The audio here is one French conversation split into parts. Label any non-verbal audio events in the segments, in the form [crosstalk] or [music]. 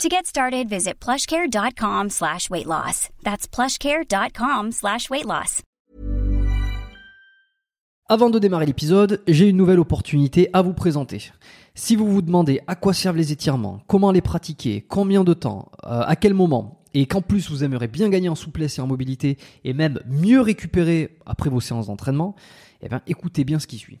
To get started, visit plushcare.com slash weight loss. That's plushcare.com slash weight loss. Avant de démarrer l'épisode, j'ai une nouvelle opportunité à vous présenter. Si vous vous demandez à quoi servent les étirements, comment les pratiquer, combien de temps, euh, à quel moment, et qu'en plus vous aimeriez bien gagner en souplesse et en mobilité, et même mieux récupérer après vos séances d'entraînement, eh bien écoutez bien ce qui suit.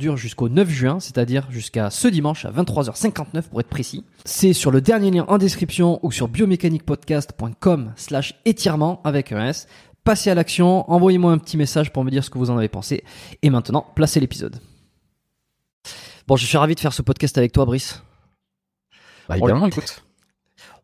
dure jusqu'au 9 juin, c'est-à-dire jusqu'à ce dimanche à 23h59 pour être précis. C'est sur le dernier lien en description ou sur biomécaniquepodcast.com slash étirement avec un S passez à l'action, envoyez-moi un petit message pour me dire ce que vous en avez pensé. Et maintenant, placez l'épisode. Bon, je suis ravi de faire ce podcast avec toi, Brice. Bah, évidemment, écoute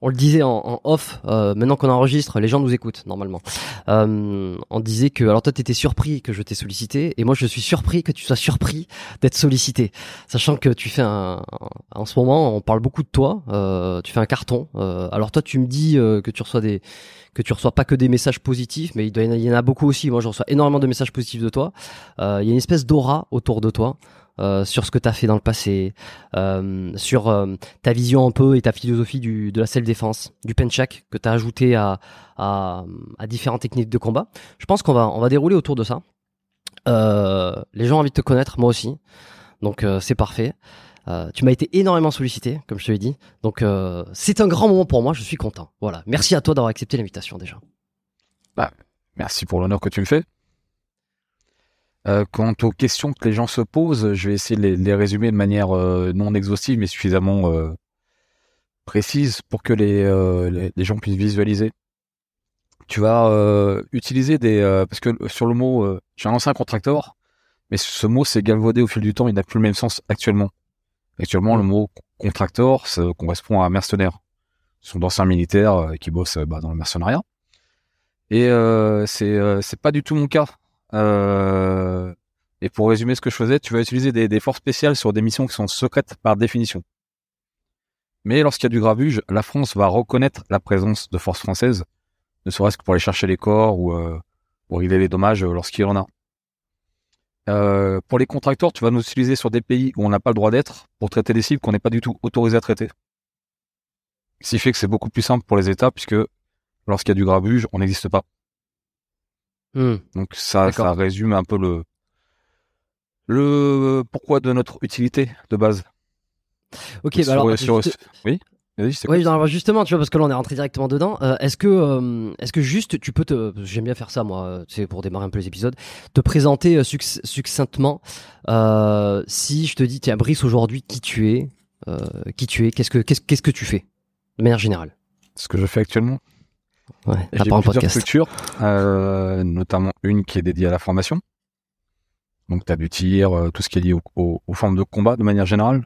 on le disait en, off, euh, maintenant qu'on enregistre, les gens nous écoutent normalement. Euh, on disait que, alors toi tu étais surpris que je t'ai sollicité, et moi je suis surpris que tu sois surpris d'être sollicité, sachant que tu fais un, en ce moment, on parle beaucoup de toi, euh, tu fais un carton. Euh, alors toi tu me dis euh, que tu reçois des, que tu reçois pas que des messages positifs, mais il, il y en a beaucoup aussi. Moi je reçois énormément de messages positifs de toi. Euh, il y a une espèce d'aura autour de toi. Euh, sur ce que tu as fait dans le passé, euh, sur euh, ta vision un peu et ta philosophie de la self-défense, du penchak que tu as ajouté à, différentes techniques de combat. Je pense qu'on va, on va dérouler autour de ça. les gens ont envie de te connaître, moi aussi. Donc c'est parfait. tu m'as été énormément sollicité, comme je te l'ai dit. Donc c'est un grand moment pour moi, je suis content. Voilà. Merci à toi d'avoir accepté l'invitation déjà. Bah, merci pour l'honneur que tu me fais. Euh, quant aux questions que les gens se posent, je vais essayer de les, résumer de manière euh, non exhaustive, mais suffisamment euh, précise pour que les, les, gens puissent visualiser. Tu vas utiliser des... parce que sur le mot, j'ai un ancien contracteur, mais ce mot s'est galvaudé au fil du temps, il n'a plus le même sens actuellement. Actuellement, le mot contracteur, ça correspond à mercenaire. Ce sont d'anciens militaires qui bossent bah, dans le mercenariat. Et c'est c'est pas du tout mon cas. Euh, et pour résumer ce que je faisais, tu vas utiliser des, forces spéciales sur des missions qui sont secrètes par définition. Mais lorsqu'il y a du grabuge, la France va reconnaître la présence de forces françaises, ne serait-ce que pour aller chercher les corps ou euh, pour régler les dommages lorsqu'il y en a. Euh, pour les contracteurs, tu vas nous utiliser sur des pays où on n'a pas le droit d'être pour traiter des cibles qu'on n'est pas du tout autorisé à traiter. Ce qui fait que c'est beaucoup plus simple pour les États puisque lorsqu'il y a du grabuge, on n'existe pas. Hmm. Donc ça, ça résume un peu le le pourquoi de notre utilité de base. Ok, bah alors oui. Oui, justement, tu vois, parce que là on est rentré directement dedans. Euh, est-ce que, euh, est-ce que juste tu peux te, j'aime bien faire ça moi, c'est pour démarrer un peu les épisodes, te présenter euh, succinctement. si je te dis, tiens, Brice aujourd'hui, qui tu es, qui tu es, qu'est-ce que, qu'est-ce, qu'est-ce que tu fais, de manière générale? ce que je fais actuellement? Ouais, J'ai plusieurs podcast. structures, euh, notamment une qui est dédiée à la formation. Donc, tu as du tir, euh, tout ce qui est lié au- au- aux formes de combat de manière générale.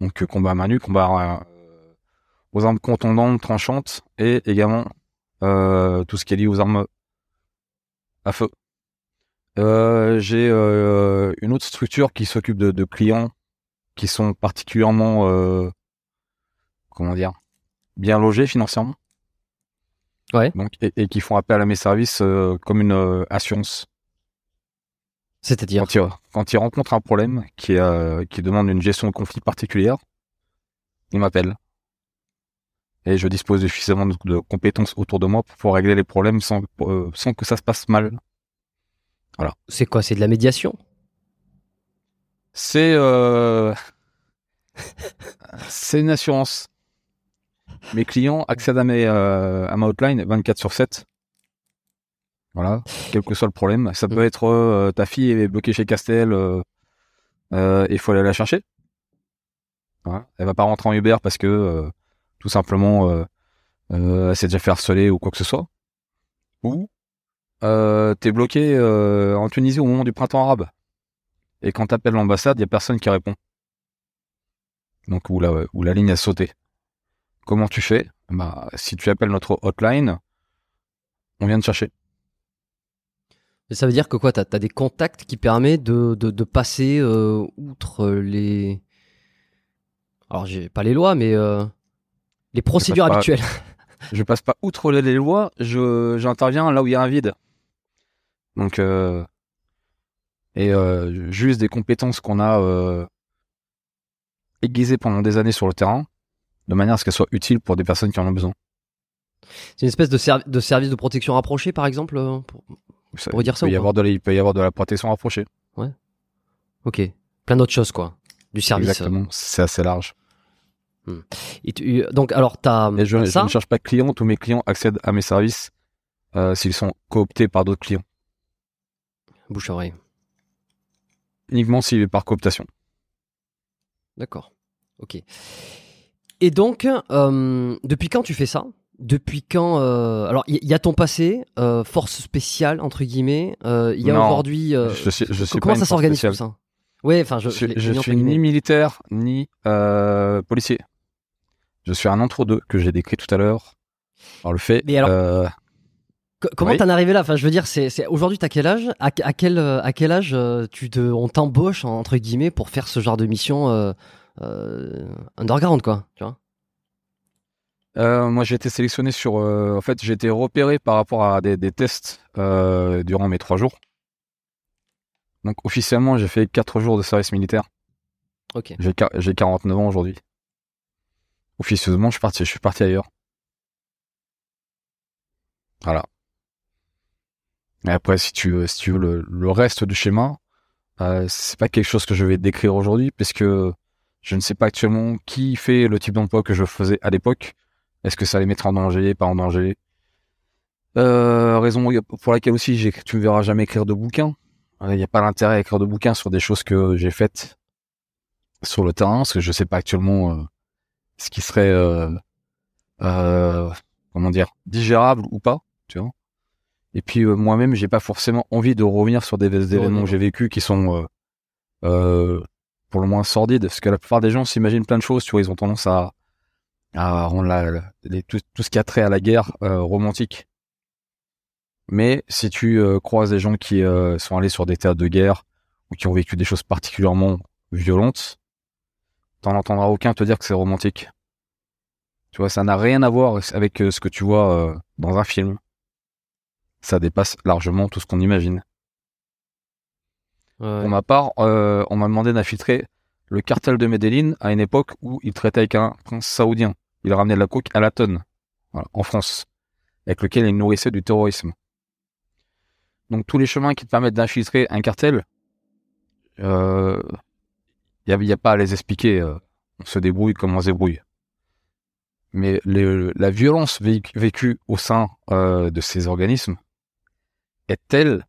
Donc, euh, combat à main nue, combat euh, aux armes contondantes, tranchantes, et également tout ce qui est lié aux armes à feu. J'ai une autre structure qui s'occupe de, de clients qui sont particulièrement, comment dire, bien logés financièrement. Ouais. Donc, et, et qui font appel à mes services euh, comme une euh, assurance. C'est-à-dire Quand ils, quand ils rencontrent un problème qui, euh, qui demande une gestion de conflit particulière, ils m'appellent. Et je dispose de suffisamment de, de compétences autour de moi pour pouvoir régler les problèmes sans, euh, sans que ça se passe mal. c'est quoi C'est de la médiation? C'est euh... [laughs] c'est une assurance. Mes clients accèdent à, mes, euh, à ma hotline 24 sur 7. Voilà, quel que soit le problème. Ça peut être euh, ta fille est bloquée chez Castel euh, et il faut aller la chercher. Elle va pas rentrer en Uber parce que tout simplement elle s'est déjà fait harceler ou quoi que ce soit. Ou t'es bloqué en Tunisie au moment du printemps arabe. Et quand t'appelles l'ambassade, il y a personne qui répond. Donc la, la ligne a sauté. Comment tu fais? Bah si tu appelles notre hotline, on vient te chercher. Mais Ça veut dire que quoi T'as as des contacts qui permettent de, de, de passer euh, outre les. Alors, j'ai pas les lois, mais euh, les procédures habituelles. [laughs] Je passe pas outre les lois, j'interviens là où il y a un vide. Donc euh, et euh, juste des compétences qu'on a euh, aiguisées pendant des années sur le terrain, de manière à ce qu'elles soient utiles pour des personnes qui en ont besoin. C'est une espèce de, servi- de service de protection rapproché, par exemple euh, pour- Ça- dire il ça peut ou y pas avoir de la, il peut y avoir de la protection rapprochée. Ok. Plein d'autres choses, quoi. Du service. Exactement, c'est assez large. Et tu- donc, alors, t'as Et je, je ne cherche pas de clients, tous mes clients accèdent à mes services euh, s'ils sont cooptés par d'autres clients. Bouche à oreille. Uniquement si par cooptation. D'accord. Ok. Et donc, euh, depuis quand tu fais ça? Depuis quand euh, Alors, il y, y a ton passé, euh, force spéciale entre guillemets. Il y a aujourd'hui. je comment pas ça s'organise tout ça? Ouais, enfin, je, Je, suis entre ni militaire ni policier. Je suis un entre-deux que j'ai décrit tout à l'heure. Alors le fait, Mais alors- Co- Comment Oui. t'en es arrivé là? Enfin, je veux dire, c'est, aujourd'hui t'as quel âge? À, à quel à quel âge tu te, on t'embauche entre guillemets pour faire ce genre de mission underground quoi, tu vois euh, moi j'ai été sélectionné sur, euh, en fait j'ai été repéré par rapport à des, des tests euh, durant mes trois jours. Donc officiellement j'ai fait quatre jours de service militaire. Ok. J'ai quar- j'ai 49 ans aujourd'hui. Officieusement je suis parti, je suis parti ailleurs. Voilà. Et après, si tu veux, si tu veux le, le reste du schéma, euh, c'est pas quelque chose que je vais décrire aujourd'hui, puisque je ne sais pas actuellement qui fait le type d'emploi que je faisais à l'époque. Est-ce que ça les mettra en danger, pas en danger? Euh, Raison pour laquelle aussi tu me verras jamais écrire de bouquins. Il n'y a pas d'intérêt à écrire de bouquins sur des choses que j'ai faites sur le terrain, parce que je sais pas actuellement euh, ce qui serait, euh, euh, comment dire, digérable ou pas, tu vois. Et puis euh, moi-même, j'ai pas forcément envie de revenir sur des, des événements que j'ai vécus qui sont euh, euh, pour le moins sordides, parce que la plupart des gens s'imaginent plein de choses, tu vois, ils ont tendance à, à rendre la, tout, ce qui a trait à la guerre euh, romantique. Mais si tu euh, croises des gens qui euh, sont allés sur des théâtres de guerre ou qui ont vécu des choses particulièrement violentes, t'en entendras aucun te dire que c'est romantique. Tu vois, ça n'a rien à voir avec euh, ce que tu vois dans un film. Ça dépasse largement tout ce qu'on imagine. Pour ma part, euh, on m'a demandé d'infiltrer le cartel de Medellin à une époque où il traitait avec un prince saoudien. Il ramenait de la coke à la tonne, en France, avec lequel il nourrissait du terrorisme. Donc tous les chemins qui te permettent d'infiltrer un cartel, il euh, n'y a, pas à les expliquer. euh, on se débrouille comme on se débrouille. Mais la violence vécu- vécue au sein de ces organismes est telle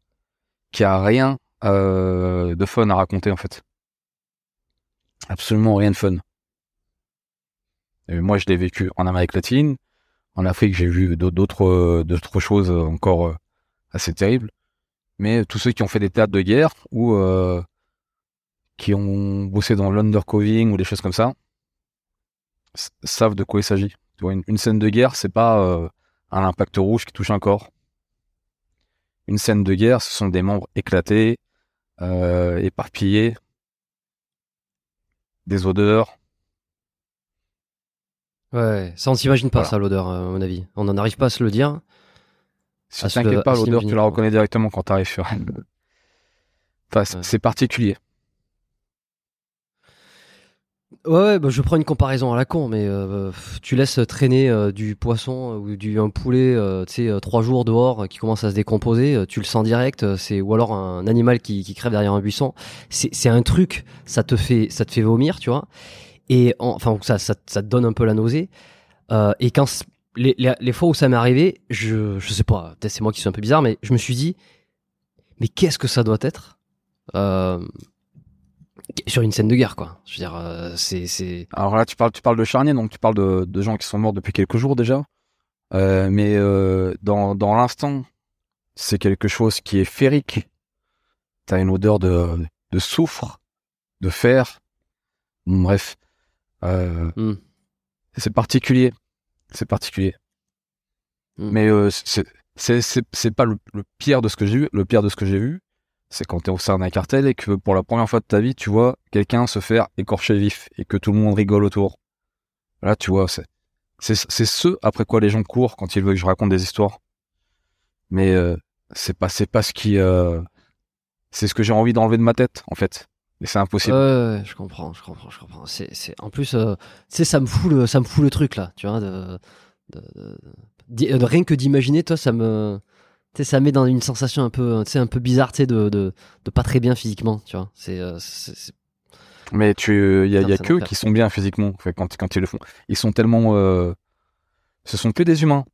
qu'il n'y a rien euh, de fun à raconter en fait. Absolument rien de fun. Et moi, je l'ai vécu en Amérique latine, En Afrique, j'ai vu d'autres d'autres choses encore assez terribles. Mais tous ceux qui ont fait des théâtres de guerre ou qui ont bossé dans l'undercoving ou des choses comme ça savent de quoi il s'agit. Une, une, scène de guerre, c'est pas un impact rouge qui touche un corps. Une scène de guerre, ce sont des membres éclatés, éparpillés, des odeurs. Ouais, ça on s'imagine pas ça l'odeur à mon avis. On n'en arrive pas à se le dire. Si t'inquiète pas, l'odeur tu la reconnais directement quand t'arrives sur Enfin, c'est particulier. Ouais, bah, je prends une comparaison à la con, mais euh, tu laisses traîner euh, du poisson ou du un poulet, euh, tu sais, trois jours dehors qui commence à se décomposer, tu le sens direct. C'est ou alors un animal qui, qui crève derrière un buisson. C'est un truc, ça te fait ça te fait vomir, tu vois. Et enfin ça, ça, ça te donne un peu la nausée. et quand les, les, les, fois où ça m'est arrivé, je je sais pas, peut-être c'est moi qui suis un peu bizarre, mais je me suis dit, mais qu'est-ce que ça doit être? Sur une scène de guerre, quoi. Je veux dire, euh, c'est, c'est. Alors là, tu parles, tu parles de charniers, donc tu parles de, de gens qui sont morts depuis quelques jours déjà. Euh, mais euh, dans, dans l'instant, c'est quelque chose qui est férique. T'as une odeur de, de soufre, de fer. Bref, hmm. c'est particulier. C'est particulier. Hmm. Mais c'est, c'est, c'est, pas le, le, pire de ce que j'ai vu. Le pire de ce que j'ai vu, c'est quand tu es au sein d'un cartel et que pour la première fois de ta vie, tu vois quelqu'un se faire écorcher vif et que tout le monde rigole autour. Là, tu vois, c'est c'est ce après quoi les gens courent quand ils veulent que je raconte des histoires. Mais euh, c'est pas c'est pas ce qui euh, c'est ce que j'ai envie d'enlever de ma tête en fait. Et c'est impossible. Je comprends, je comprends, je comprends. C'est en plus euh, tu ça me fout le ça me fout le truc là, tu vois de, de rien que d'imaginer toi ça me sais, ça met dans une sensation un peu, sais, un peu bizarre, tu sais, de, de, de, pas très bien physiquement, tu vois. C'est, euh, mais tu, il y a, y a que qui sont bien physiquement, quand, quand ils le font. Ils sont tellement, euh, ce sont que des humains.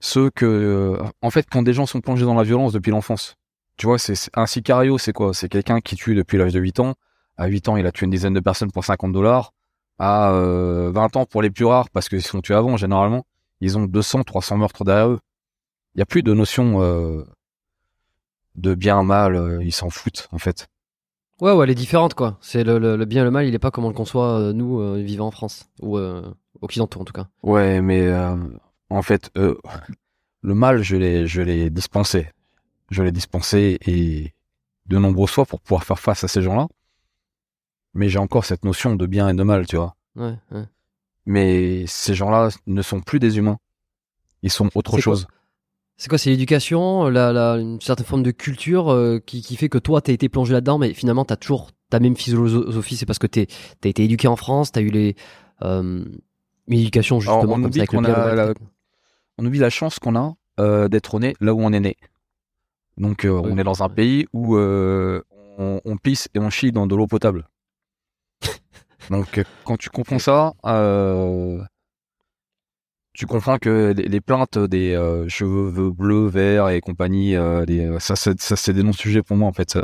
Ceux que, euh, en fait, quand des gens sont plongés dans la violence depuis l'enfance, tu vois, c'est un sicario, c'est quoi? C'est quelqu'un qui tue depuis l'âge de 8 ans. À 8 ans, il a tué une dizaine de personnes pour 50 dollars. À 20 ans, pour les plus rares, parce qu'ils sont tués avant, généralement, ils ont 200, 300 meurtres derrière eux. Il y a plus de notion euh, de bien mal, euh, ils s'en foutent en fait. Ouais, ouais, elle est différente quoi. C'est le, le, bien et le mal, il est pas comme on le conçoit euh, nous vivant en France ou occidentaux en tout cas. Ouais, mais en fait, le mal, je l'ai, je l'ai dispensé, je l'ai dispensé et de nombreuses fois pour pouvoir faire face à ces gens-là. Mais j'ai encore cette notion de bien et de mal, tu vois. Ouais, ouais. Mais ces gens-là ne sont plus des humains. Ils sont autre chose. C'est quoi C'est l'éducation, la, la, une certaine forme de culture euh, qui, qui, fait que toi, t'as été plongé là-dedans, mais finalement, t'as toujours ta même philosophie. C'est parce que t'es as été éduqué en France, t'as eu les euh, une éducation justement on comme ça avec le la, On oublie la chance qu'on a euh, d'être né là où on est né. Donc, euh, on est dans un pays où euh, on, on, pisse et on chie dans de l'eau potable. [laughs] Donc, quand tu comprends ça, tu comprends que les, plaintes des euh, cheveux bleus, verts et compagnie, euh, ça, ça c'est des non-sujets pour moi en fait.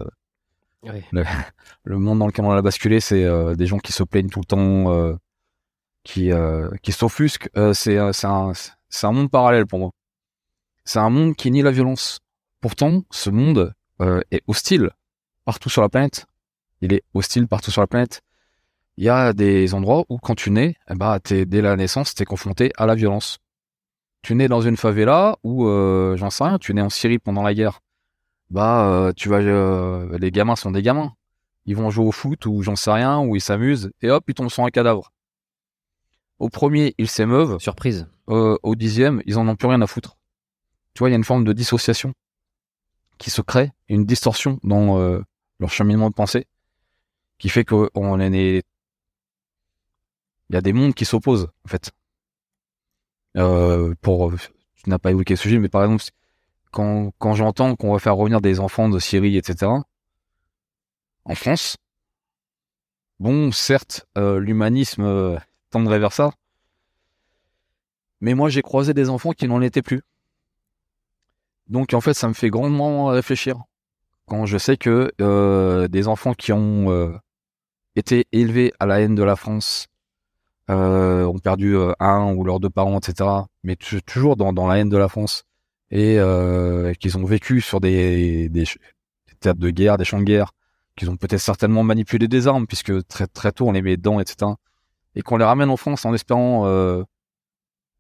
[laughs] Le, monde dans lequel on a basculé, c'est euh, des gens qui se plaignent tout le temps, qui qui s'offusquent. c'est c'est un c'est un monde parallèle pour moi. C'est un monde qui nie la violence. Pourtant, ce monde est hostile partout sur la planète. Il est hostile partout sur la planète il y a des endroits où quand tu nais, eh ben, es, dès la naissance, tu es confronté à la violence. Tu nais dans une favela ou euh, j'en sais rien, tu nais en Syrie pendant la guerre. Bah, euh, tu vas, euh, les gamins sont des gamins. Ils vont jouer au foot ou j'en sais rien, ou ils s'amusent et hop, ils tombent sur un cadavre. Au premier, ils s'émeuvent. Surprise. au dixième, ils en ont plus rien à foutre. Tu vois, il y a une forme de dissociation qui se crée, une distorsion dans leur cheminement de pensée, qui fait qu'on est né il y a des mondes qui s'opposent en fait. Euh, tu n'as pas évoqué ce sujet, mais par exemple, quand, quand j'entends qu'on va faire revenir des enfants de Syrie, etc. En France, bon, certes, euh, l'humanisme euh, tendrait vers ça, mais moi j'ai croisé des enfants qui n'en étaient plus. Donc en fait, ça me fait grandement réfléchir quand je sais que des enfants qui ont été élevés à la haine de la France, euh, ont perdu euh, un ou leurs deux parents, etc. Mais toujours dans, dans la haine de la France et euh, qu'ils ont vécu sur des, des, des, théâtres de guerre, des champs de guerre, qu'ils ont peut-être certainement manipulé des armes puisque très très tôt on les met dedans, etc. Et qu'on les ramène en France en espérant euh,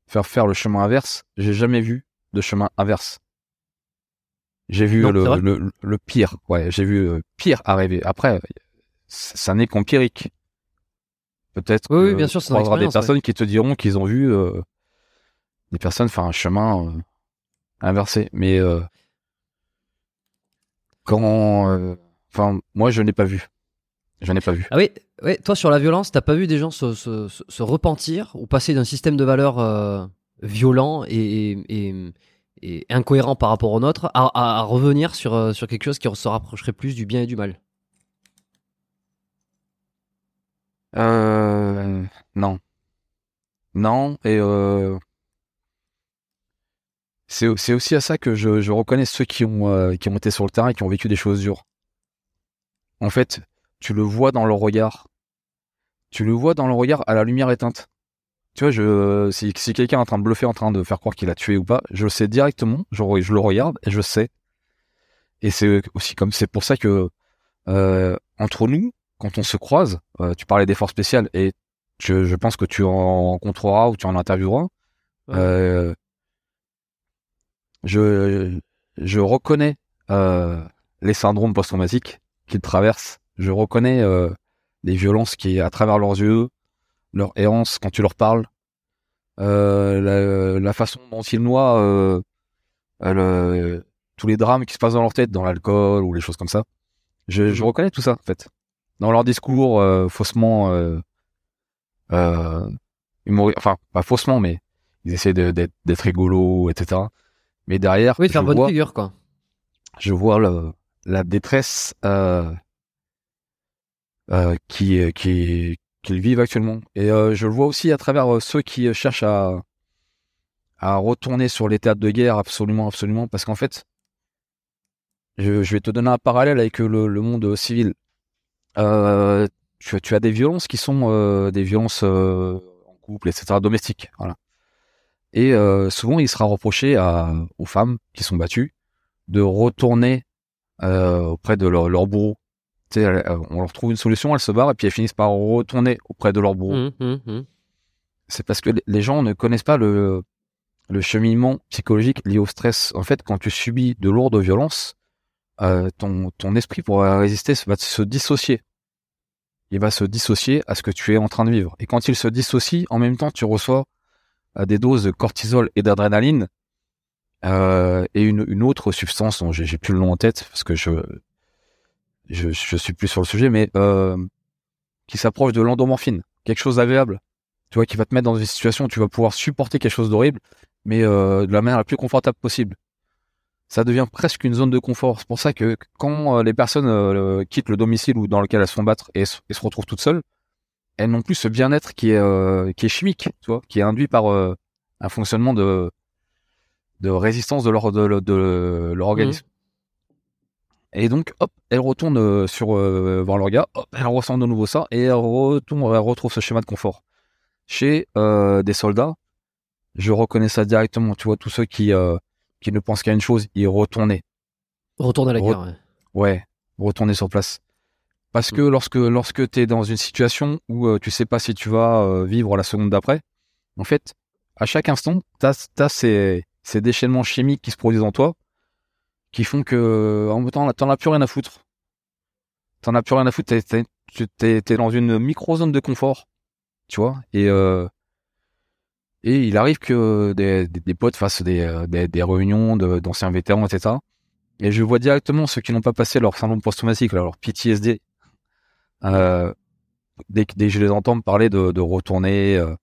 faire faire le chemin inverse. J'ai jamais vu de chemin inverse. J'ai vu le, le, le, pire, ouais, j'ai vu pire arriver. Après, ça n'est qu'empirique. Peut-être oui, oui, bien sûr, des personnes qui te diront qu'ils ont vu euh, des personnes faire un chemin euh, inversé. Mais euh, quand, enfin, moi, je n'ai pas vu. Je n'ai pas vu. Ah oui, oui. Toi, sur la violence, t'as pas vu des gens se, se, se repentir ou passer d'un système de valeurs violent et, et, et, incohérent par rapport au nôtre à, à, à revenir sur, sur quelque chose qui se rapprocherait plus du bien et du mal? Euh, non. Non, et euh, c'est aussi à ça que je, reconnais ceux qui ont, euh, qui ont été sur le terrain et qui ont vécu des choses dures. En fait, tu le vois dans leur regard. Tu le vois dans leur regard à la lumière éteinte. Tu vois, si, quelqu'un est en train de bluffer, en train de faire croire qu'il a tué ou pas, je le sais directement, je, je le regarde et je sais. Et c'est aussi comme, c'est pour ça que, euh, entre nous, quand on se croise, euh, tu parlais des forces spéciales et je, je, pense que tu en rencontreras ou tu en intervieweras. Ouais. Euh, je, je reconnais euh, les syndromes post-traumatiques qu'ils traversent. Je reconnais les violences qui, à travers leurs yeux, leur errance quand tu leur parles, la, la, façon dont ils noient le, tous les drames qui se passent dans leur tête, dans l'alcool ou les choses comme ça. Je, je reconnais tout ça, en fait dans leur discours euh, faussement euh, euh, enfin pas faussement, mais ils essaient d'être rigolos, etc. Mais derrière, oui, de faire bonne vois, figure, quoi. Je vois le, la détresse qui qui qu'ils vivent actuellement, et je le vois aussi à travers ceux qui cherchent à à retourner sur les théâtres de guerre, absolument, absolument, parce qu'en fait, je, je, vais te donner un parallèle avec le, le monde civil euh, tu, tu, as des violences qui sont euh, des violences euh, en couple, etc., domestiques. Voilà. Et souvent, il sera reproché à, aux femmes qui sont battues de retourner auprès de leur, leur bourreau. Tu sais, on leur trouve une solution, elles se barrent et puis elles finissent par retourner auprès de leur bourreau. Mmh, mmh, mmh. C'est parce que les gens ne connaissent pas le, le cheminement psychologique lié au stress. En fait, quand tu subis de lourdes violences, euh, ton, ton esprit pour résister va se dissocier. Il va se dissocier à ce que tu es en train de vivre. Et quand il se dissocie, en même temps, tu reçois euh, des doses de cortisol et d'adrénaline euh, et une, une, autre substance dont j'ai plus le nom en tête parce que je je, suis plus sur le sujet, mais qui s'approche de l'endomorphine, quelque chose d'agréable. Tu vois, qui va te mettre dans une situation où tu vas pouvoir supporter quelque chose d'horrible, mais de la manière la plus confortable possible ça devient presque une zone de confort. C'est pour ça que quand euh, les personnes euh, quittent le domicile ou dans lequel elles se font battre et, et se retrouvent toutes seules, elles n'ont plus ce bien-être qui est euh, qui est chimique, tu vois, qui est induit par euh, un fonctionnement de de résistance de leur de, de leur organisme. Mmh. Et donc, hop, elles retournent sur voir leur gars, hop, elles ressentent de nouveau ça et elles retournent, elles retrouvent ce schéma de confort. Chez des soldats, je reconnais ça directement. Tu vois, tous ceux qui qui ne pense qu'à une chose, y retourner. Retourner à la guerre, ouais. Ouais, retourner sur place. Parce que lorsque lorsque tu es dans une situation où euh, tu sais pas si tu vas euh, vivre la seconde d'après, en fait, à chaque instant, tu as, ces, ces déchaînements chimiques qui se produisent en toi qui font que en même temps, t'en as plus rien à foutre. T'en as plus rien à foutre, t'es, t'es dans une micro-zone de confort, tu vois, et euh, et il arrive que des, des, des potes fassent des, euh, des, réunions d'anciens vétérans, etc. Et je vois directement ceux qui n'ont pas passé leur syndrome post-traumatique, leur PTSD. Euh, dès, dès, que je les entends me parler de, de retourner euh,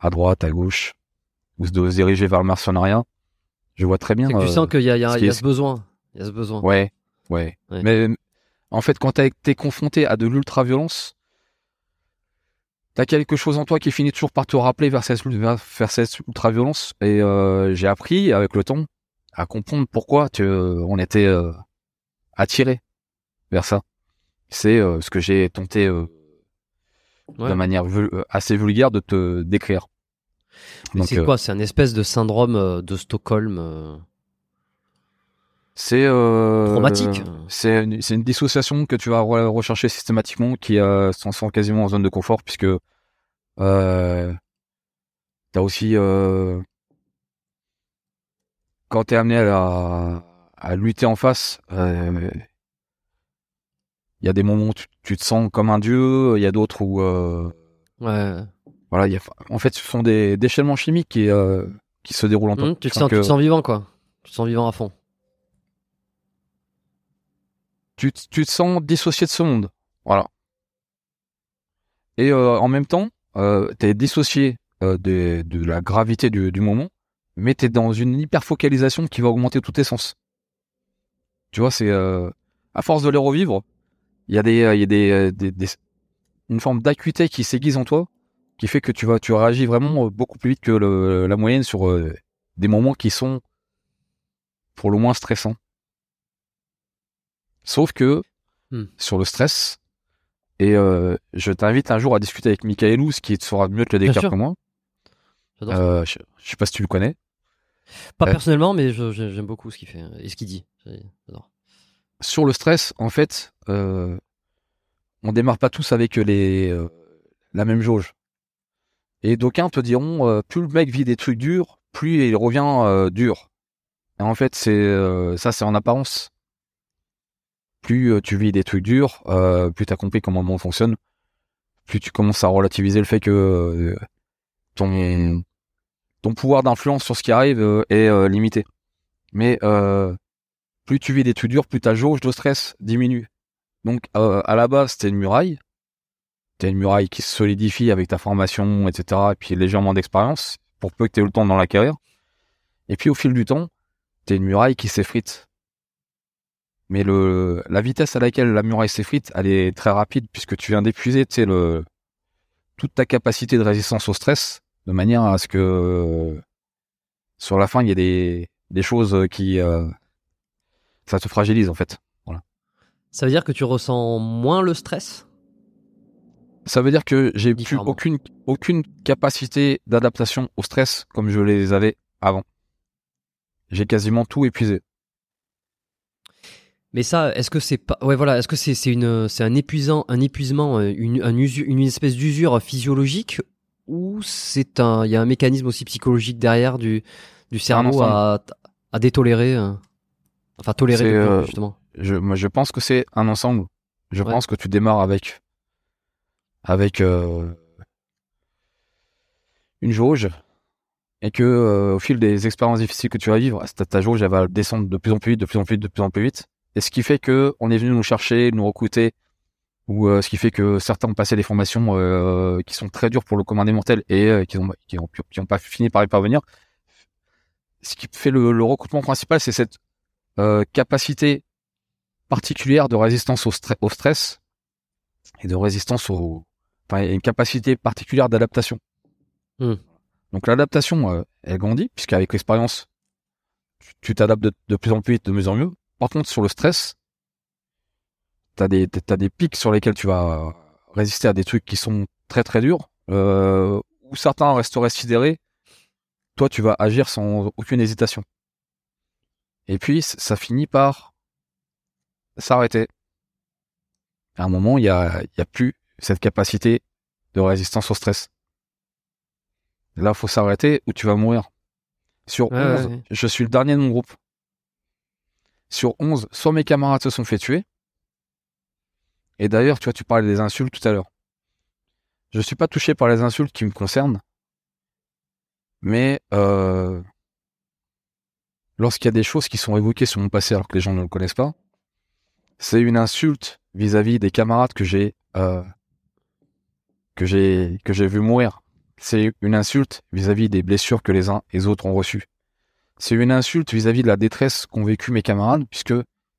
à droite, à gauche, ou de se diriger vers le mercenariat, je vois très bien. Que tu euh, sens qu'il y a, y a, ce, y a ce besoin. Il y a ce besoin. Ouais, ouais. ouais. Mais en fait, quand tu es confronté à de l'ultra-violence, t'as quelque chose en toi qui finit toujours par te rappeler vers cette, vers, vers cette ultra-violence? Et euh, j'ai appris avec le temps à comprendre pourquoi tu, euh, on était euh, attiré vers ça. C'est euh, ce que j'ai tenté de manière assez vulgaire de te décrire. C'est quoi? C'est un espèce de syndrome de Stockholm c'est euh, traumatique. C'est une, une, dissociation que tu vas rechercher systématiquement qui euh, s'en quasiment en zone de confort puisque euh, t'as aussi euh, quand t'es amené à, à, lutter en face, il euh, y a des moments où tu, te sens comme un dieu, il y a d'autres où ouais. Voilà, y a, en fait, ce sont des déchaînements chimiques qui qui se déroulent en toi. Mmh, tu, te sens, tu te sens vivant quoi. Tu te sens vivant à fond tu, te sens dissocié de ce monde. Voilà. Et euh, en même temps, euh, tu dissocié euh, de, de, la gravité du, du moment, mais tu dans une hyper focalisation qui va augmenter tous tes sens. Tu vois, c'est euh, à force de les revivre, il y a des, y a des, des, une forme d'acuité qui s'aiguise en toi, qui fait que tu vas, tu réagis vraiment beaucoup plus vite que la moyenne sur des moments qui sont pour le moins stressants. Sauf que hmm. sur le stress, et euh, je t'invite un jour à discuter avec Michael Ouz, qui saura mieux te le décrire que moi. Euh, je, je, sais pas si tu le connais. Pas euh, personnellement, mais j'aime beaucoup ce qu'il fait et ce qu'il dit. Sur le stress, en fait, euh, on démarre pas tous avec les euh, la même jauge. Et d'aucuns te diront, euh, plus le mec vit des trucs durs, plus il revient dur. Et en fait, c'est ça, c'est en apparence plus euh, tu vis des trucs durs, euh, plus tu as compris comment le monde fonctionne, plus tu commences à relativiser le fait que euh, ton pouvoir d'influence sur ce qui arrive est limité. Mais plus tu vis des trucs durs, plus ta jauge de stress diminue. Donc à la base, t'es une muraille, t'es une muraille qui se solidifie avec ta formation, etc. Et puis légèrement d'expérience, pour peu que tu aies eu le temps la carrière. Et puis au fil du temps, t'es une muraille qui s'effrite mais le la vitesse à laquelle la muraille s'effrite, elle est très rapide puisque tu viens d'épuiser, le toute ta capacité de résistance au stress, de manière à ce que sur la fin il y ait des des choses qui euh, ça te fragilise en fait. Voilà. Ça veut dire que tu ressens moins le stress? Ça veut dire que j'ai plus aucune aucune capacité d'adaptation au stress comme je les avais avant. J'ai quasiment tout épuisé. Mais ça, est-ce que c'est pas, ouais voilà, est-ce que c'est c'est une c'est un épuisant, un épuisement, euh, une un une espèce d'usure physiologique ou c'est un il y a un mécanisme aussi psychologique derrière du du cerveau à à détolérer, euh, enfin tolérer euh, justement? Je moi je pense que c'est un ensemble. Je pense que tu démarres avec avec une jauge et que au fil des expériences difficiles que tu vas vivre, ta, ta jauge elle va descendre de plus en plus vite, de plus en plus vite, de plus en plus vite et ce qui fait que on est venu nous chercher, nous recruter, ou euh, ce qui fait que certains ont passé des formations euh, qui sont très dures pour le commun des mortels et euh, qui ont qui ont, qui ont pas fini par y parvenir. Ce qui fait le, recrutement principal, c'est cette capacité particulière de résistance au, au stress et de résistance au, enfin, une capacité particulière d'adaptation. Hmm. Donc l'adaptation, elle grandit puisqu'avec l'expérience, tu t'adaptes de, de, plus en plus vite, de mieux en mieux. Par contre, sur le stress, t'as des t'as des pics sur lesquels tu vas résister à des trucs qui sont très très durs, euh, où certains resteraient sidérés. Toi, tu vas agir sans aucune hésitation. Et puis, ça finit par s'arrêter. À un moment, il y a, y a plus cette capacité de résistance au stress. Là, faut s'arrêter ou tu vas mourir. Sur 11, je suis le dernier de mon groupe sur 11, soit mes camarades se sont fait tuer. Et d'ailleurs, tu vois, tu parlais des insultes tout à l'heure. Je suis pas touché par les insultes qui me concernent. Mais euh, lorsqu'il y a des choses qui sont évoquées sur mon passé alors que les gens ne le connaissent pas, c'est une insulte vis-à-vis des camarades que j'ai euh, vu mourir. C'est une insulte vis-à-vis des blessures que les uns et les autres ont reçues c'est une insulte vis-à-vis de la détresse qu'ont vécu mes camarades, puisque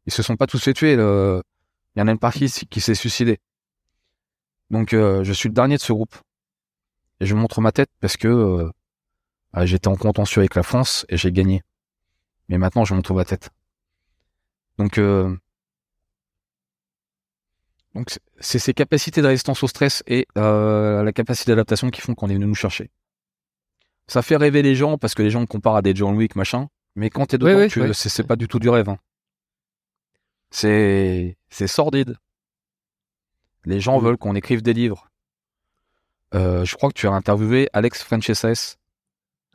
ils se sont pas tous fait tuer. Il y en a une partie qui s'est suicidée. Donc euh, je suis le dernier de ce groupe. Et je montre ma tête parce que euh, bah, j'étais en contentieux avec la France et j'ai gagné. Mais maintenant je montre ma tête. Donc euh, Donc c'est ces capacités de résistance au stress et euh, la capacité d'adaptation qui font qu'on est venu nous chercher. Ça fait rêver les gens parce que les gens comparent à des John Wick machin, mais quand t'es dedans, c'est pas du tout du rêve. Hein. C'est c'est sordide. Les gens mm. veulent qu'on écrive des livres. Euh, je crois que tu as interviewé Alex Franceses.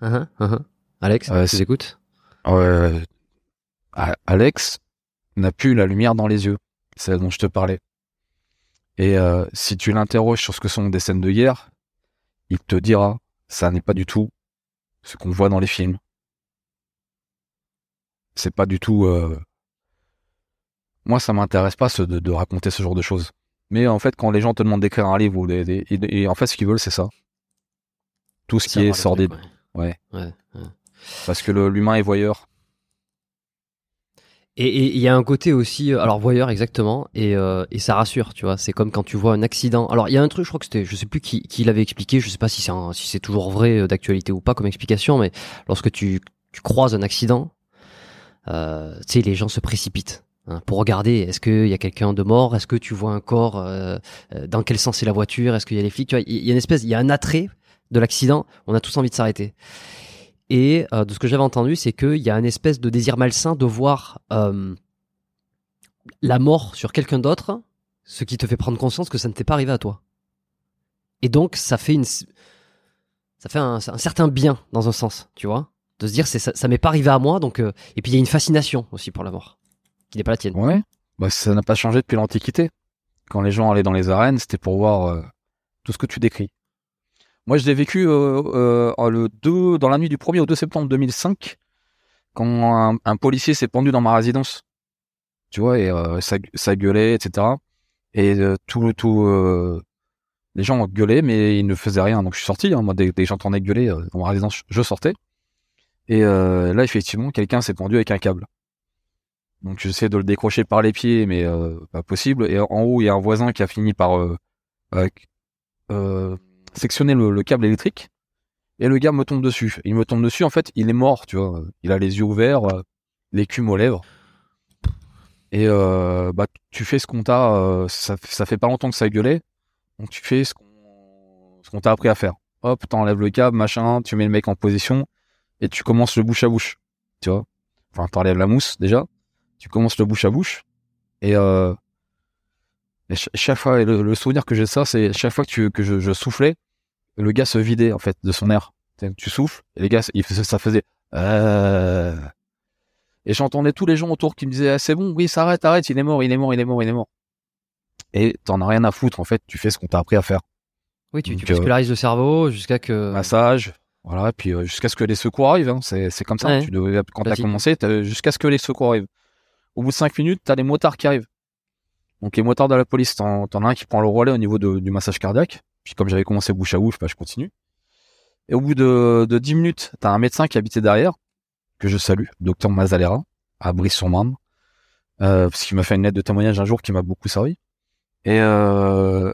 Uh Alex, euh, tu écoutes Alex n'a plus la lumière dans les yeux. C'est dont je te parlais. Et euh, si tu l'interroges sur ce que sont des scènes de guerre, il te dira, ça n'est pas du tout ce qu'on voit dans les films. C'est pas du tout. Euh... Moi, ça m'intéresse pas de, de, raconter ce genre de choses. Mais en fait, quand les gens te demandent d'écrire un livre ou des, et en fait, ce qu'ils veulent, c'est ça. Tout ce qui est sordide. ouais. ouais. Parce que l'humain est voyeur. Et il y a un côté aussi, euh, alors voyeur exactement, et, euh, et ça rassure, tu vois. C'est comme quand tu vois un accident. Alors il y a un truc, je crois que c'était, je sais plus qui, qui l'avait expliqué, je sais pas si c'est si c'est toujours vrai euh, d'actualité ou pas comme explication, mais lorsque tu, tu croises un accident, euh, tu sais, les gens se précipitent. Hein, pour regarder, est-ce qu'il y a quelqu'un de mort? Est-ce que tu vois un corps euh, Dans quel sens est la voiture? Est-ce qu'il y a les flics? Tu vois, il y a une espèce, il y a un attrait de l'accident. On a tous envie de s'arrêter. Et euh, de ce que j'avais entendu, c'est qu'il y a une espèce de désir malsain de voir euh, la mort sur quelqu'un d'autre, ce qui te fait prendre conscience que ça ne t'est pas arrivé à toi. Et donc, ça fait une, ça fait un, certain bien dans un sens, tu vois, de se dire c'est ça, ça m'est pas arrivé à moi, donc euh, et puis il y a une fascination aussi pour la mort, qui n'est pas la tienne. Ouais, bah ça n'a pas changé depuis l'Antiquité. Quand les gens allaient dans les arènes, c'était pour voir tout ce que tu décris. Moi, je l'ai vécu euh, euh, le 2, dans la nuit du 1er au 2 septembre 2005, quand un, policier s'est pendu dans ma résidence. Tu vois, et euh, ça, ça, gueulait, etc. Et euh, tout, tout, euh, les gens gueulaient, mais ils ne faisaient rien. Donc je suis sorti. Hein, moi, dès, que j'entendais gueuler dans ma résidence, je sortais. Et là, effectivement, quelqu'un s'est pendu avec un câble. Donc j'essaie de le décrocher par les pieds, mais pas possible. Et en haut, il y a un voisin qui a fini par sectionner le, câble électrique et le gars me tombe dessus. Il me tombe dessus, en fait, il est mort, tu vois. Il a les yeux ouverts, euh, l'écume aux lèvres. Et euh, bah tu fais ce qu'on t'a, euh, ça, fait pas longtemps que ça gueulait, donc tu fais ce qu'on t'a appris à faire. Hop, t'enlèves le câble, machin, tu mets le mec en position et tu commences le bouche à bouche, tu vois. Enfin, t'enlèves la mousse déjà, tu commences le bouche à bouche et chaque fois, le, souvenir que j'ai de ça, c'est chaque fois que, tu, que je, soufflais, le gars se vidait en fait de son air. Tu souffles, et les gars, il ça faisait. Euh... Et j'entendais tous les gens autour qui me disaient ah, c'est bon, oui, ça arrête, il est mort, il est mort, il est mort, il est mort. Et t'en as rien à foutre en fait, tu fais ce qu'on t'a appris à faire. Oui, tu, tu vascularises le cerveau jusqu'à que. Massage, voilà, et puis euh, jusqu'à ce que les secours arrivent. Hein. C'est, c'est comme ça. Tu devais, quand t'as commencé, jusqu'à ce que les secours arrivent. Au bout de cinq minutes, t'as les motards qui arrivent. Donc les motards de la police, t'en, as un qui prend le relais au niveau du massage cardiaque. Puis comme j'avais commencé bouche à bouche, bah, je continue. Et au bout de, de 10 minutes, t'as un médecin qui habitait derrière, que je salue, docteur Mazalera, à Brice-sur-Marne, euh, parce qu'il m'a fait une lettre de témoignage un jour qui m'a beaucoup servi. Et euh,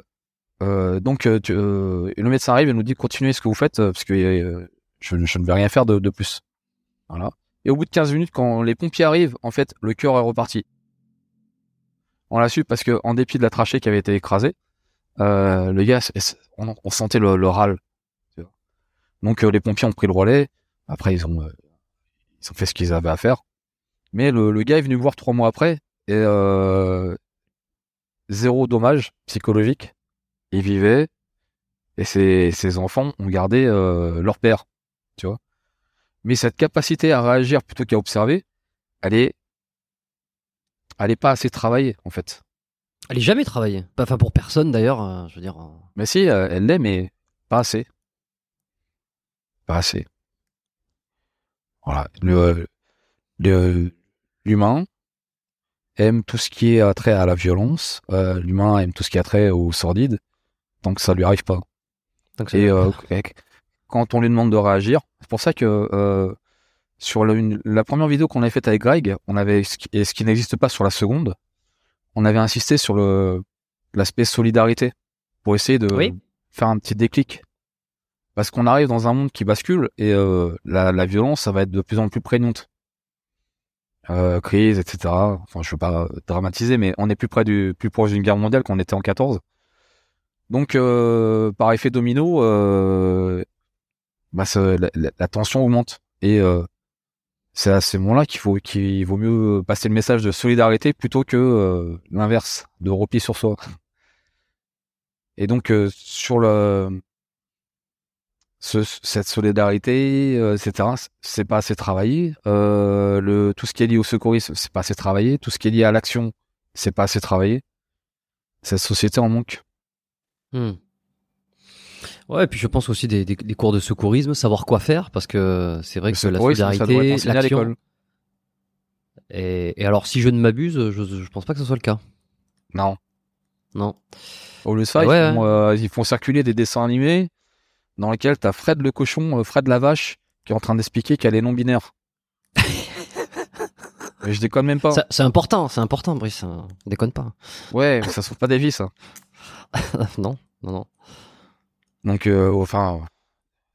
euh, donc euh, euh, le médecin arrive et nous dit continuez ce que vous faites, parce que je, je, ne vais rien faire de, de plus. Voilà. Et au bout de 15 minutes, quand les pompiers arrivent, en fait, le cœur est reparti. On l'a su parce que en dépit de la trachée qui avait été écrasée, euh, le gars, on, sentait le, le râle. Donc euh, les pompiers ont pris le relais. Après ils ont euh, ils ont fait ce qu'ils avaient à faire. Mais le, gars est venu voir trois mois après et zéro dommage psychologique. Il vivait et ses, ses enfants ont gardé leur père, tu vois. Mais cette capacité à réagir plutôt qu'à observer, elle est elle est pas assez travaillée en fait. Elle est jamais travaillée. Enfin pour personne d'ailleurs, euh, je veux dire. Euh. Mais si, euh, elle l'est, mais pas assez. Pas assez. Voilà. Le, l'humain aime tout ce qui est attrait à la violence. l'humain aime tout ce qui est attrait au sordide. Tant que ça lui arrive pas. Et quand on lui demande de réagir, c'est pour ça que sur la, première vidéo qu'on avait faite avec Greg, on avait et ce qui n'existe pas sur la seconde, on avait insisté sur le l'aspect solidarité pour essayer de faire un petit déclic. Parce qu'on arrive dans un monde qui bascule et euh, la, la, violence, ça va être de plus en plus prégnante. euh, crise, etc. Enfin, je veux pas dramatiser, mais on est plus près du plus proche d'une guerre mondiale qu'on était en 14. Donc, euh, par effet domino, bah, la, la, tension augmente et c'est à ces moments-là qu'il faut qu'il vaut mieux passer le message de solidarité plutôt que euh, l'inverse, de repli sur soi. Et donc euh, sur le ce, cette solidarité, euh, etc. C'est pas assez travaillé. Euh, le tout ce qui est lié au secourisme, c'est pas assez travaillé. Tout ce qui est lié à l'action, c'est pas assez travaillé. Cette société en manque. Hmm. Ouais, et puis je pense aussi des, des, des, cours de secourisme, savoir quoi faire, parce que c'est vrai que la solidarité, l'action. Et, et, alors, si je ne m'abuse, je, je pense pas que ce soit le cas. Non. Non. Au lieu de ça, ils, font, euh, ils, font, circuler des dessins animés dans lesquels t'as Fred le cochon, euh, Fred la vache, qui est en train d'expliquer qu'elle est non binaire. [laughs] mais je déconne même pas. C'est important, c'est important, Brice. Hein. Déconne pas. Ouais, ça sauve pas des vies, ça. [laughs] non, non, non. Donc, euh, enfin,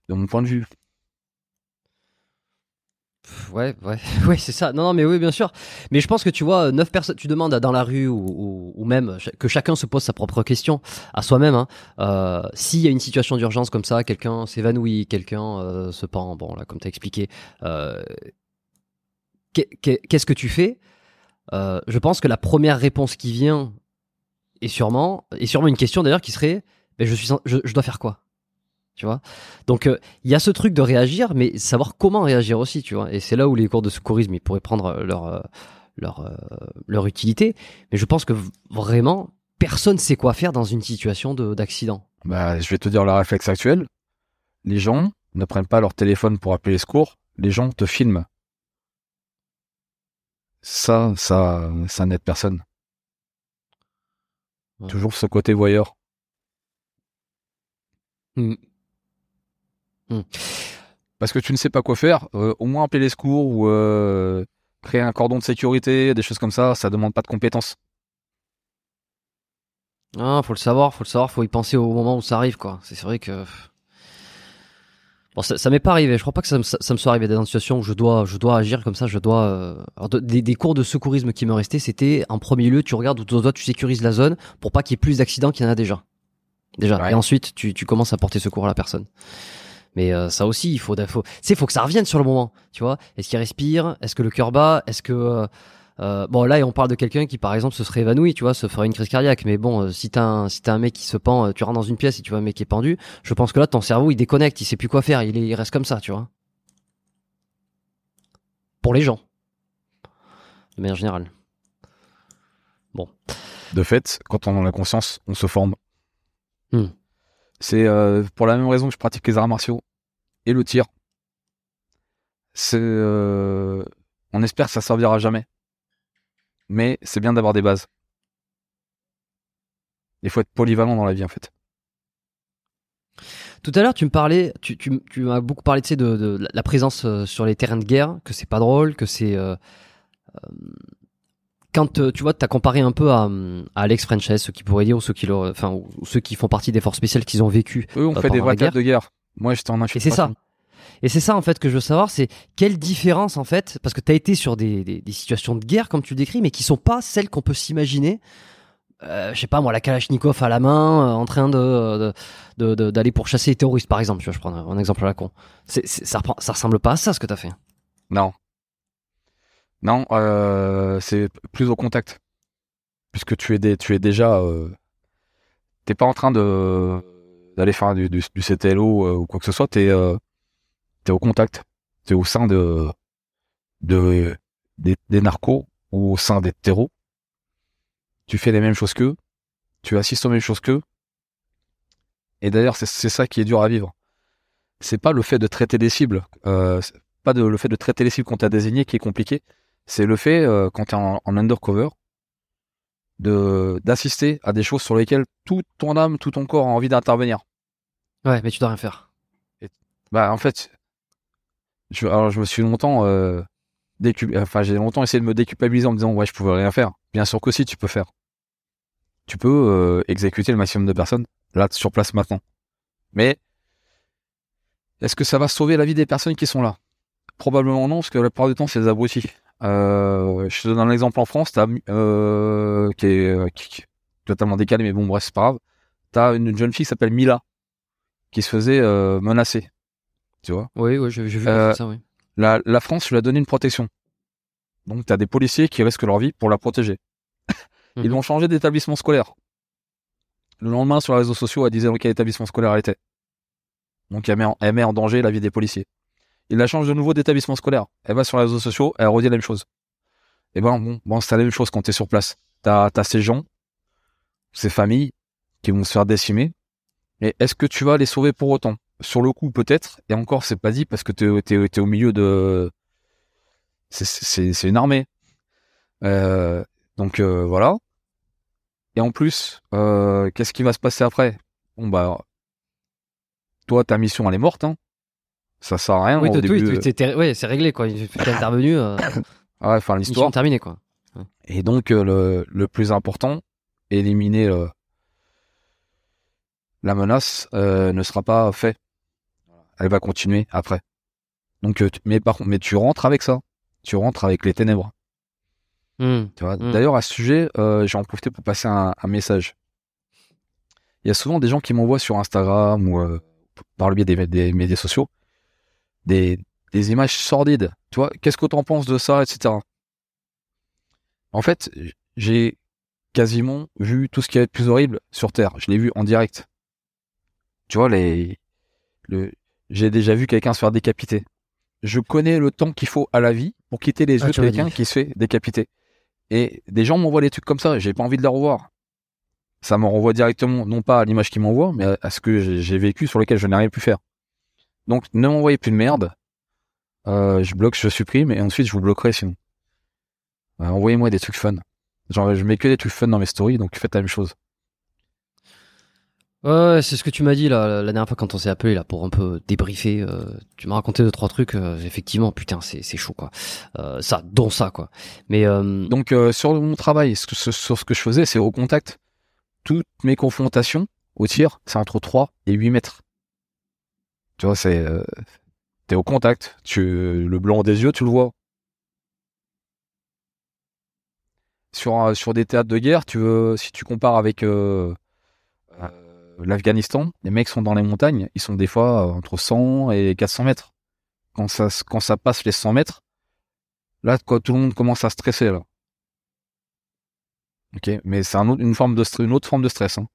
de mon point de vue. Ouais, [laughs] ouais, c'est ça. Non, non, mais oui, bien sûr. Mais je pense que tu vois, neuf personnes, tu demandes dans la rue ou, même que chacun se pose sa propre question à soi-même. Hein. Euh, S'il y a une situation d'urgence comme ça, quelqu'un s'évanouit, quelqu'un euh, se pend, bon, là, comme tu as expliqué, euh, qu'est-ce que tu fais? Euh, Je pense que la première réponse qui vient est est sûrement une question d'ailleurs qui serait, mais je suis, je, je dois faire quoi? Tu vois? Donc il y a ce truc de réagir mais savoir comment réagir aussi tu vois. Et c'est là où les cours de secourisme ils pourraient prendre leur leur leur utilité. Mais je pense que vraiment personne sait quoi faire dans une situation d'accident. Bah je vais te dire la réflexe actuelle les gens ne prennent pas leur téléphone pour appeler les secours. Les gens te filment. Ça ça ça n'aide personne. Ouais. toujours ce côté voyeur mmh. Parce que tu ne sais pas quoi faire, euh, au moins appeler les secours ou euh, créer un cordon de sécurité, des choses comme ça, ça demande pas de compétences. Ah, faut le savoir, faut le savoir, faut y penser au moment où ça arrive, quoi. C'est vrai que ça, ça m'est pas arrivé. Je crois pas que ça, me, soit arrivé dans une situation où je dois, je dois agir comme ça. Je dois. Euh... Des, cours de secourisme qui me restaient, c'était en premier lieu, tu regardes où toi tu sécurises la zone pour pas qu'il y ait plus d'accidents qu'il y en a déjà. Déjà. Ouais. Et ensuite, tu, tu commences à porter secours à la personne. Mais euh, ça aussi, il faut, faut, c'est faut que ça revienne sur le moment, tu vois. Est-ce qu'il respire? Est-ce que le cœur bat? Est-ce que euh, bon là, on parle de quelqu'un qui, par exemple, se serait évanoui, tu vois, se ferait une crise cardiaque. Mais bon, euh, si t'as un, si t'as un mec qui se pend, tu rentres dans une pièce et tu vois un mec qui est pendu, je pense que là, ton cerveau, il déconnecte, il sait plus quoi faire, il, est, il reste comme ça, tu vois. Pour les gens, de manière générale. Bon. De fait, quand on en a conscience, on se forme. Hmm. C'est euh, pour la même raison que je pratique les arts martiaux et le tir. C'est, euh, on espère que ça servira jamais, mais c'est bien d'avoir des bases. Il faut être polyvalent dans la vie en fait. Tout à l'heure, tu me parlais, tu, tu, tu m'as beaucoup parlé de, de, de, la présence euh, sur les terrains de guerre, que c'est pas drôle, que c'est euh, quand euh, tu vois, tu as comparé un peu à, à Alex Frances, ceux qui pourraient dire, ou ceux qui, enfin, ou ceux qui font partie des forces spéciales qu'ils ont vécu. Eux, on euh, fait des vrais de guerre. Moi, j'étais en Et c'est ça. Et c'est ça en fait que je veux savoir, c'est quelle différence en fait, parce que tu as été sur des, des, des, situations de guerre comme tu le décris, mais qui sont pas celles qu'on peut s'imaginer. Euh, je sais pas moi, la Kalachnikov à la main, euh, en train de d'aller de, de, pour chasser les terroristes par exemple. Tu vois, je prends un exemple à la con. C'est, ça, ça ressemble pas à ça ce que t'as fait. Non, non, euh, c'est plus au contact. Puisque tu es, des, tu es déjà. Euh, t'es pas en train d'aller faire du, CTLO euh, ou quoi que ce soit, t'es es au contact. T'es au sein de, de des, narcos ou au sein des terreaux. Tu fais les mêmes choses qu'eux. Tu assistes aux mêmes choses qu'eux. Et d'ailleurs, c'est ça qui est dur à vivre. C'est pas le fait de traiter des cibles, pas le fait de traiter les cibles qu'on t'a désigné qui est compliqué c'est le fait, euh, quand tu es en, en, undercover, de d'assister à des choses sur lesquelles toute ton âme, tout ton corps a envie d'intervenir. Ouais, mais tu dois rien faire. Et, bah, en fait, je, alors je me suis longtemps, euh, enfin, j'ai longtemps essayé de me déculpabiliser en me disant, ouais, je pouvais rien faire. Bien sûr que si, tu peux faire. Tu peux euh, exécuter le maximum de personnes, là, sur place maintenant. Mais, est-ce que ça va sauver la vie des personnes qui sont là? Probablement non, parce que la plupart du temps, c'est des abrutis. Euh, je te donne un exemple en France, t'as, euh, qui, est, euh, qui, qui est totalement décalé, mais bon, bref, c'est pas grave. T'as une jeune fille qui s'appelle Mila, qui se faisait euh, menacer. Tu vois? Oui, oui, j'ai vu ça, oui. la, la France lui a donné une protection. Donc, t'as des policiers qui risquent leur vie pour la protéger. Ils Mhm. l'ont changé d'établissement scolaire. Le lendemain, sur les réseaux sociaux, elle disait dans quel établissement scolaire elle était. Donc, elle met en, elle met en danger la vie des policiers. Il la change de nouveau d'établissement scolaire. Elle va sur les réseaux sociaux, elle redit la même chose. Et ben, bon, bon c'est la même chose quand t'es sur place. T'as, t'as ces gens, ces familles, qui vont se faire décimer. Et est-ce que tu vas les sauver pour autant? Sur le coup, peut-être. Et encore, c'est pas dit parce que t'es, t'es au milieu de, c'est une armée. Euh, donc, euh, voilà. Et en plus, euh, qu'est-ce qui va se passer après? Bon bah, toi, ta mission elle est morte. Hein. Ça sert à rien Oui, au début. ouais, c'est réglé, quoi. T'es intervenu, euh, [coughs] ouais, enfin l'histoire. terminée, quoi. Et donc euh, le, le plus important, éliminer euh, la menace euh, ne sera pas fait. Elle va continuer après. Donc, euh, mais par contre, mais tu rentres avec ça. Tu rentres avec les ténèbres. Hmm. Tu vois. Mm. D'ailleurs, à ce sujet, euh, j'ai en profité pour passer un, un message. Il y a souvent des gens qui m'envoient sur Instagram ou euh, par le biais des, des médias sociaux des, des images sordides. Tu vois, qu'est-ce que t'en penses de ça, etc. En fait, j'ai quasiment vu tout ce qui est plus horrible sur Terre. Je l'ai vu en direct. Tu vois, les, le, j'ai déjà vu quelqu'un se faire décapiter. Je connais le temps qu'il faut à la vie pour quitter les Ah, yeux de quelqu'un qui se fait décapiter. Et des gens m'envoient des trucs comme ça, j'ai pas envie de les revoir. Ça me renvoie directement, non pas à l'image qu'ils m'envoient, mais à- ce que j'ai vécu sur lequel je n'ai rien pu faire. Donc, ne m'envoyez plus de merde. Euh, je bloque, je supprime, et ensuite je vous bloquerai sinon. Euh, Envoyez-moi des trucs fun. Genre, je mets que des trucs fun dans mes stories, donc faites la même chose. Ouais, c'est ce que tu m'as dit là la dernière fois quand on s'est appelé là pour un peu débriefer. euh, tu m'as raconté deux trois trucs. euh, effectivement, putain, c'est chaud quoi. Euh, ça, dont ça quoi. Mais euh, Donc, euh, sur mon travail, sur ce que je faisais, c'est au contact. Toutes mes confrontations au tir, c'est entre 3 et 8 mètres. Tu vois, c'est... euh, T'es au contact. Tu, le blanc des yeux, tu le vois. Sur, un- sur des théâtres de guerre, tu veux, si tu compares avec euh, euh, l'Afghanistan, les mecs sont dans les montagnes, ils sont des fois entre 100 et 400 mètres. Quand ça, quand passe les 100 mètres, là, quoi, tout le monde commence à stresser, là. Ok, mais c'est un autre- une forme de une autre forme de stress. Hein.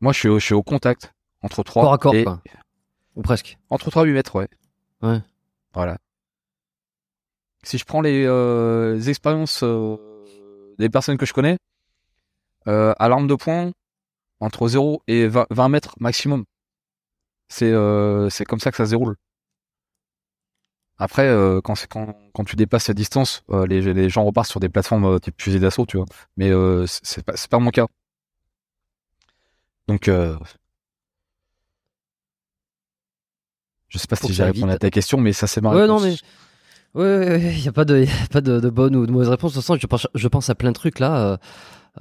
Moi, je suis, au- je suis au contact entre 3 corps à corps et quoi. Ou presque. entre 3 et 8 mètres, ouais. Ouais. Voilà. Si je prends les, euh, les expériences euh, des personnes que je connais, euh, à l'arme de poing, entre 0 et 20, 20 mètres maximum. C'est c'est comme ça que ça se déroule. Après, quand, quand, quand tu dépasses cette distance, les, les gens repartent sur des plateformes type fusil d'assaut, tu vois. Mais euh, c'est pas, c'est pas mon cas. Donc, euh, je sais pas Faut si j'ai répondu à ta question, mais ça c'est ma Ouais, non, réponse. mais ouais, il y a pas de, y a pas de, de bonne ou de mauvaise réponse. De toute façon, je pense, je pense à plein de trucs là. euh,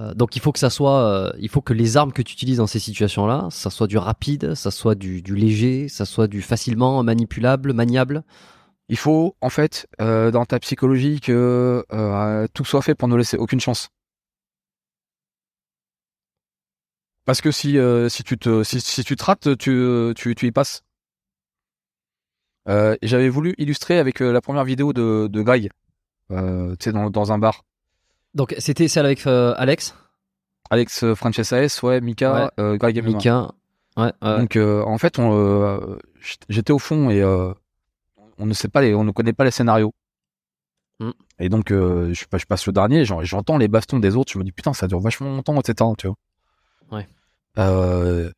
euh, donc il faut que ça soit, euh, il faut que les armes que tu utilises dans ces situations-là, ça soit du rapide, ça soit du, du léger, ça soit du facilement manipulable, maniable. Il faut, en fait, euh, dans ta psychologie, que tout soit fait pour ne laisser aucune chance. Parce que si si tu te si, si tu te rates, tu tu tu y passes. Euh, et J'avais voulu illustrer avec euh, la première vidéo de de Greg, euh, tu sais dans dans un bar. Donc c'était celle avec Alex, Alex euh, Frances AS, ouais, Mika, Ouais. Greg MMA. Mika. Ouais. Donc en fait, on, j'étais au fond et on ne sait pas les, on ne connaît pas les scénarios. Mm. Et donc je, je passe le dernier, j'entends les bastons des autres, je me dis putain ça dure vachement longtemps, etc. Tu vois. Ouais.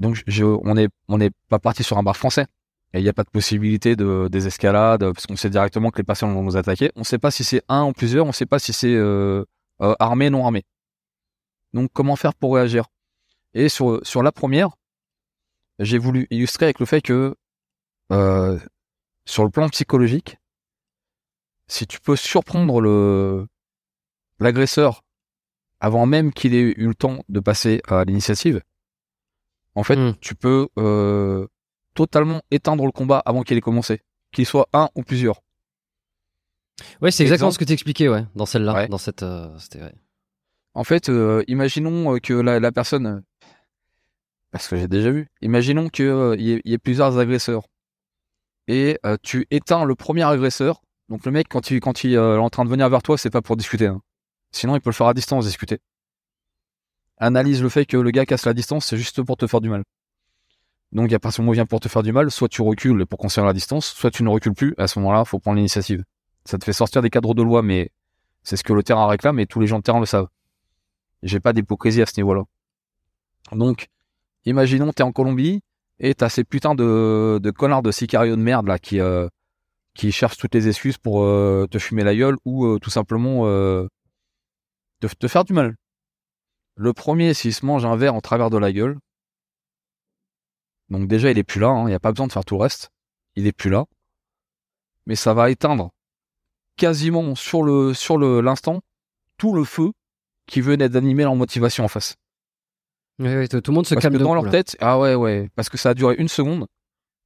Donc je, on est on n'est pas parti sur un bar français et il n'y a pas de possibilité de des escalades parce qu'on sait directement que les patients vont nous attaquer. On ne sait pas si c'est un ou plusieurs, on ne sait pas si c'est euh, euh, armé non armé. Donc comment faire pour réagir? Et sur sur la première, j'ai voulu illustrer avec le fait que euh, sur le plan psychologique, si tu peux surprendre le l'agresseur avant même qu'il ait eu le temps de passer à l'initiative, en fait, Mm. tu peux euh, totalement éteindre le combat avant qu'il ait commencé, qu'il soit un ou plusieurs. Ouais, c'est exactement ce que tu expliquais, ouais, dans celle-là, Ouais. dans cette, euh, ouais. En fait, euh, imaginons euh, que la, la personne, parce que j'ai déjà vu, imaginons qu'il y, ait- il y ait plusieurs agresseurs et tu éteins le premier agresseur. Donc le mec, quand il, quand il est en train de venir vers toi, c'est pas pour discuter. hein. Sinon, il peut le faire à distance, discuter. Analyse le fait que le gars casse la distance, c'est juste pour te faire du mal. Donc à partir du moment où vient pour te faire du mal, soit tu recules pour conserver la distance, soit tu ne recules plus. À ce moment-là, faut prendre l'initiative. Ça te fait sortir des cadres de loi, mais c'est ce que le terrain réclame et tous les gens de terrain le savent. J'ai pas d'hypocrisie à ce niveau-là. Donc, imaginons t'es en Colombie et t'as ces putains de, de connards de sicarios de merde là qui euh, qui cherchent toutes les excuses pour euh, te fumer la gueule ou euh, tout simplement euh, te, te faire du mal. Le premier, s'il se mange un verre en travers de la gueule, donc déjà il est plus là, il n'y a pas besoin de faire tout le reste, il est plus là, mais ça va éteindre quasiment sur le sur le l'instant tout le feu qui venait d'animer leur motivation en face. Tout le monde se Parce calme que dans leur là. tête, ah ouais, ouais, parce que ça a duré une seconde,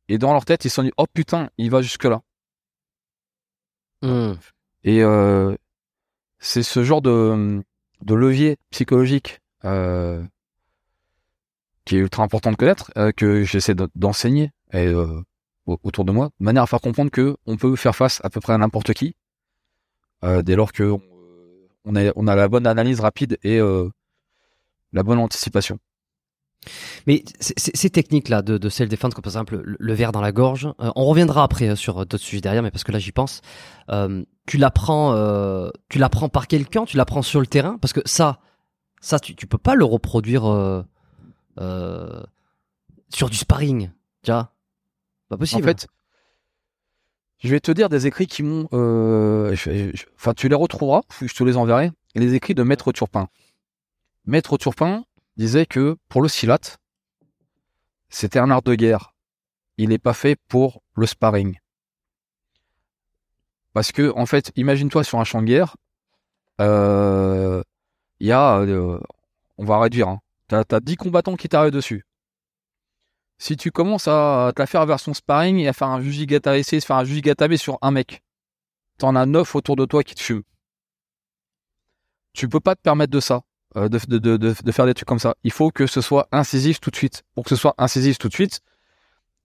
et dans leur tête, ils se sont dit, oh putain, il va jusque là. Hmm. Et euh, c'est ce genre de, de levier psychologique euh, qui est ultra important de connaître, euh, que j'essaie de- d'enseigner et, euh, au- autour de moi, de manière à faire comprendre que on peut faire face à peu près à n'importe qui, euh, dès lors que on, on a, la bonne analyse rapide et la bonne anticipation. Mais ces techniques-là de, de self-défense, comme par exemple le, le verre dans la gorge, on reviendra après sur d'autres sujets derrière, mais parce que là j'y pense. Tu l'apprends, tu par quelqu'un, tu l'apprends sur le terrain, parce que ça, ça tu, tu peux pas le reproduire euh, sur du sparring, tu Pas possible. En fait, je vais te dire des écrits qui m'ont. euh, Enfin, tu les retrouveras, je te les enverrai. Les écrits de Maître Turpin. Maître Turpin disait que pour le silate, c'était un art de guerre. Il n'est pas fait pour le sparring. Parce que, en fait, imagine-toi sur un champ de guerre, euh, il y a. on va réduire. Hein, T'as as 10 combattants qui t'arrivent dessus. Si tu commences à te la faire version sparring et à faire un jujigata, essayer faire un jujigatabe sur un mec, t'en as neuf autour de toi qui te fument. Tu peux pas te permettre de ça, euh, de, faire des trucs comme ça. Il faut que ce soit incisif tout de suite. Pour que ce soit incisif tout de suite,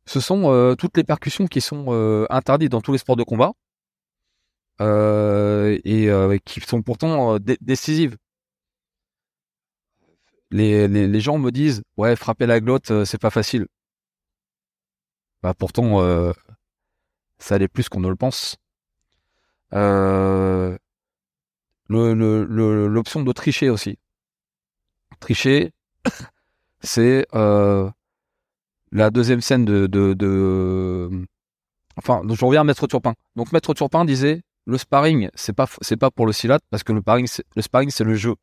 ce sont euh, toutes les percussions qui sont euh, interdites dans tous les sports de combat et qui sont pourtant dé- décisives. Les, gens me disent ouais frapper la glotte euh, c'est pas facile. Bah pourtant euh, ça l'est plus qu'on ne le pense. Euh, l'option de tricher aussi. Tricher, [coughs] c'est la deuxième scène de, enfin je reviens à Maître Turpin. Donc Maître Turpin disait le sparring c'est pas pas pour le silat parce que le sparring c'est le jeu.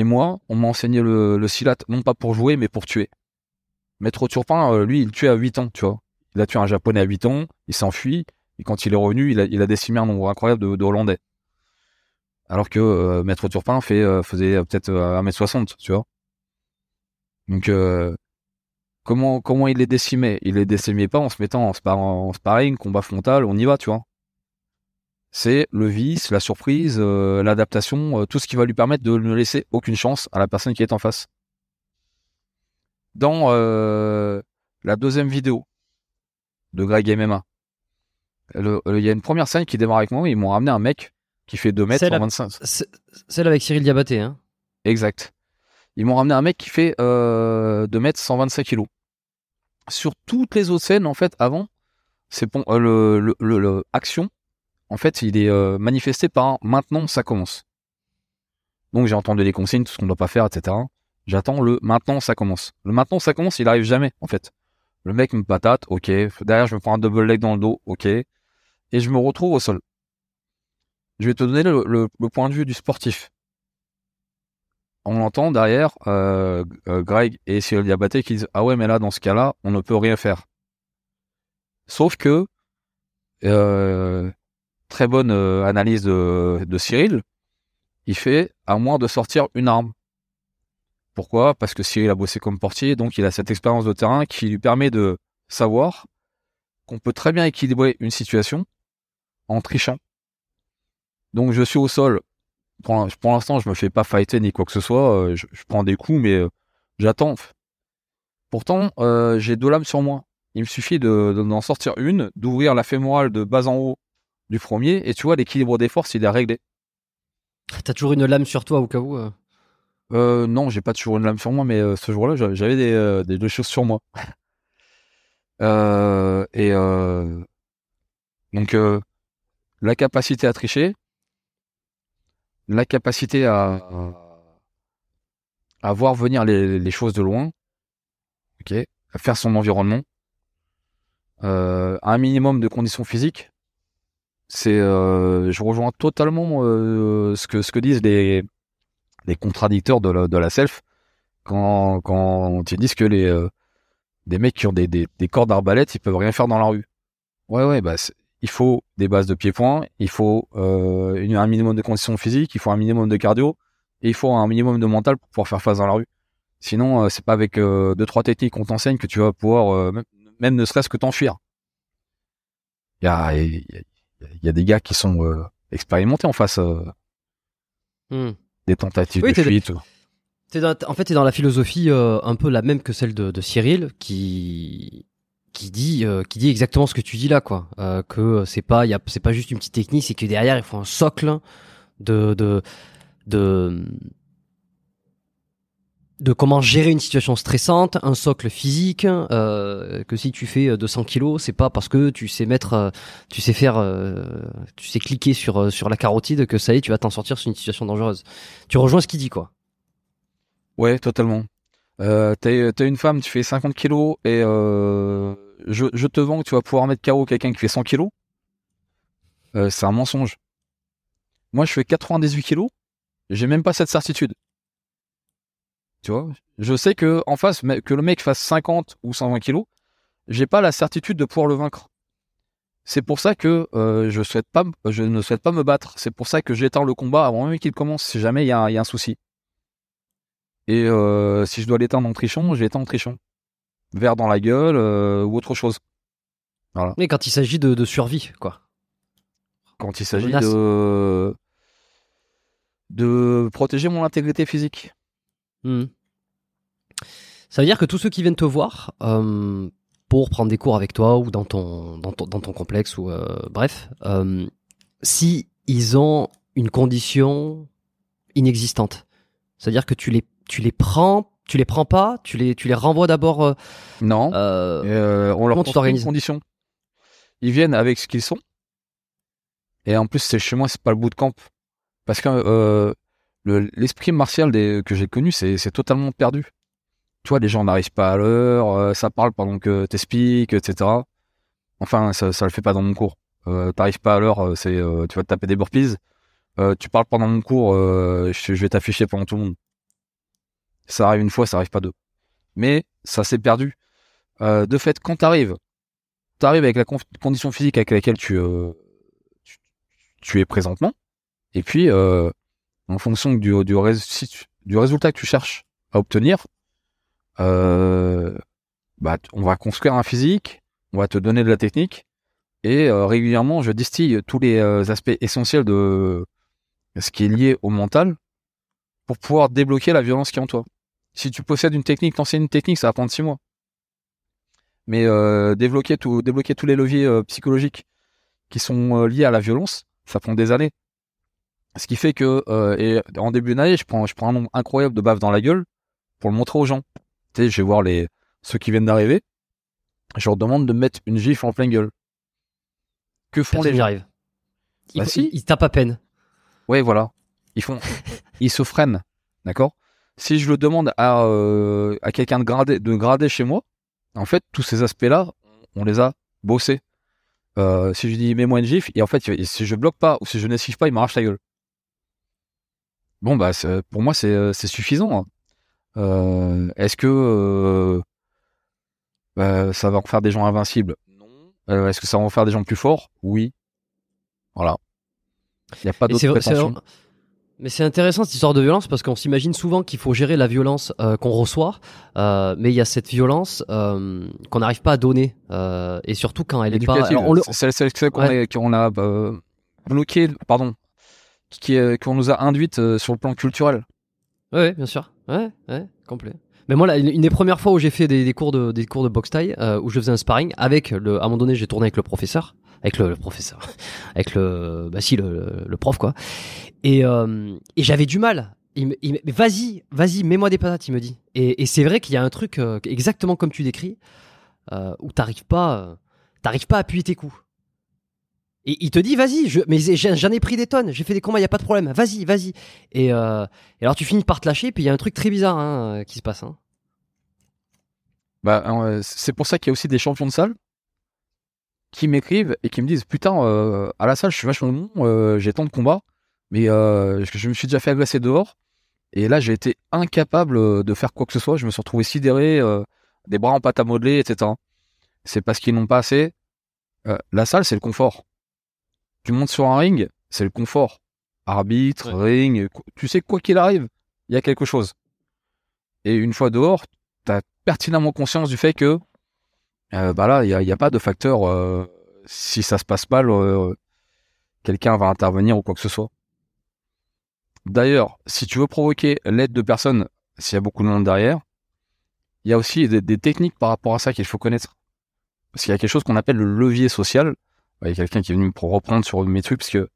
Et moi on m'a enseigné le, silat non pas pour jouer mais pour tuer. Maître Turpin euh, lui il tuait à 8 ans tu vois. Il a tué un japonais à 8 ans, il s'enfuit et quand il est revenu il a, décimé un nombre incroyable de, hollandais. Alors que euh, Maître Turpin euh, faisait peut-être euh, 1m60, tu vois. Donc, comment, comment il les décimait Il les décimait pas en se mettant en, en sparring, combat frontal, on y va, tu vois. C'est le vice, la surprise, euh, l'adaptation, euh, tout ce qui va lui permettre de ne laisser aucune chance à la personne qui est en face. Dans euh, la deuxième vidéo de Greg MMA, il y a une première scène qui démarre avec moi, ils m'ont ramené un mec qui fait 2 mètres C'est la- 125. C'est- Celle avec Cyril Diabaté, hein Exact. Ils m'ont ramené un mec qui fait euh, 2 mètres 125 kilos. Sur toutes les autres scènes, en fait, avant, c'est bon, le, le, le- le- action, en fait, il est euh, manifesté par maintenant ça commence. Donc j'ai entendu les consignes, tout ce qu'on ne doit pas faire, etc. J'attends le maintenant ça commence. Le maintenant ça commence, il arrive jamais, en fait. Le mec me patate, ok. Derrière, je me prends un double leg dans le dos, ok. Et je me retrouve au sol. Je vais te donner le, point de vue du sportif on entend derrière euh, euh, Greg et Cyril Diabaté qui disent ah ouais mais là dans ce cas-là on ne peut rien faire. Sauf que très bonne euh, analyse de, Cyril, il fait à moins de sortir une arme. Pourquoi? Parce que Cyril a bossé comme portier, donc il a cette expérience de terrain qui lui permet de savoir qu'on peut très bien équilibrer une situation en trichant Donc je suis au sol. Pour, l'instant, je me fais pas fighter ni quoi que ce soit. euh, Je, prends des coups, mais euh, j'attends. Pourtant, j'ai deux lames sur moi. Il me suffit de de- d'en sortir une, d'ouvrir la fémorale de bas en haut du premier, et tu vois, l'équilibre des forces, il est réglé. T'as toujours une lame sur toi au cas où. euh. Euh, non, j'ai pas toujours une lame sur moi, mais euh, ce jour-là, j'a- j'avais des, des deux choses sur moi. [laughs] Et donc la capacité à tricher, la capacité à, à voir venir les, les choses de loin, ok, à faire son environnement, euh, un minimum de conditions physiques. C'est, euh, je rejoins totalement euh, ce que ce que disent les les contradicteurs de la, de la self quand, quand ils disent que les euh, des mecs qui ont des, des, des cordes d'arbalète, ils peuvent rien faire dans la rue. Ouais, ouais, bah, il faut des bases de pieds-points, il faut euh, une- un minimum de conditions physiques, il faut un minimum de cardio, et il faut un minimum de mental pour pouvoir faire face dans la rue. Sinon, euh, c'est pas avec euh, deux trois techniques qu'on t'enseigne que tu vas pouvoir même, même ne serait-ce que t'enfuir. Il y a, y, a, y a des gars qui sont euh, expérimentés en face euh, Hmm. des tentatives Oui, de fuite. Dans- en fait, tu es dans la philosophie euh, un peu la même que celle de, de Cyril, qui qui dit qui dit exactement ce que tu dis là, quoi. Que c'est pas y a c'est pas juste une petite technique, c'est que derrière il faut un socle de de de de comment gérer une situation stressante, un socle physique, euh, que si tu fais 200 kilos, c'est pas parce que tu sais mettre, euh, tu sais faire, euh, tu sais cliquer sur euh, sur la carotide que ça y est, tu vas t'en sortir sur une situation dangereuse. Tu rejoins ce qu'il dit, quoi. Ouais, totalement. Euh, t'es, une femme, tu fais 50 kilos et euh, je, te vends que tu vas pouvoir mettre KO quelqu'un qui fait 100 kilos. Euh, c'est un mensonge. Moi, je fais 98 kilos, j'ai même pas cette certitude. Tu vois, je sais que en face, que le mec fasse 50 ou 120 kilos, j'ai pas la certitude de pouvoir le vaincre. C'est pour ça que euh, je souhaite pas, m- je ne souhaite pas me battre. C'est pour ça que j'éteins le combat avant même qu'il commence, si jamais il y a, un- il y a un souci. Et euh, si je dois l'éteindre en trichant, je l'éteins en trichant. Verre dans la gueule euh, ou autre chose. Mais quand il s'agit de, de survie, quoi. Quand il s'agit de protéger mon intégrité physique. Hmm. Ça veut dire que tous ceux qui viennent te voir euh, pour prendre des cours avec toi ou dans ton dans ton, dans ton complexe ou euh, bref, euh, si ils ont une condition inexistante, c'est-à-dire que tu les tu les prends, tu les prends pas, tu les tu les renvoies d'abord. euh, Non. on leur construit une condition. Ils viennent avec ce qu'ils sont. Et en plus, c'est chez moi, c'est pas le bout de camp. Parce que le- l'esprit martial des, que j'ai connu, c'est totalement perdu. Tu vois, les gens n'arrivent pas à l'heure, euh, ça parle pendant que t'expliques, etc. Enfin, ça, ça le fait pas dans mon cours. Euh, T'arrives pas à l'heure, euh, c'est euh, tu vas te taper des burpees. Euh, tu parles pendant mon cours, euh, je, je vais t'afficher pendant tout le monde. Ça arrive une fois, ça arrive pas deux. Mais ça s'est perdu. De fait, quand t'arrives, t'arrives avec la condition physique avec laquelle tu, tu, tu es présentement, et puis en fonction du, résultat que tu cherches à obtenir, euh, bah, on va construire un physique, on va te donner de la technique, et euh, régulièrement, je distille tous les euh, aspects essentiels de ce qui est lié au mental pour pouvoir débloquer la violence qui est en toi. Si tu possèdes une technique, t'enseignes une technique, ça va prendre six mois mais débloquer tous les leviers psychologiques qui sont liés à la violence, ça prend des années. Ce qui fait que euh, et en début d'année, je prends, je prends un nombre incroyable de baffes dans la gueule pour le montrer aux gens. Tu sais, je vais voir les ceux qui viennent d'arriver, je leur demande de me mettre une gifle en pleine gueule. Que font personne les gens arrive. Ils, Bah si. ils- tapent à peine. Ouais, voilà. Ils font, [laughs] ils se freinent, d'accord? Si je le demande à euh, à quelqu'un de gradé, de gradé chez moi, en fait, tous ces aspects-là, on les a bossés. Euh, si je dis mets-moi une gifle, et en fait, si je bloque pas ou si je n'esquive pas, il m'arrache la gueule. Bon bah, c'est- pour moi, c'est c'est suffisant. hein. Euh, Est-ce que euh, bah, ça va en faire des gens invincibles? Non. Euh, Est-ce que ça va en faire des gens plus forts? Oui. Voilà. Il n'y a pas d'autre prétention. Mais c'est intéressant cette histoire de violence parce qu'on s'imagine souvent qu'il faut gérer la violence euh, qu'on reçoit, euh, mais il y a cette violence euh, qu'on n'arrive pas à donner, euh, et surtout quand elle est pas. alors, on le- C'est celle, qu'on Ouais. a euh, bloqué, pardon, est- qu'on nous a induites euh, sur le plan culturel. Ouais, bien sûr. Ouais, ouais, complet. Mais moi, là, une, des premières fois où j'ai fait des, cours de des cours de boxe taille, euh, où je faisais un sparring avec le, à un moment donné, j'ai tourné avec le professeur, avec le, professeur, [laughs] avec le, bah si, le, le prof quoi. Et, euh, et j'avais du mal. Vas-y, vas-y, mets-moi des patates, il me dit. Et, et c'est vrai qu'il y a un truc euh, exactement comme tu décris, euh, où t'arrives pas, euh, t'arrives pas à appuyer tes coups. Et il te dit, vas-y, mais j'en ai pris des tonnes, j'ai fait des combats, y a pas de problème, vas-y, vas-y. Et, euh, et alors tu finis par te lâcher, puis il y a un truc très bizarre hein, euh, qui se passe. Hein. Bah, euh, c'est pour ça qu'il y a aussi des champions de salle qui m'écrivent et qui me disent Putain, à la salle, je suis vachement bon, j'ai tant de combats, mais euh, je, me suis déjà fait agresser dehors. Et là, j'ai été incapable de faire quoi que ce soit. Je me suis retrouvé sidéré, des bras en pâte à modeler, etc. C'est parce qu'ils n'ont pas assez. La salle, c'est le confort. Tu montes sur un ring, c'est le confort. Arbitre, ring, tu sais, quoi qu'il arrive, il y a quelque chose. Et une fois dehors, tu as pertinemment conscience du fait que euh, bah là, il n'y a pas de facteur euh, si ça se passe mal, euh, quelqu'un va intervenir ou quoi que ce soit. D'ailleurs, si tu veux provoquer l'aide de personnes, s'il y a beaucoup de monde derrière, il y a aussi des, des techniques par rapport à ça qu'il faut connaître. Parce qu'il y a quelque chose qu'on appelle le levier social. Il y a quelqu'un qui est venu pour reprendre sur mes trucs parce que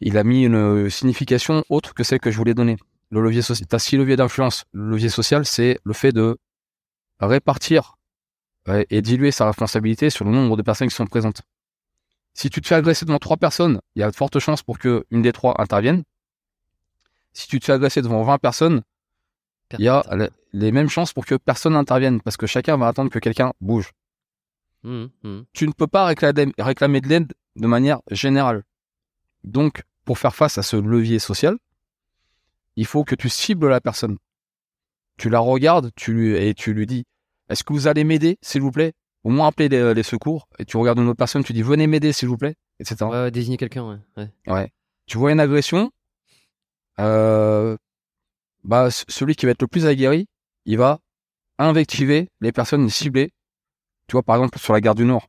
il a mis une signification autre que celle que je voulais donner. Le levier social, t'as six leviers d'influence. Le levier social, c'est le fait de répartir et diluer sa responsabilité sur le nombre de personnes qui sont présentes. Si tu te fais agresser devant trois personnes, il y a de fortes chances pour que une des trois intervienne. Si tu te fais agresser devant 20 personnes, il y a le- les mêmes chances pour que personne n'intervienne parce que chacun va attendre que quelqu'un bouge. Mhm, mhm. Tu ne peux pas réclamer, réclamer de l'aide de manière générale. Donc, pour faire face à ce levier social, il faut que tu cibles la personne. Tu la regardes tu lui, et tu lui dis Est-ce que vous allez m'aider, s'il vous plaît? Au moins appeler les, les secours. Et tu regardes une autre personne, tu dis Venez m'aider, s'il vous plaît, etc. Désigner quelqu'un, ouais. ouais. Ouais. Tu vois une agression, euh, bah, celui qui va être le plus aguerri, il va invectiver les personnes ciblées. Tu vois, par exemple, sur la gare du Nord,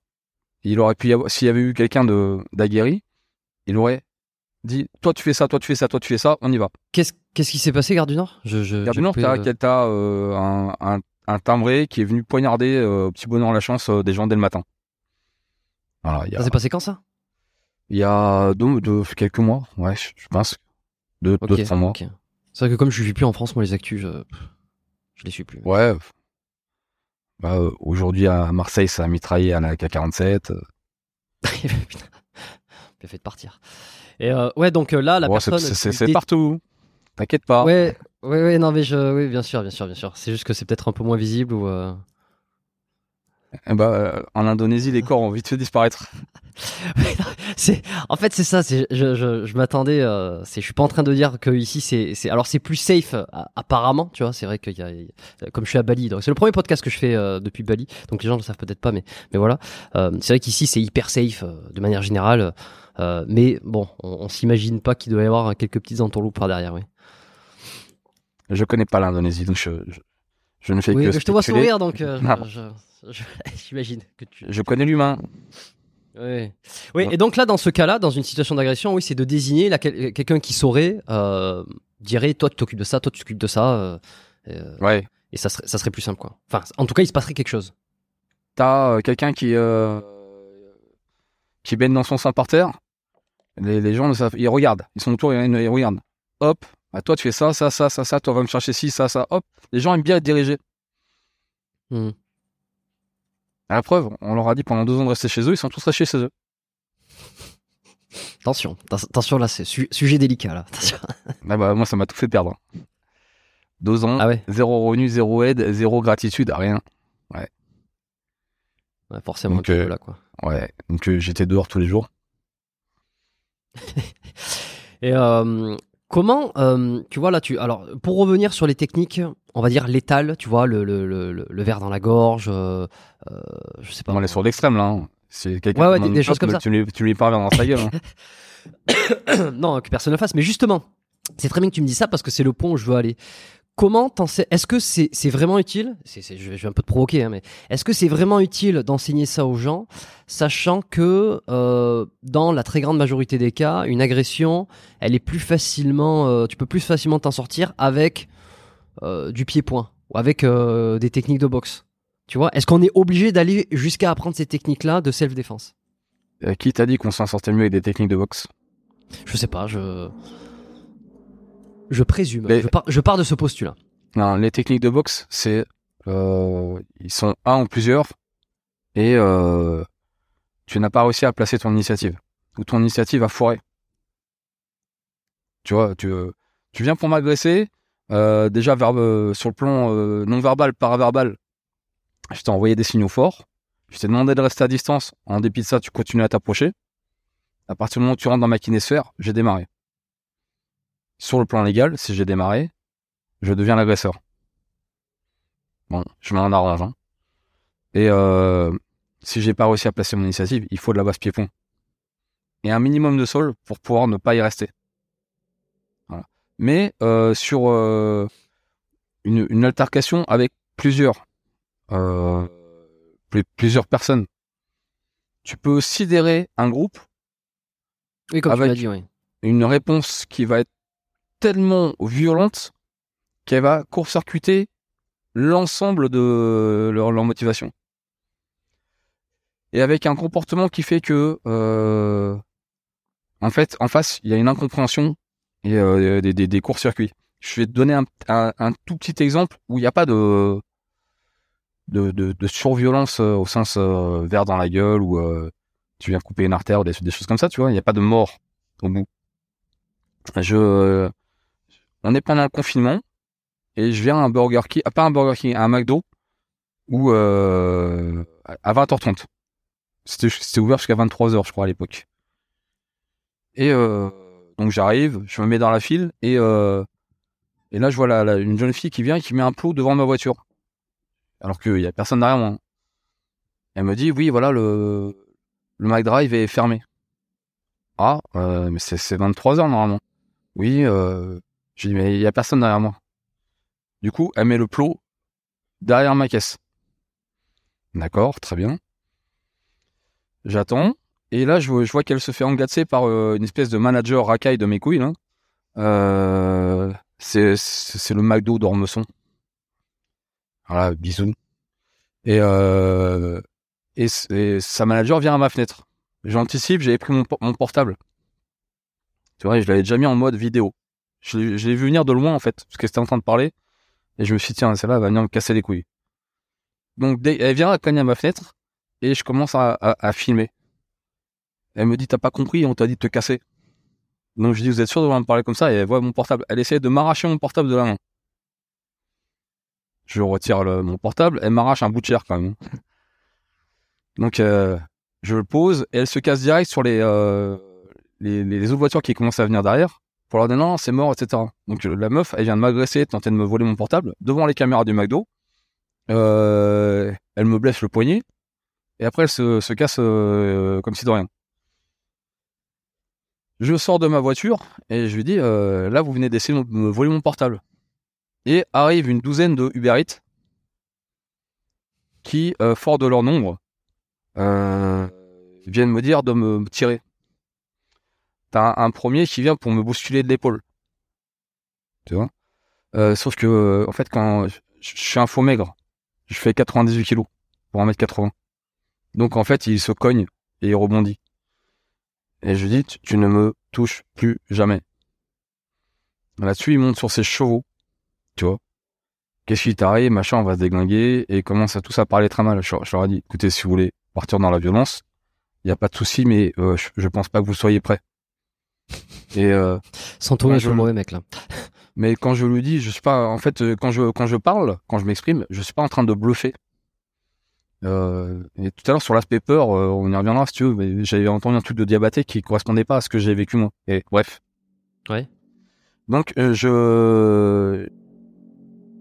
il aurait pu y avoir, s'il y avait eu quelqu'un de, d'aguerri, il aurait dit, toi tu fais ça, toi tu fais ça, toi tu fais ça, on y va. Qu'est-ce qu'est-ce qui s'est passé, Gare du Nord? Je, je, Gare du Nord, t'as, euh, t'as, euh, un, un, un timbré qui est venu poignarder euh, au petit bonheur la chance euh, des gens dès le matin. Voilà, il y a, Ça s'est passé quand ça? Il y a deux, deux- quelques mois, ouais, je je pense. Deux, Ok. deux, trois mois. C'est vrai que comme je suis plus en France, moi les actus, je, je les suis plus. Ouais. Bah, euh, aujourd'hui à Marseille, ça a mitraillé à la K47. euh. [laughs] Putain, bien fait de partir. Et euh, ouais, donc euh, là, la Bon, personne. c'est dé- partout. T'inquiète pas. Ouais, ouais, ouais, non, mais je, oui, bien sûr, bien sûr, bien sûr. C'est juste que c'est peut-être un peu moins visible ou. Eh bah, euh, en Indonésie, les corps ont vite fait disparaître. [laughs] c'est, en fait, c'est ça. C'est, je, je, je m'attendais. Euh, c'est, je suis pas en train de dire que ici c'est, c'est, alors c'est plus safe euh, apparemment. Tu vois, c'est vrai qu'il y a, comme je suis à Bali, donc c'est le premier podcast que je fais depuis Bali. Donc les gens ne le savent peut-être pas, mais, mais voilà. C'est vrai qu'ici c'est hyper safe de manière générale. Mais bon, on, on s'imagine pas qu'il doit y avoir quelques petites entourloupes par derrière. Oui. Je connais pas l'Indonésie, donc je, je, je ne fais Oui, que je te vois sourire, donc [laughs] j'imagine que tu. Je connais l'humain. Oui. Oui, et donc là, dans ce cas-là, dans une situation d'agression, oui, c'est de désigner quel- quelqu'un qui saurait, euh, dirait, toi, tu t'occupes de ça, toi, tu t'occupes de ça, euh, euh, Ouais. et ça serait, ça serait plus simple, quoi. Enfin, en tout cas, il se passerait quelque chose. T'as euh, quelqu'un qui euh, qui baigne dans son sang par terre. Les, les gens ne savent, ils regardent, ils sont autour, ils, ils regardent. Hop, à toi tu fais ça, ça, ça, ça, ça. Toi va me chercher ci, ça, ça. Hop. Les gens aiment bien être dirigés. Hmm. À la preuve, on leur a dit pendant deux ans de rester chez eux, ils sont tous restés chez eux. Attention, Atten- attention là, c'est su- sujet délicat là. Ah bah, moi, ça m'a tout fait perdre. Deux ans, Ah ouais, zéro revenu, zéro aide, zéro gratitude, rien. ouais, forcément, Donc, euh, là, quoi. Ouais. Donc euh, j'étais dehors tous les jours. [laughs] Et euh, comment, tu vois là, tu, alors, pour revenir sur les techniques, on va dire létales, tu vois, le, le, le, verre dans la gorge, je sais pas. on est sur l'extrême là. hein. C'est quelqu'un Ouais, ouais, des- des choses comme ça. Tu lui, tu lui parles dans sa gueule. hein. [coughs] non, que personne ne fasse. Mais justement, c'est très bien que tu me dis ça parce que c'est le point où je veux aller. comment sais Est-ce que c'est c'est vraiment utile c'est, je, vais, je vais un peu te provoquer, hein, mais est-ce que c'est vraiment utile d'enseigner ça aux gens, sachant que euh, dans la très grande majorité des cas, une agression, elle est plus facilement, euh, tu peux plus facilement t'en sortir avec euh, du pied-point ou avec euh, des techniques de boxe? Tu vois Est-ce qu'on est obligé d'aller jusqu'à apprendre ces techniques-là de self-défense? Euh, qui t'a dit qu'on s'en sortait mieux avec des techniques de boxe? Je sais pas, je je présume. Je, pars, je pars de ce postulat. Non, les techniques de boxe, c'est euh, ils sont un ou plusieurs et euh, tu n'as pas réussi à placer ton initiative ou ton initiative a foiré. Tu vois, tu tu viens pour m'agresser. déjà verbe, sur le plan non verbal, paraverbal, je t'ai envoyé des signaux forts. Je t'ai demandé de rester à distance. En dépit de ça, tu continues à t'approcher. À partir du moment où tu rentres dans ma kinésphère, j'ai démarré. Sur le plan légal, si j'ai démarré, je deviens l'agresseur. Bon, je m'en arrange. Hein. Et euh, si j'ai pas réussi à placer mon initiative, il faut de la base pied-pont. Et un minimum de sol pour pouvoir ne pas y rester. Voilà. Mais euh, sur euh, une, une altercation avec plusieurs, euh, plus- plusieurs personnes, tu peux sidérer un groupe Oui, comme tu Avec- l'as dit, oui. une réponse qui va être tellement violente qu'elle va court-circuiter l'ensemble de leur, leur motivation. Et avec un comportement qui fait que, euh, en fait, en face, il y a une incompréhension et euh, des, des, des courts-circuits. Je vais te donner un, un, un tout petit exemple où il n'y a pas de, de, de, de surviolence euh, au sens euh, verre dans la gueule ou euh, tu viens couper une artère ou des, choses comme ça, tu vois. Il n'y a pas de mort au bout. Je, on est pendant le confinement et je viens à un Burger King, pas un Burger King, à un McDo où euh, à 20h30. C'était ouvert jusqu'à 23h, je crois à l'époque. Et euh, donc j'arrive, je me mets dans la file et euh, et là je vois la- une jeune fille qui vient et qui met un plot devant ma voiture, alors qu'il y a personne derrière moi. Elle me dit oui voilà le le McDrive est fermé. Ah euh, mais c'est c'est 23h normalement. Oui euh, je dis mais il y a personne derrière moi. Du coup elle met le plot derrière ma caisse. D'accord très bien. J'attends. Et là, je vois, qu'elle se fait engacer par euh, une espèce de manager racaille de mes couilles. Euh, c'est, le McDo d'Ormesson. Voilà, bisous. Et, euh, et, sa manager vient à ma fenêtre. J'anticipe, j'avais pris mon, mon portable. Tu vois, je l'avais déjà mis en mode vidéo. Je l'ai vu venir de loin, en fait, parce qu'elle était en train de parler. Et je me suis dit, tiens, celle-là elle va venir me casser les couilles. Donc, elle vient à cogner à ma fenêtre et je commence à, à, à filmer. Elle me dit t'as pas compris, on t'a dit de te casser. Donc je dis vous êtes sûr de vouloir me parler comme ça? Et elle voit mon portable. Elle essaie de m'arracher mon portable de la main. Je retire mon portable, elle m'arrache un bout de chair quand même. Donc euh, je le pose et elle se casse direct sur les, euh, les, autres voitures qui commencent à venir derrière pour leur dire non c'est mort etc. Donc euh, la meuf elle vient de m'agresser, tenter de me voler mon portable devant les caméras du McDo. Elle me blesse le poignet et après elle se, se casse comme si de rien. Je sors de ma voiture et je lui dis là vous venez d'essayer de me voler mon portable. Et arrive une douzaine de Uber Eats qui, euh, fort de leur nombre, euh, viennent me dire de me tirer. T'as un, premier qui vient pour me bousculer de l'épaule. Tu vois? Euh, Sauf que, en fait, quand je, suis un faux maigre, je fais 98 kilos pour 1m80. Donc, en fait, il se cogne et il rebondit. Et je lui dis, tu ne me touches plus jamais. Là-dessus, il monte sur ses chevaux, tu vois. Qu'est-ce qui t'arrive, machin, on va se déglinguer, et commence à tous à parler très mal. Je, je leur ai dit, écoutez, si vous voulez partir dans la violence, il n'y a pas de souci, mais euh, je, je pense pas que vous soyez prêts. Et euh, Sans tourner sur le mauvais mec là. [laughs] mais quand je lui dis, je suis pas, en fait, euh, quand je quand je parle, quand je m'exprime, je suis pas en train de bluffer. Euh, et tout à l'heure sur l'aspect peur, euh, on y reviendra si tu veux. Mais j'avais entendu un truc de diabaté qui correspondait pas à ce que j'ai vécu moi. Et bref. Ouais. Donc euh, je,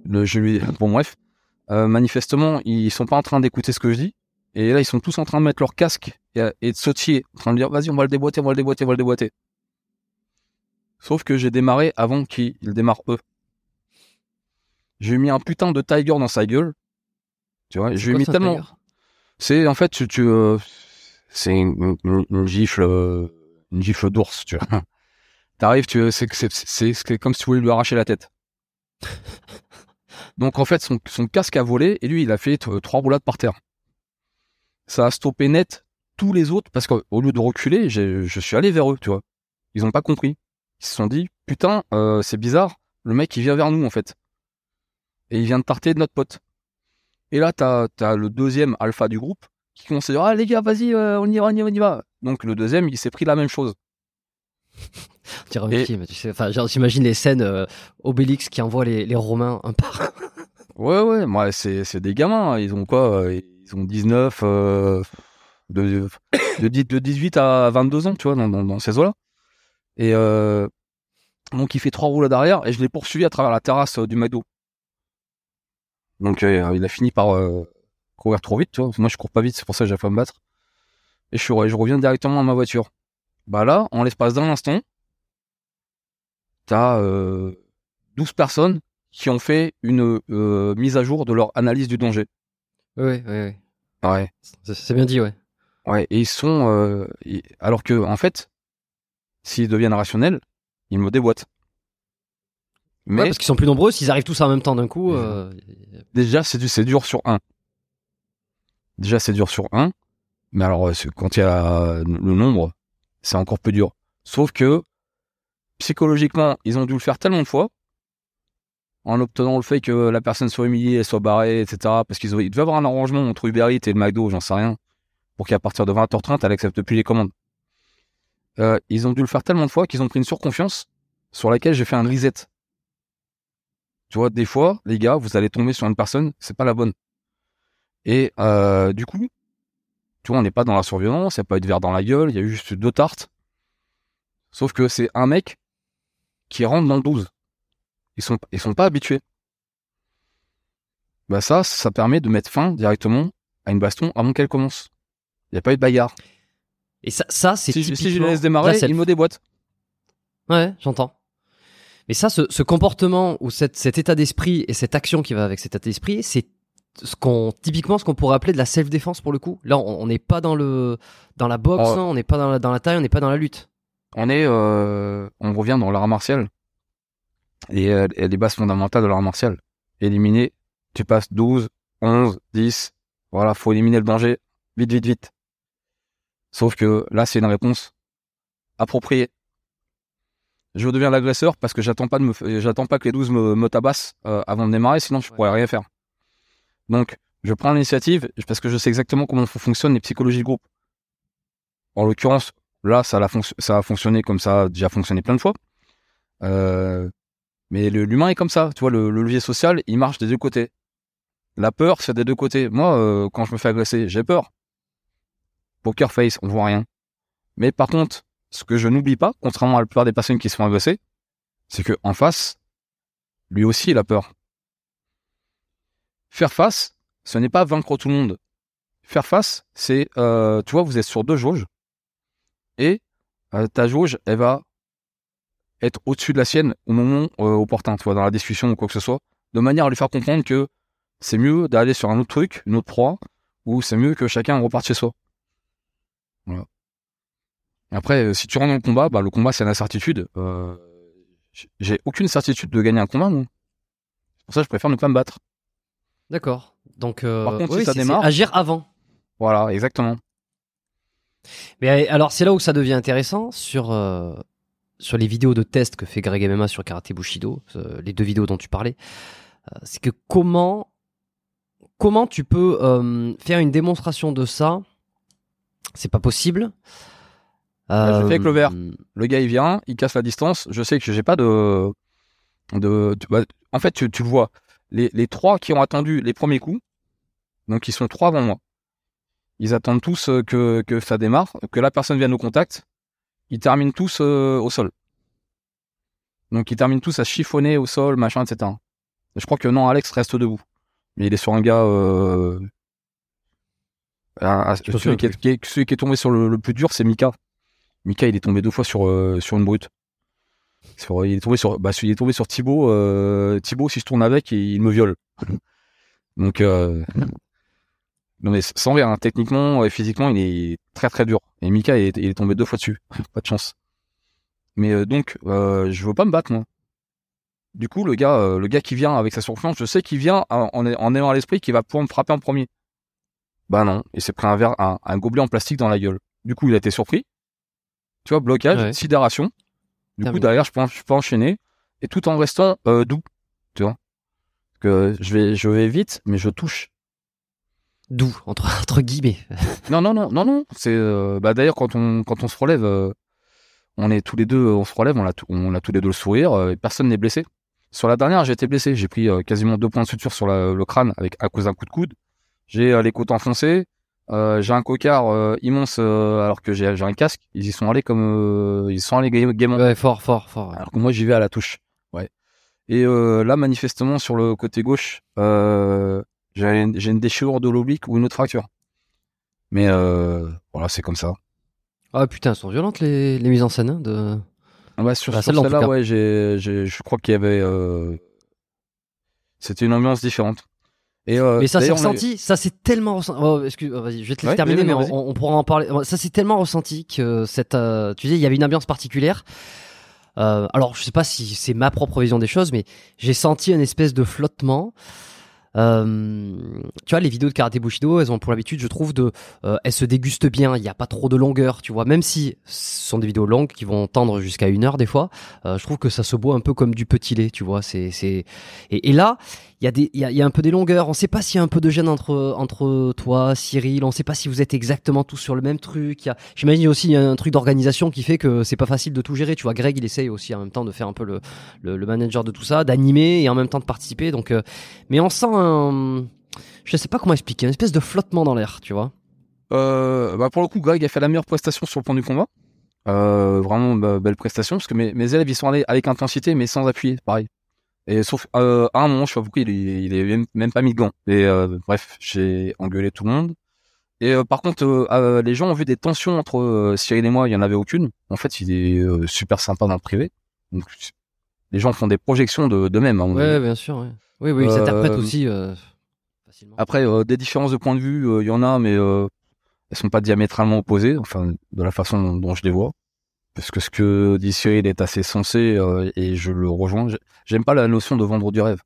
le, je lui, bon bref, euh, manifestement ils sont pas en train d'écouter ce que je dis. Et là ils sont tous en train de mettre leur casque et, et de sautiller, en train de dire vas-y on va le déboîter, on va le déboîter, on va le déboîter. Sauf que j'ai démarré avant qu'ils démarrent eux. Je lui ai mis un putain de tiger dans sa gueule. Tu vois, je lui ai mis tellement. C'est en fait, tu, tu euh, c'est une, une, gifle, euh, une gifle d'ours, tu vois. [laughs] T'arrives, tu, c'est, c'est, c'est, comme si tu voulais lui arracher la tête. [laughs] Donc en fait, son, casque a volé et lui, il a fait trois roulades par terre. Ça a stoppé net tous les autres parce qu'au lieu de reculer, je suis allé vers eux, tu vois. Ils ont pas compris. Ils se sont dit, putain, euh, c'est bizarre, le mec il vient vers nous en fait. Et il vient de tarter de notre pote. Et là, t'as as le deuxième alpha du groupe qui commence à dire, ah les gars, vas-y, euh, on y va, on y va, on y va. Donc le deuxième, il s'est pris la même chose. [laughs] et... tu sais, enfin, j'imagine les scènes euh, Obélix qui envoie les, les Romains un par [laughs] un. ouais, ouais, moi, c'est des gamins. Hein. Ils ont quoi Ils ont 19, de, de, de, 18 à 22 ans, tu vois, dans, dans, dans ces eaux-là. Et euh, donc il fait trois roules d'arrière et je l'ai poursuivi à travers la terrasse euh, du McDo. Donc euh, il a fini par courir trop vite, tu vois. Moi je cours pas vite, c'est pour ça que j'ai fait me battre. Et je, je reviens directement à ma voiture. Bah là, en l'espace d'un instant, t'as euh, 12 personnes qui ont fait une mise à jour de leur analyse du danger. Oui, oui, oui. Ouais. C'est bien dit, ouais. Ouais, et ils sont... alors que, en fait, s'ils deviennent rationnels, ils me déboîtent. Mais parce qu'ils sont plus nombreux, s'ils arrivent tous en même temps d'un coup. Euh, déjà, c'est dur sur un. Déjà, c'est dur sur un. Mais alors, quand il y a le nombre, c'est encore plus dur. Sauf que, psychologiquement, ils ont dû le faire tellement de fois, en obtenant le fait que la personne soit humiliée, soit barrée, etc. Parce qu'ils devaient avoir un arrangement entre Uber Eats et le McDo, j'en sais rien, pour qu'à partir de 20h30, elle accepte plus les commandes. Euh, ils ont dû le faire tellement de fois qu'ils ont pris une surconfiance sur laquelle j'ai fait un reset. Tu vois, des fois, les gars, vous allez tomber sur une personne, c'est pas la bonne. Et euh, du coup, tu vois, on n'est pas dans la surviolence, il n'y a pas eu de verre dans la gueule, il y a eu juste deux tartes. Sauf que c'est un mec qui rentre dans le 12. Ils sont, ils sont pas habitués. Bah ça, ça permet de mettre fin directement à une baston avant qu'elle commence. Il n'y a pas eu de bagarre. Et ça, ça c'est si, si je laisse démarrer, il me déboîte. Ouais, j'entends. Mais ça, ce, ce comportement ou cette, cet état d'esprit et cette action qui va avec cet état d'esprit, c'est ce qu'on typiquement ce qu'on pourrait appeler de la self défense pour le coup. Là, on n'est pas dans le dans la boxe, oh. hein, on n'est pas dans la, dans la taille, on n'est pas dans la lutte. On est, euh, on revient dans l'art martial et, euh, et, les bases fondamentales de l'art martial. Éliminer, tu passes 12, 11, 10, voilà, faut éliminer le danger, vite, vite, vite. Sauf que là, c'est une réponse appropriée. Je deviens l'agresseur parce que j'attends pas de me, j'attends pas que les 12 me, me tabassent euh, avant de démarrer, sinon je pourrais rien faire. Donc, je prends l'initiative parce que je sais exactement comment fonctionnent les psychologies de groupe. En l'occurrence, là, ça a, fonctionné comme ça a déjà fonctionné plein de fois. Euh, mais l'humain est comme ça, tu vois, le, levier social, il marche des deux côtés. La peur, c'est des deux côtés. Moi, euh, quand je me fais agresser, j'ai peur. Poker face, on voit rien. Mais par contre, ce que je n'oublie pas, contrairement à la plupart des personnes qui se font agresser, c'est que en face, lui aussi, il a peur. Faire face, ce n'est pas vaincre tout le monde. Faire face, c'est, euh, tu vois, vous êtes sur deux jauges, et euh, ta jauge, elle va être au-dessus de la sienne au moment euh, opportun, tu vois, dans la discussion ou quoi que ce soit, de manière à lui faire comprendre que c'est mieux d'aller sur un autre truc, une autre proie, ou c'est mieux que chacun reparte chez soi. Après, euh, si tu rentres dans le combat, bah, le combat, c'est une incertitude. J'ai aucune certitude de gagner un combat, non. Pour ça, je préfère ne pas me battre. D'accord. Donc, euh, Par contre, si ça démarre, agir avant. Voilà, exactement. Mais alors, c'est là où ça devient intéressant sur sur les vidéos de test que fait Greg MMA sur Karate Bushido, les deux vidéos dont tu parlais. c'est que comment comment tu peux faire une démonstration de ça? C'est pas possible. Bah, je fais avec le. Euh, le gars, il vient, il casse la distance. Je sais que j'ai pas de. de, bah, en fait, tu, le vois. Les, les, trois qui ont attendu les premiers coups, donc ils sont trois avant moi. Ils attendent tous euh, que, que ça démarre, que la personne vienne au contact. Ils terminent tous euh, au sol. Donc ils terminent tous à chiffonner au sol, machin, etc. je crois que non, Alex reste debout. Mais il est sur un gars ah, celui, qui est, tombé sur le, plus dur, c'est Mika. Mika, il est tombé deux fois sur, euh, sur une brute. Sur, il est tombé sur, bah, il est tombé sur Thibaut. Euh, Thibaut, si je tourne avec, il me viole. [laughs] Donc, euh, non mais sans rire, hein, techniquement et physiquement, il est très très dur. Et Mika, il est, il est tombé deux fois dessus. [laughs] pas de chance. Mais euh, donc, je veux pas me battre moi. Du coup, le gars, le gars qui vient avec sa surflanche, je sais qu'il vient en, en, en ayant à l'esprit qu'il va pouvoir me frapper en premier. Bah non, il s'est pris un verre, un, un, gobelet en plastique dans la gueule. Du coup, il a été surpris. Tu vois, blocage, ouais. sidération. Du Terminé. coup, derrière, je peux, je peux enchaîner et tout en restant euh, doux. Tu vois, que je vais, je vais vite, mais je touche. Doux entre [laughs] entre guillemets. non, non, non, non, non. C'est euh, bah d'ailleurs quand on quand on se relève, euh, on est tous les deux, on se relève, on a on a tous les deux le sourire, et personne n'est blessé. Sur la dernière, j'ai été blessé. J'ai pris quasiment deux points de suture sur la, le crâne avec à cause d'un coup de coude. J'ai les côtes enfoncées. Euh, j'ai un cocard immense alors que j'ai un casque. Ils y sont allés comme ils sont allés gaiement. Ouais, fort, fort, fort. Ouais. Alors que moi j'y vais à la touche. Ouais. Et là manifestement sur le côté gauche, j'ai une, déchirure de l'oblique ou une autre fracture. Mais voilà, c'est comme ça. Ah putain, elles sont violentes les, les mises en scène hein, de. Ouais, sur, bah, sur celle-là, ouais, j'ai, je crois qu'il y avait. C'était une ambiance différente. Et euh, mais ça s'est ressenti, ça c'est tellement ressenti. Oh, excuse, oh, vas-y, je vais te laisser ouais, terminer, mais, mais on, on, pourra en parler. Ça c'est tellement ressenti que cette, euh, tu sais, il y avait une ambiance particulière. Euh, alors, je sais pas si c'est ma propre vision des choses, mais j'ai senti une espèce de flottement. Euh, tu vois, les vidéos de karaté bushido, elles ont pour l'habitude, je trouve, de, euh, elles se dégustent bien. Il n'y a pas trop de longueur, tu vois. Même si ce sont des vidéos longues qui vont tendre jusqu'à une heure des fois, euh, je trouve que ça se boit un peu comme du petit lait, tu vois. C'est, c'est, et, là, il y a des, il y a, y a, un peu des longueurs. On ne sait pas s'il y a un peu de gêne entre entre toi, Cyril. On ne sait pas si vous êtes exactement tous sur le même truc. J'imagine aussi y a un truc d'organisation qui fait que c'est pas facile de tout gérer. Tu vois, Greg, il essaye aussi en même temps de faire un peu le le, le manager de tout ça, d'animer et en même temps de participer. Donc, mais on sent un, je sais pas comment expliquer, une espèce de flottement dans l'air, tu vois. Euh, bah pour le coup, Greg a fait la meilleure prestation sur le point du combat. Euh, vraiment bah, belle prestation parce que mes, élèves ils sont allés avec intensité mais sans appuyer, pareil. Et sauf euh, à un moment, je pas pourquoi il est, même, pas mis de gants. Et bref, j'ai engueulé tout le monde. Et par contre, les gens ont vu des tensions entre Cyril et moi. Il y en avait aucune. En fait, il est super sympa dans le privé. Donc, les gens font des projections de, de même. Hein, ouais, bien sûr. Ouais. Oui, oui, ils s'interprètent aussi facilement. Après, des différences de point de vue, il y en a, mais elles sont pas diamétralement opposées. Enfin, de la façon dont je les vois parce que ce que dit Cyril est assez sensé euh, et je le rejoins. J'aime pas la notion de vendre du rêve.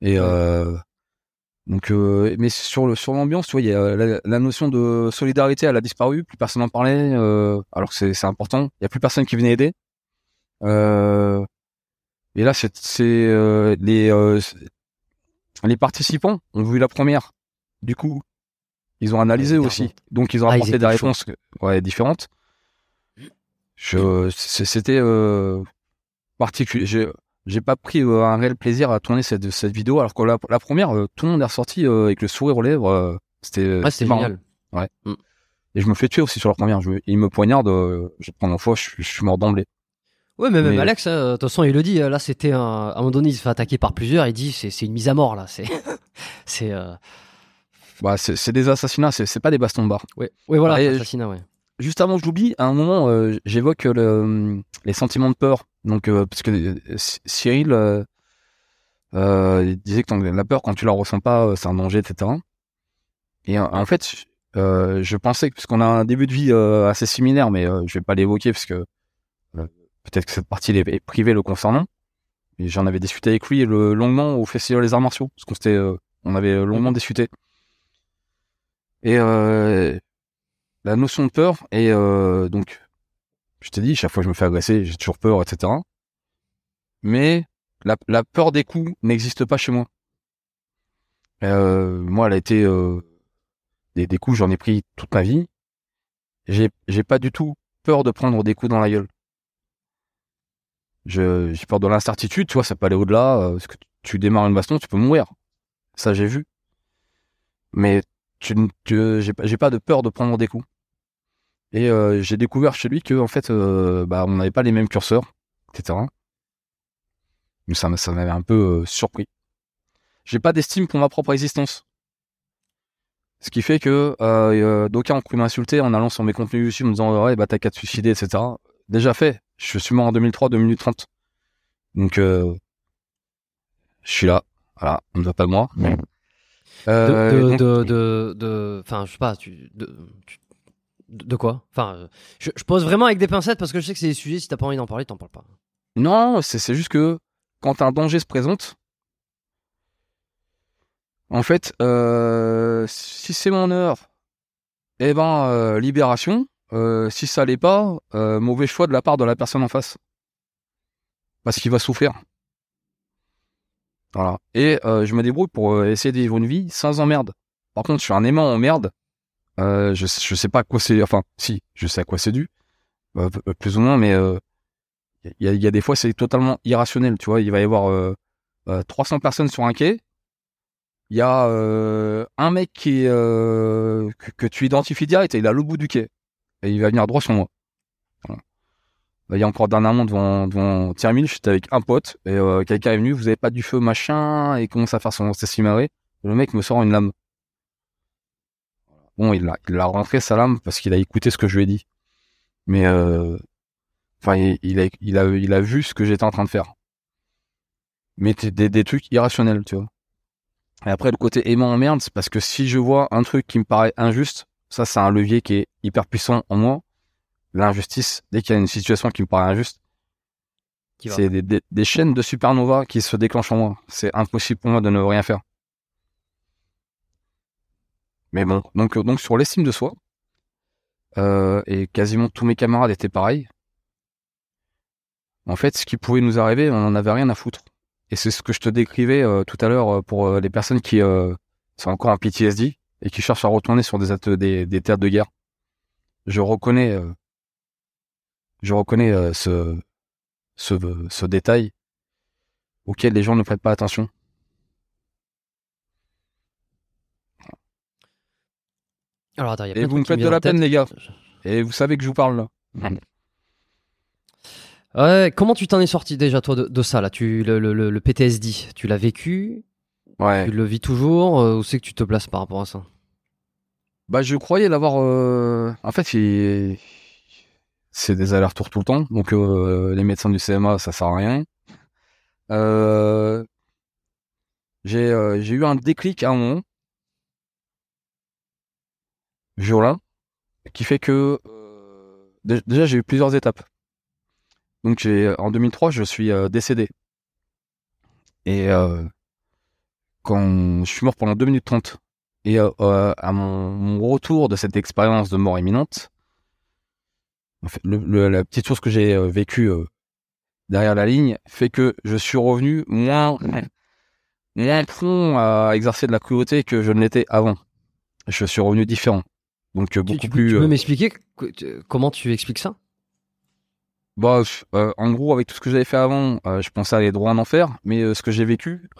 Et euh, donc, euh, mais sur le sur l'ambiance, tu vois, y a la, la, notion de solidarité, elle a disparu, plus personne n'en parlait, euh, alors que c'est c'est important. Il y a plus personne qui venait aider. Euh, et là, c'est c'est les les participants ont vu la première. Du coup, ils ont analysé aussi, donc ils ont apporté ah, ils des réponses ouais, différentes. C'était euh, particulier. J'ai, pas pris euh, un réel plaisir à tourner cette, cette vidéo, alors que la, la première, euh, tout le monde est ressorti euh, avec le sourire aux lèvres. Euh, c'était, ouais, génial. Ouais. Mm. Et je me fais tuer aussi sur la première. Je, il me poignarde. je prends fois, je, je suis mort d'emblée. Ouais, mais même mais... Alex, de toute façon, il le dit. Là, c'était un, à un moment donné, il se fait attaquer par plusieurs. Il dit, c'est, une mise à mort là. C'est, [laughs] c'est. Bah, c'est, c'est des assassinats. C'est, c'est pas des bastons de bar. Ouais. Ouais, voilà. assassinat, ouais juste avant que j'oublie, à un moment, euh, j'évoque le, les sentiments de peur. Donc, euh, parce que euh, Cyril euh, euh, disait que la peur, quand tu la ressens pas, c'est un danger, etc. Et en fait, je pensais que, puisqu'on a un début de vie assez similaire, mais je vais pas l'évoquer parce que peut-être que cette partie est privée le concernant. Et j'en avais discuté avec lui le, longuement au Festival des Arts Martiaux, parce qu'on s'était, on avait longuement discuté. Et la notion de peur et euh, donc je t'ai dit chaque fois que je me fais agresser j'ai toujours peur etc mais la, la peur des coups n'existe pas chez moi. Euh, moi elle a été euh, des, des coups j'en ai pris toute ma vie. J'ai j'ai pas du tout peur de prendre des coups dans la gueule j'ai peur de l'incertitude tu vois ça peut aller au-delà euh, parce que tu démarres une baston tu peux mourir ça j'ai vu mais tu, tu j'ai pas, de peur de prendre des coups. Et euh, j'ai découvert chez lui que en fait, euh, bah, on n'avait pas les mêmes curseurs, etc. Ça, ça m'avait un peu surpris. J'ai pas d'estime pour ma propre existence. Ce qui fait que d'aucuns ont cru m'insulter en allant sur mes contenus YouTube en me disant ouais bah t'as qu'à te suicider, etc. Déjà fait. Je suis mort en 2003, 2 minutes 30. Donc, euh, je suis là. Voilà, on ne va pas de moi. Euh, de, de, de, de, enfin, je sais pas, tu, de, de quoi? Enfin, je, je, pose vraiment avec des pincettes parce que je sais que c'est des sujets, si t'as pas envie d'en parler, t'en parles pas. Non, c'est juste que quand un danger se présente, en fait, euh, si c'est mon heure, eh ben, euh, libération. Euh, si ça l'est pas, euh, mauvais choix de la part de la personne en face. Parce qu'il va souffrir. Voilà. Et euh, je me débrouille pour essayer de vivre une vie sans emmerde. Par contre, je suis un aimant en merde. Je, je sais pas à quoi c'est. Enfin, si, je sais à quoi c'est dû. Plus ou moins, mais il y a, y, a, des fois, c'est totalement irrationnel. Tu vois, il va y avoir 300 personnes sur un quai. Il y a un mec qui que, que, tu identifies direct et il est à l'autre bout du quai. Et il va venir droit sur moi. Il y a encore dernièrement devant, devant Termine, j'étais avec un pote et euh, quelqu'un est venu, vous avez pas du feu machin et commence à faire son marée. Le mec me sort une lame. Bon, il a, il a rentré sa lame parce qu'il a écouté ce que je lui ai dit. Mais euh, enfin, il, il, a, il a, il a vu ce que j'étais en train de faire. Mais des, des trucs irrationnels, tu vois. Et après, le côté aimant en merde, c'est parce que si je vois un truc qui me paraît injuste, ça, c'est un levier qui est hyper puissant en moi l'injustice, dès qu'il y a une situation qui me paraît injuste, c'est des, des, des, chaînes de supernova qui se déclenchent en moi. C'est impossible pour moi de ne rien faire. Mais bon, donc, donc sur l'estime de soi, euh, et quasiment tous mes camarades étaient pareils. En fait, ce qui pouvait nous arriver, on n'en avait rien à foutre. Et c'est ce que je te décrivais euh, tout à l'heure euh, pour euh, les personnes qui euh, sont encore en PTSD et qui cherchent à retourner sur des, des, des théâtres de guerre. Je reconnais euh, je reconnais euh, ce, ce, ce détail auquel les gens ne prêtent pas attention. Alors, attends, y a Et vous me faites de la peine, les gars. Et vous savez que je vous parle là. Ouais, comment tu t'en es sorti déjà toi de, de ça là? Tu le, le, le, PTSD, tu l'as vécu? Ouais. Tu le vis toujours euh, Où c'est que tu te places par rapport à ça? Bah, je croyais l'avoir. Euh... En fait, il c'est des allers-retours tout le temps. Donc euh, les médecins du CMA, ça sert à rien. Euh, j'ai euh, j'ai eu un déclic à un moment, violent, qui fait que euh, déjà j'ai eu plusieurs étapes. Donc j'ai en 2003, je suis euh, décédé. Et quand je suis mort pendant 2 minutes 30 et à mon, mon retour de cette expérience de mort imminente, en fait, le, le, la petite chose que j'ai euh, vécue euh, derrière la ligne fait que je suis revenu moins moins prompt à exercer de la cruauté que je ne l'étais avant. Je suis revenu différent. Donc euh, beaucoup tu, tu, plus. Tu peux m'expliquer comment tu expliques ça? Bah, euh, en gros, avec tout ce que j'avais fait avant, euh, je pensais aller droit en enfer, mais euh, ce que j'ai vécu,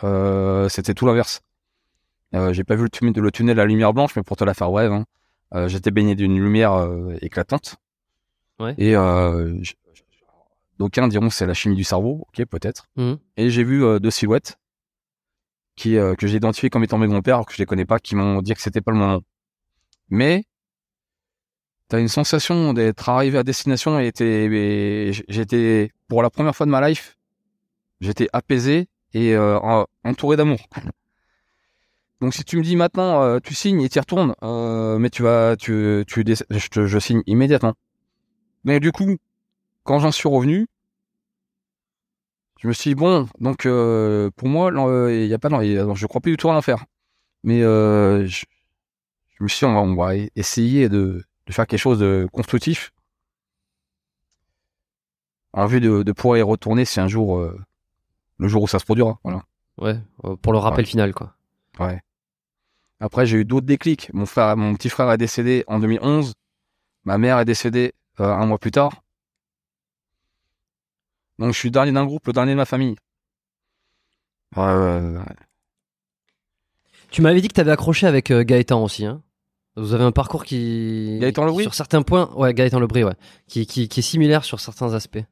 c'était tout l'inverse. j'ai pas vu le tunnel, le tunnel à lumière blanche, mais pour te la faire brève, hein, j'étais baigné d'une lumière éclatante. Ouais. Et d'aucuns diront c'est la chimie du cerveau, ok peut-être. Mmh. Et j'ai vu deux silhouettes qui que j'ai identifiées comme étant mes grands-pères, que je les connais pas, qui m'ont dit que c'était pas le moment. Mais t'as une sensation d'être arrivé à destination et j'étais pour la première fois de ma life, j'étais apaisé et euh, entouré d'amour. [laughs] Donc si tu me dis maintenant euh, tu signes et tu retournes, euh, mais tu vas tu tu je, te, je signe immédiatement. Mais du coup, quand j'en suis revenu, je me suis dit, bon, donc euh, pour moi, il y a pas, non, je crois plus du tout à l'enfer. Mais euh, je, je, me suis dit, on va essayer de, de, faire quelque chose de constructif en vue de, de pouvoir y retourner si un jour, euh, le jour où ça se produira. Voilà. Ouais, pour le rappel ouais. final, quoi. Ouais. Après, j'ai eu d'autres déclics. Mon frère, mon petit frère est décédé en 2011. Ma mère est décédée euh, un mois plus tard. Donc je suis le dernier d'un groupe, le dernier de ma famille. Ouais, ouais, ouais. Tu m'avais dit que tu avais accroché avec euh, Gaëtan aussi. Hein Vous avez un parcours qui... Gaëtan Lebris Sur certains points, ouais, Gaëtan Lebris, ouais. Qui, qui, qui est similaire sur certains aspects.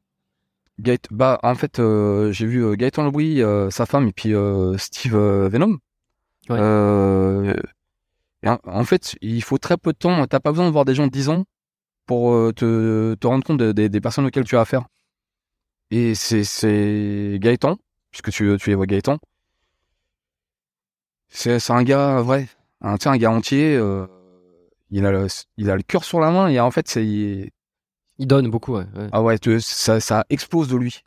Gaët... Bah, en fait, euh, j'ai vu euh, Gaëtan Lebris, euh, sa femme, et puis euh, Steve Venom. Ouais. En, en, fait, il faut très peu de temps. T'as pas besoin de voir des gens de 10 ans pour te, te rendre compte de, de, des personnes auxquelles tu as affaire. Et c'est, c'est Gaëtan, puisque tu, tu évoques Gaëtan. C'est, c'est un gars vrai, un, un gars entier. euh, il a le, il a le cœur sur la main et en fait, c'est, Il donne beaucoup, ouais. ouais. ah ouais, tu- ça, ça explose de lui.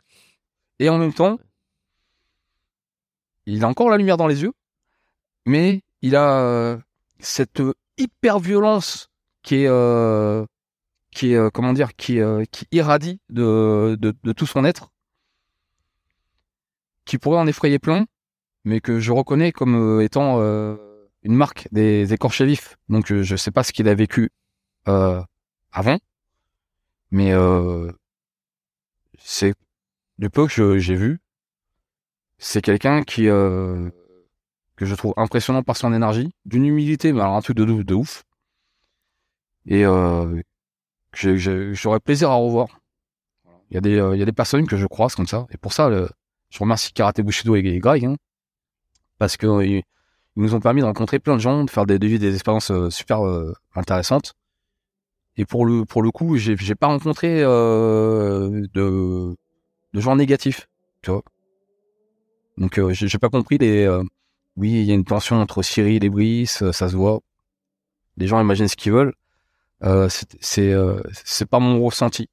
Et en même temps, il a encore la lumière dans les yeux, mais il a euh, cette hyper violence qui est, euh, qui est, euh, comment dire, qui, qui irradie de, de, de tout son être, qui pourrait en effrayer plein, mais que je reconnais comme étant une marque des écorchés vifs. Donc euh, je sais pas ce qu'il a vécu euh, avant, mais euh, c'est du peu que j'ai vu, c'est quelqu'un qui euh, que je trouve impressionnant par son énergie, d'une humilité, mais alors un truc de, de, de ouf, et euh, j'aurais plaisir à revoir. Il y a des euh, il y a des personnes que je croise comme ça, et pour ça, je remercie Karate Bushido et, et Greg, hein, parce que euh, ils, nous ont permis de rencontrer plein de gens, de faire des, de vivre des expériences euh, super euh, intéressantes. Et pour le pour le coup, j'ai j'ai pas rencontré euh, de de gens négatifs, tu vois. Donc euh, j'ai j'ai pas compris les. euh, oui, il y a une tension entre Cyril et Brice, ça se voit. Les gens imaginent ce qu'ils veulent. C'est c'est c'est pas mon ressenti.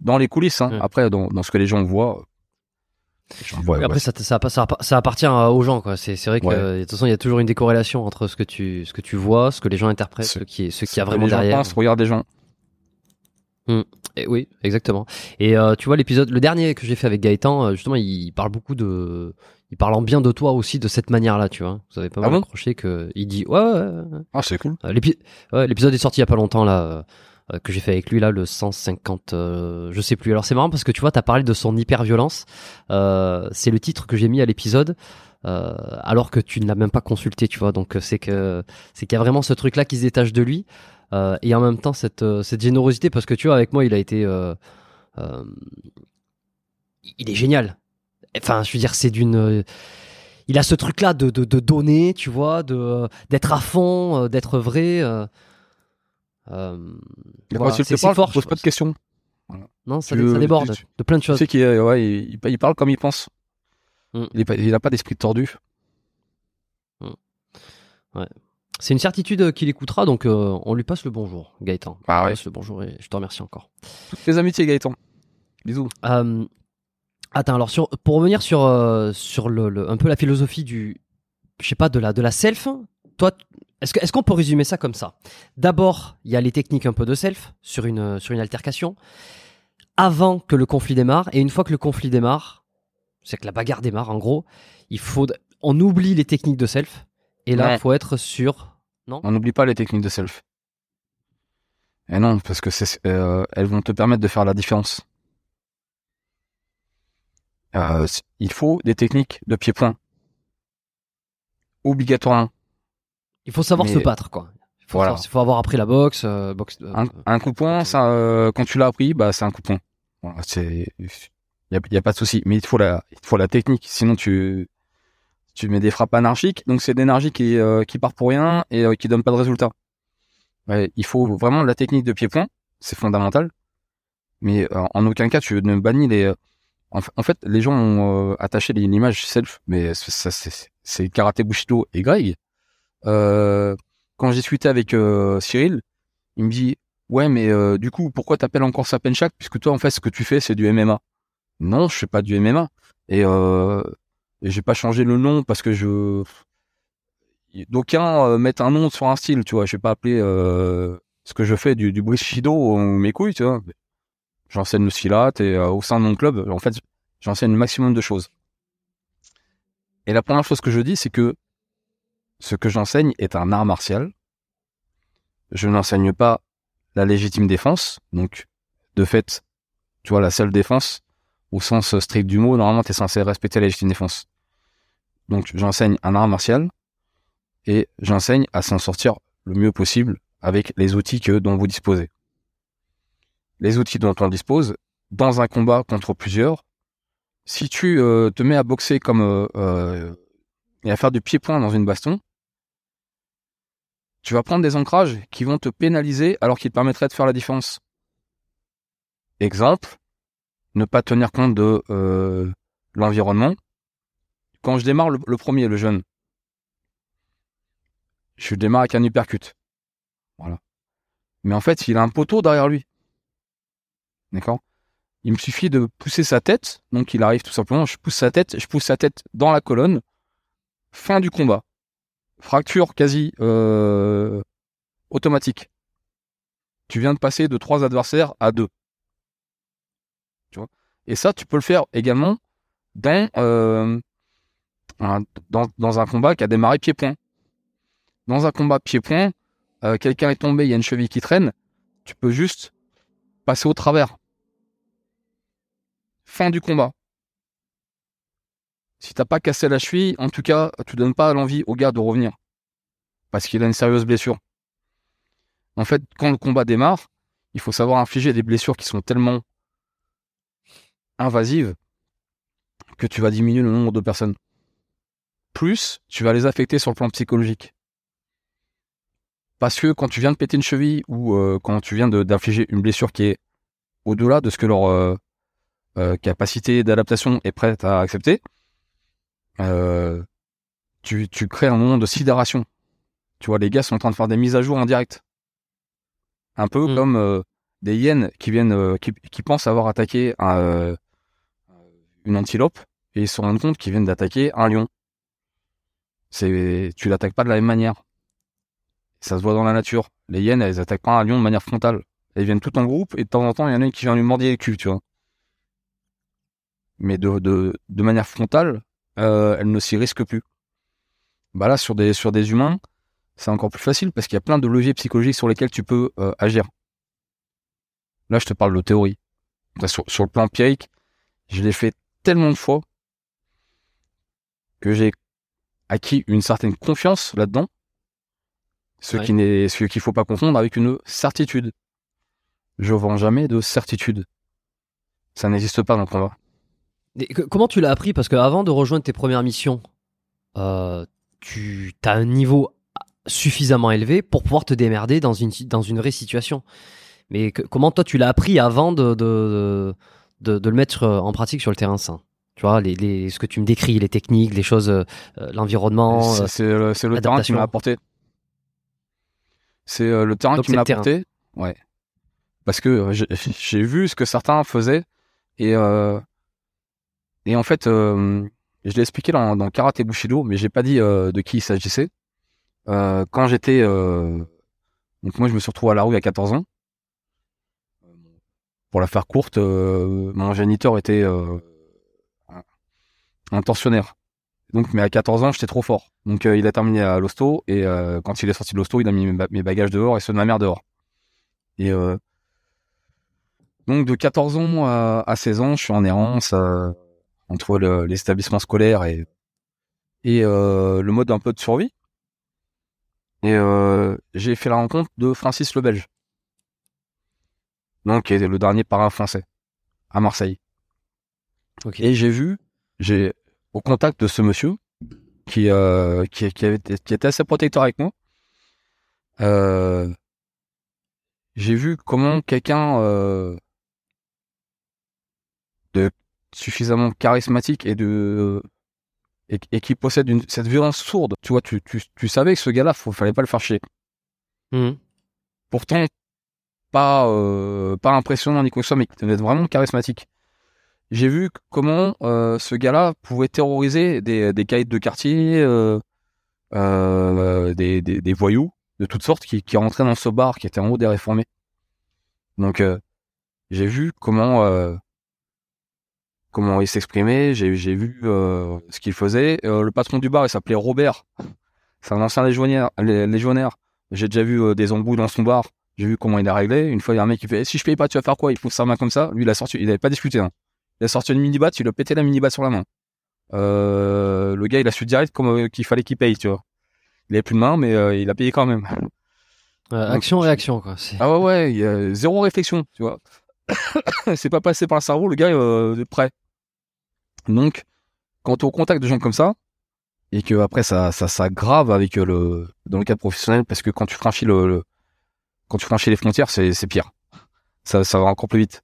Dans les coulisses, hein. Après, dans, dans ce que les gens voient, Après, ouais. ça, ça, ça, ça appartient aux gens, quoi. C'est, vrai que, Ouais. euh, de toute façon, il y a toujours une décorrélation entre ce que tu, ce que tu vois, ce que les gens interprètent, Ce- ce qui est, ce Ce qu'il y a vraiment derrière. pensent, regarde les gens. Et oui, exactement. Et euh, tu vois l'épisode, le dernier que j'ai fait avec Gaëtan, euh, justement, il parle beaucoup de, il parle en bien de toi aussi de cette manière-là, tu vois. Vous avez pas Ah mal bon? accroché que il dit ouais, ouais, ouais. Ah, c'est cool. Euh, l'épisode est sorti il y a pas longtemps là, que j'ai fait avec lui là, le 150, euh, je sais plus. Alors c'est marrant parce que tu vois, t'as parlé de son hyper-violence. Euh, c'est le titre que j'ai mis à l'épisode. euh, alors que tu ne l'as même pas consulté, tu vois. Donc euh, c'est que c'est qu'il y a vraiment ce truc-là qui se détache de lui, euh, et en même temps cette euh, générosité parce que tu vois, avec moi, il a été, euh, euh, il est génial. Enfin, je veux dire, c'est d'une euh, il a ce truc là de, de, donner tu vois de d'être à fond euh, d'être vrai euh, Mais voilà, tu c'est pose pas de questions. non ça, Tu- ça déborde tu- de plein de Tu choses sais qu'il ouais, il, il parle comme il pense. Mm. Il, est pas, il a pas d'esprit tordu. c'est une certitude qu'il écoutera donc euh, on lui passe le bonjour Gaëtan Ah On ouais. passe le bonjour et je te remercie encore Toutes les amitiés, Gaëtan. Bisous. Euh, attends, alors sur, pour revenir sur, euh, sur le, le- un peu la philosophie du, je sais pas, de la, de la self, toi, est-ce, que, est-ce qu'on peut résumer ça comme ça? D'abord, il y a les techniques un peu de self sur une, sur une altercation, avant que le conflit démarre, et une fois que le conflit démarre, c'est que la bagarre démarre, en gros, il faut, on oublie les techniques de self, et là, il Ouais. faut être sûr, non? On n'oublie pas les techniques de self. Et non, parce que c'est, euh, elles vont te permettre de faire la différence. Euh, il faut des techniques de pied-point. Obligatoirement. Il faut savoir Mais- se battre, quoi. Il faut, Voilà. savoir- il faut avoir appris la boxe, euh, boxe euh, Un, un coup de poing, ça, euh, quand tu l'as appris, bah, c'est un coup de poing. Voilà, c'est, y a, pas de souci. Mais il te faut la, il te faut la technique. Sinon, tu, tu mets des frappes anarchiques. Donc, c'est de l'énergie qui, euh, qui part pour rien et qui donne pas de résultat. Ouais, il faut vraiment la technique de pied-point. C'est fondamental. Mais en aucun cas, tu ne bannis les, en, fa- en fait, les gens ont attaché l'image self, mais c'est karaté Bushido et Greg. Euh, quand j'ai discuté avec euh, Cyril, il me dit ouais mais euh, du coup pourquoi t'appelles encore ça penchak puisque toi en fait ce que tu fais c'est du MMA. Non, je fais pas du MMA et, euh, et j'ai pas changé le nom parce que je d'aucuns mettent un nom sur un style, tu vois, je vais pas appeler ce que je fais du, du Bushido ou mes couilles, tu vois. J'enseigne le silat et au sein de mon club, en fait, j'enseigne le maximum de choses. Et la première chose que je dis, c'est que ce que j'enseigne est un art martial. Je n'enseigne pas la légitime défense, donc de fait, tu vois, la seule défense, au sens strict du mot, normalement, tu es censé respecter la légitime défense. Donc, j'enseigne un art martial et j'enseigne à s'en sortir le mieux possible avec les outils que dont vous disposez. Les outils dont on dispose dans un combat contre plusieurs. Si tu euh, te mets à boxer comme euh, euh, et à faire du pied-point dans une baston, tu vas prendre des ancrages qui vont te pénaliser alors qu'ils te permettraient de faire la différence. Exemple, ne pas tenir compte de euh, l'environnement. Quand je démarre le, premier, le jeune, je démarre avec un hypercute. Voilà. Mais en fait, il a un poteau derrière lui. D'accord? Il me suffit de pousser sa tête. Donc, il arrive tout simplement, je pousse sa tête, je pousse sa tête dans la colonne. Fin du combat. Fracture quasi euh, automatique. Tu viens de passer de trois adversaires à deux. Tu vois? Et ça, tu peux le faire également dans, euh, dans un combat qui a démarré pied-point. Dans un combat pied-point, euh, quelqu'un est tombé, il y a une cheville qui traîne, tu peux juste passer au travers. Fin du combat. Si t'as pas cassé la cheville, en tout cas, tu donnes pas l'envie au gars de revenir. Parce qu'il a une sérieuse blessure. En fait, quand le combat démarre, il faut savoir infliger des blessures qui sont tellement invasives que tu vas diminuer le nombre de personnes. Plus, tu vas les affecter sur le plan psychologique. Parce que quand tu viens de péter une cheville ou euh, quand tu viens d'infliger une blessure qui est au-delà de ce que leur euh, euh, capacité d'adaptation est prête à accepter, euh, tu, tu crées un moment de sidération. Tu vois, les gars sont en train de faire des mises à jour en direct. Un peu Mm. comme euh, des hyènes qui viennent, euh, qui, qui pensent avoir attaqué un, une antilope et ils se rendent compte qu'ils viennent d'attaquer un lion. C'est, tu l'attaques pas de la même manière. Ça se voit dans la nature. Les hyènes, elles attaquent pas un lion de manière frontale. Elles viennent toutes en groupe et de temps en temps, il y en a une qui vient lui mordiller le cul, tu vois. Mais de, de, de manière frontale, euh, elle ne s'y risque plus. Bah là, sur des, sur des humains, c'est encore plus facile parce qu'il y a plein de leviers psychologiques sur lesquels tu peux euh, agir. Là, je te parle de théorie. Là, Sur, sur le plan empirique, je l'ai fait tellement de fois que j'ai acquis une certaine confiance là-dedans. Ce Ouais. qui n'est, ce qu'il faut pas confondre avec une certitude. Je vends jamais de certitude. Ça n'existe pas dans le combat. Et que- comment tu l'as appris? Parce qu'avant de rejoindre tes premières missions, euh, tu as un niveau suffisamment élevé pour pouvoir te démerder dans une, dans une vraie situation. Mais que- comment toi tu l'as appris avant de, de, de, de le mettre euh, en pratique sur le terrain sain? Tu vois, les, les, ce que tu me décris, les techniques, les choses, euh, l'environnement. C'est- euh, le, le terrain qui m'a apporté. C'est le terrain Donc qui m'a apporté. Ouais. Parce que j'ai- [laughs] j'ai vu ce que certains faisaient et euh, et en fait, euh, je l'ai expliqué dans, dans Karaté Bushido, mais j'ai pas dit euh, de qui il s'agissait. Euh, quand j'étais donc moi je me suis retrouvé à la rue à 14 ans. Pour la faire courte, mon géniteur était un- tortionnaire. Donc, mais à 14 ans, j'étais trop fort. Donc, il a terminé à l'hosto et quand il est sorti de l'hosto, il a mis mes, ba- mes bagages dehors et ceux de ma mère dehors. Et donc, de 14 ans à, à 16 ans, je suis en errance entre les établissements scolaires et et euh, le mode un peu de survie. Et euh, j'ai fait la rencontre de Francis le Belge. Donc, qui est le dernier parrain français à Marseille. Et j'ai vu, j'ai au contact de ce monsieur qui euh, qui, qui, avait été- qui était assez protecteur avec moi. Euh, j'ai vu comment quelqu'un euh, suffisamment charismatique et de et, et qui possède une, cette violence sourde. Tu vois, tu, tu, tu savais que ce gars-là, faut, fallait pas le faire chier. Mhm. Pourtant, pas euh, pas impressionnant ni mais qui devait être vraiment charismatique. J'ai vu comment euh, ce gars-là pouvait terroriser des, des caïds de quartier, euh, des, des, des voyous de toutes sortes qui, qui rentraient dans ce bar qui était en haut des réformés. Donc j'ai vu comment comment il s'exprimait, j'ai vu euh, ce qu'il faisait. Euh, le patron du bar, il s'appelait Robert. C'est un ancien légionnaire. lé- légionnaire. J'ai déjà vu euh, des embrouilles dans son bar. J'ai vu comment il a réglé. Une fois, il y a un mec qui fait Eh, si je paye pas, tu vas faire quoi? Il pousse sa main comme ça. Lui, il a sorti, il avait pas discuté. Hein. Il a sorti une mini batte, il a pété la mini batte sur la main. Le gars, il a su direct qu'il fallait qu'il paye, tu vois. Il avait plus de main, mais il a payé quand même. Euh, Donc, action réaction quoi. Ah ouais, ouais, il y a zéro réflexion, tu vois. [coughs] c'est pas passé par le cerveau, le gars est prêt. Donc, quand tu es au contact de gens comme ça, et que après ça, ça s'aggrave avec euh, le, dans le cadre professionnel, parce que quand tu franchis le, le- quand tu franchis les frontières, c'est, c'est pire. Ça, ça va encore plus vite.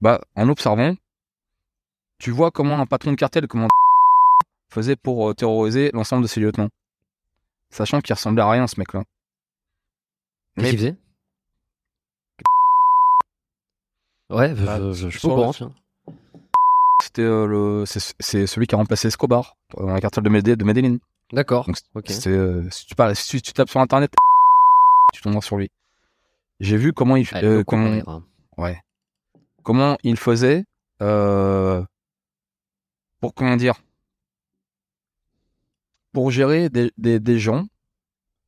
bah, en observant, tu vois comment un patron de cartel, comment [laughs] faisait pour euh, terroriser l'ensemble de ses lieutenants. Sachant qu'il ressemblait à rien, ce mec-là. Qu'est-ce Mais- qu'il faisait? [laughs] Ouais, je, Bah, je, je suis pas au courant. C'était euh, le, c'est celui qui a remplacé Escobar dans la cartel de, Medellin. de Medellin. D'accord. Euh, si tu parles, si tu tapes sur internet, tu tomberas sur lui. J'ai vu comment il, Ah, euh, comment, ouais, comment il faisait euh, pour comment dire, pour gérer des, des, des gens.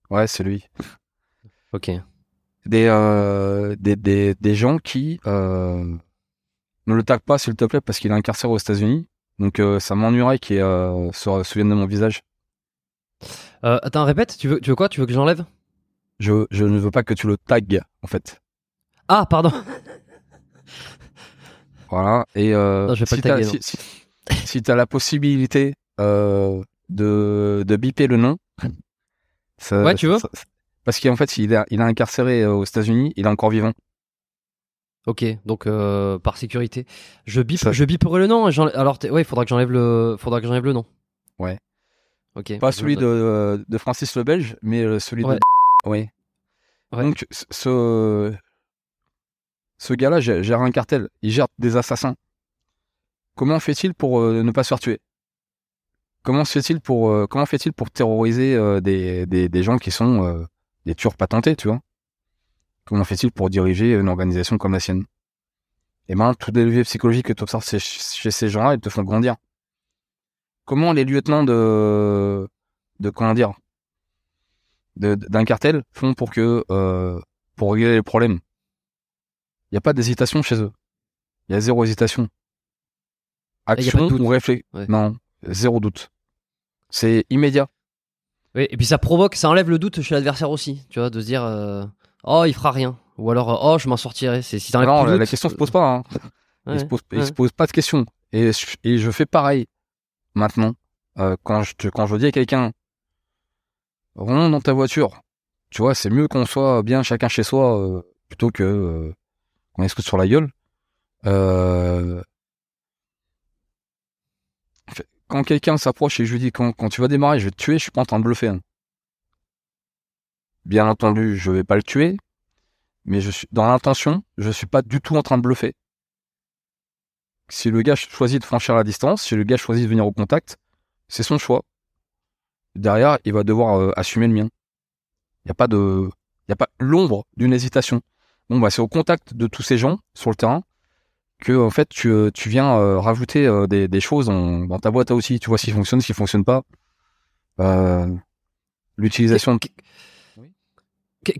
Ouais, c'est lui. Ok. Des, euh, des, des, des gens qui euh, ne le taguent pas, s'il te plaît, parce qu'il est incarcéré aux États-Unis. Donc, euh, ça m'ennuierait qu'il euh, se souvienne de mon visage. Euh, attends, répète. Tu veux, tu veux quoi? Tu veux que j'enlève? Je, je ne veux pas que tu le tagues, en fait. Ah, pardon. [laughs] Voilà. Et euh, Non, je vais pas si si t'as la possibilité de de biper le nom, ça- Ouais, tu veux? ça- Parce qu'en fait, il est il est incarcéré aux États-Unis, il est encore vivant. Ok, donc euh, par sécurité, je bip, Ça- je biperai le nom. Alors, ouais, il faudra que j'enlève le, faudra que j'enlève le nom. Ouais. Ok. Pas celui de de Francis le Belge, mais euh, celui Ouais. [laughs] de. Oui. Ouais. Donc ce- ce gars-là gère un cartel, il gère des assassins. Comment fait-il pour euh, ne pas se faire tuer? Comment fait-il pour euh, comment fait-il pour terroriser des, des des gens qui sont des tueurs patentés, tu vois? Comment fait-il pour diriger une organisation comme la sienne? Eh ben, tout les leviers psychologiques que tu observes chez, chez ces gens-là, ils te font grandir. Comment les lieutenants de de comment dire d'un cartel font pour que euh, pour régler les problèmes? Il n'y a pas d'hésitation chez eux. Il y a zéro hésitation. y a pas de Action ou réflexe. Ouais. Non, zéro doute. C'est immédiat. Oui, et puis ça provoque, ça enlève le doute chez l'adversaire aussi, tu vois, de se dire, euh, oh, il fera rien, ou alors, euh, oh, je m'en sortirai. C'est si Non, la, doute, la question se pose pas. Hein. Ouais, [laughs] il se pose, il se pose pas de question. Et, je- et je fais pareil maintenant. Euh, quand je te- quand je dis à quelqu'un, rentre dans ta voiture. Tu vois, c'est mieux qu'on soit bien chacun chez soi euh, plutôt que euh, qu'on ait sur la gueule. Euh, Quand quelqu'un s'approche et je lui dis quand, quand tu vas démarrer, je vais te tuer, je suis pas en train de bluffer. hein. Bien entendu, je vais pas le tuer, mais je suis dans l'intention, je suis pas du tout en train de bluffer. Si le gars choisit de franchir la distance, si le gars choisit de venir au contact, c'est son choix. Derrière, il va devoir euh, assumer le mien. Il n'y a pas de, il y a pas l'ombre d'une hésitation. Bon, bah, c'est au contact de tous ces gens sur le terrain que, en fait, tu, euh, tu viens euh, rajouter euh, des, des choses dans, dans ta boîte à outils. Tu vois s'il fonctionne, s'il fonctionne pas. Euh, L'utilisation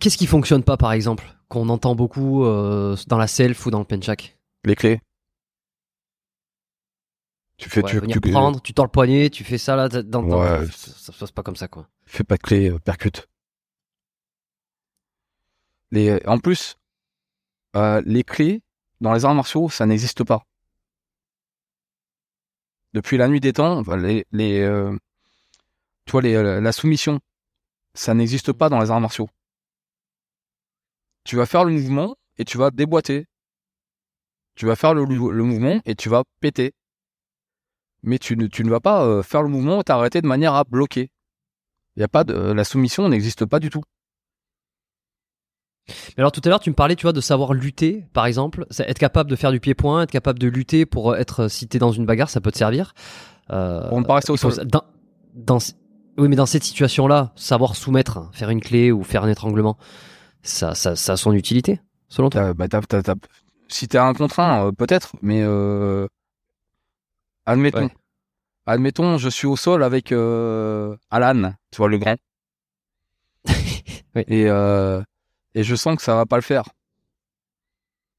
Qu'est-ce qui fonctionne pas, par exemple, qu'on entend beaucoup euh, dans la self ou dans le penchak? Les clés. Tu fais, Ouais, tu, venir tu- prendre, tu tords le poignet, tu fais ça là, dans, dans- Ouais. ça, ça se passe pas comme ça, quoi. fais pas de clé, euh, percute. Les, en plus, euh, les clés dans les arts martiaux, ça n'existe pas. Depuis la nuit des temps, les, les, euh, tu vois, les, euh, la soumission, ça n'existe pas dans les arts martiaux. Tu vas faire le mouvement et tu vas déboîter. Tu vas faire le, le mouvement et tu vas péter. Mais tu ne, tu ne vas pas euh, faire le mouvement et t'arrêter de manière à bloquer. Il y a pas de la soumission n'existe pas du tout. Mais alors tout à l'heure, tu me parlais, tu vois, de savoir lutter, par exemple, être capable de faire du pied-point, être capable de lutter pour euh, être, si t'es dans une bagarre, ça peut te servir. Euh, Pour ne pas rester au il faut- sol. Dans, dans, oui, mais dans cette situation-là, savoir soumettre, hein, faire une clé ou faire un étranglement, ça, ça, ça a son utilité, selon toi? T'as- bah, t'as- t'as- t'as- Si t'es un contre un, euh, peut-être, mais euh, admettons, Ouais. admettons, je suis au sol avec euh, Alan, tu vois le grand, [laughs] Oui. et euh, et je sens que ça va pas le faire.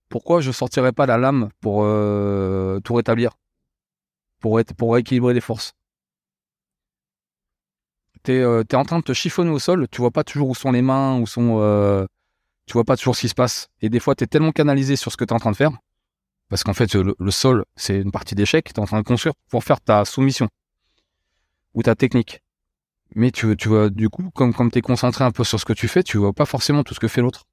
Pourquoi je sortirais pas la lame pour euh, tout rétablir, pour être pour rééquilibrer les forces T'es euh, t'es en train de te chiffonner au sol, tu vois pas toujours où sont les mains, où sont euh, tu vois pas toujours ce qui se passe. Et des fois, tu es tellement canalisé sur ce que tu es en train de faire, parce qu'en fait, le, sol, c'est une partie d'échec, tu es en train de construire pour faire ta soumission ou ta technique. Mais tu, tu vois, du coup, comme, comme tu es concentré un peu sur ce que tu fais, tu vois pas forcément tout ce que fait l'autre.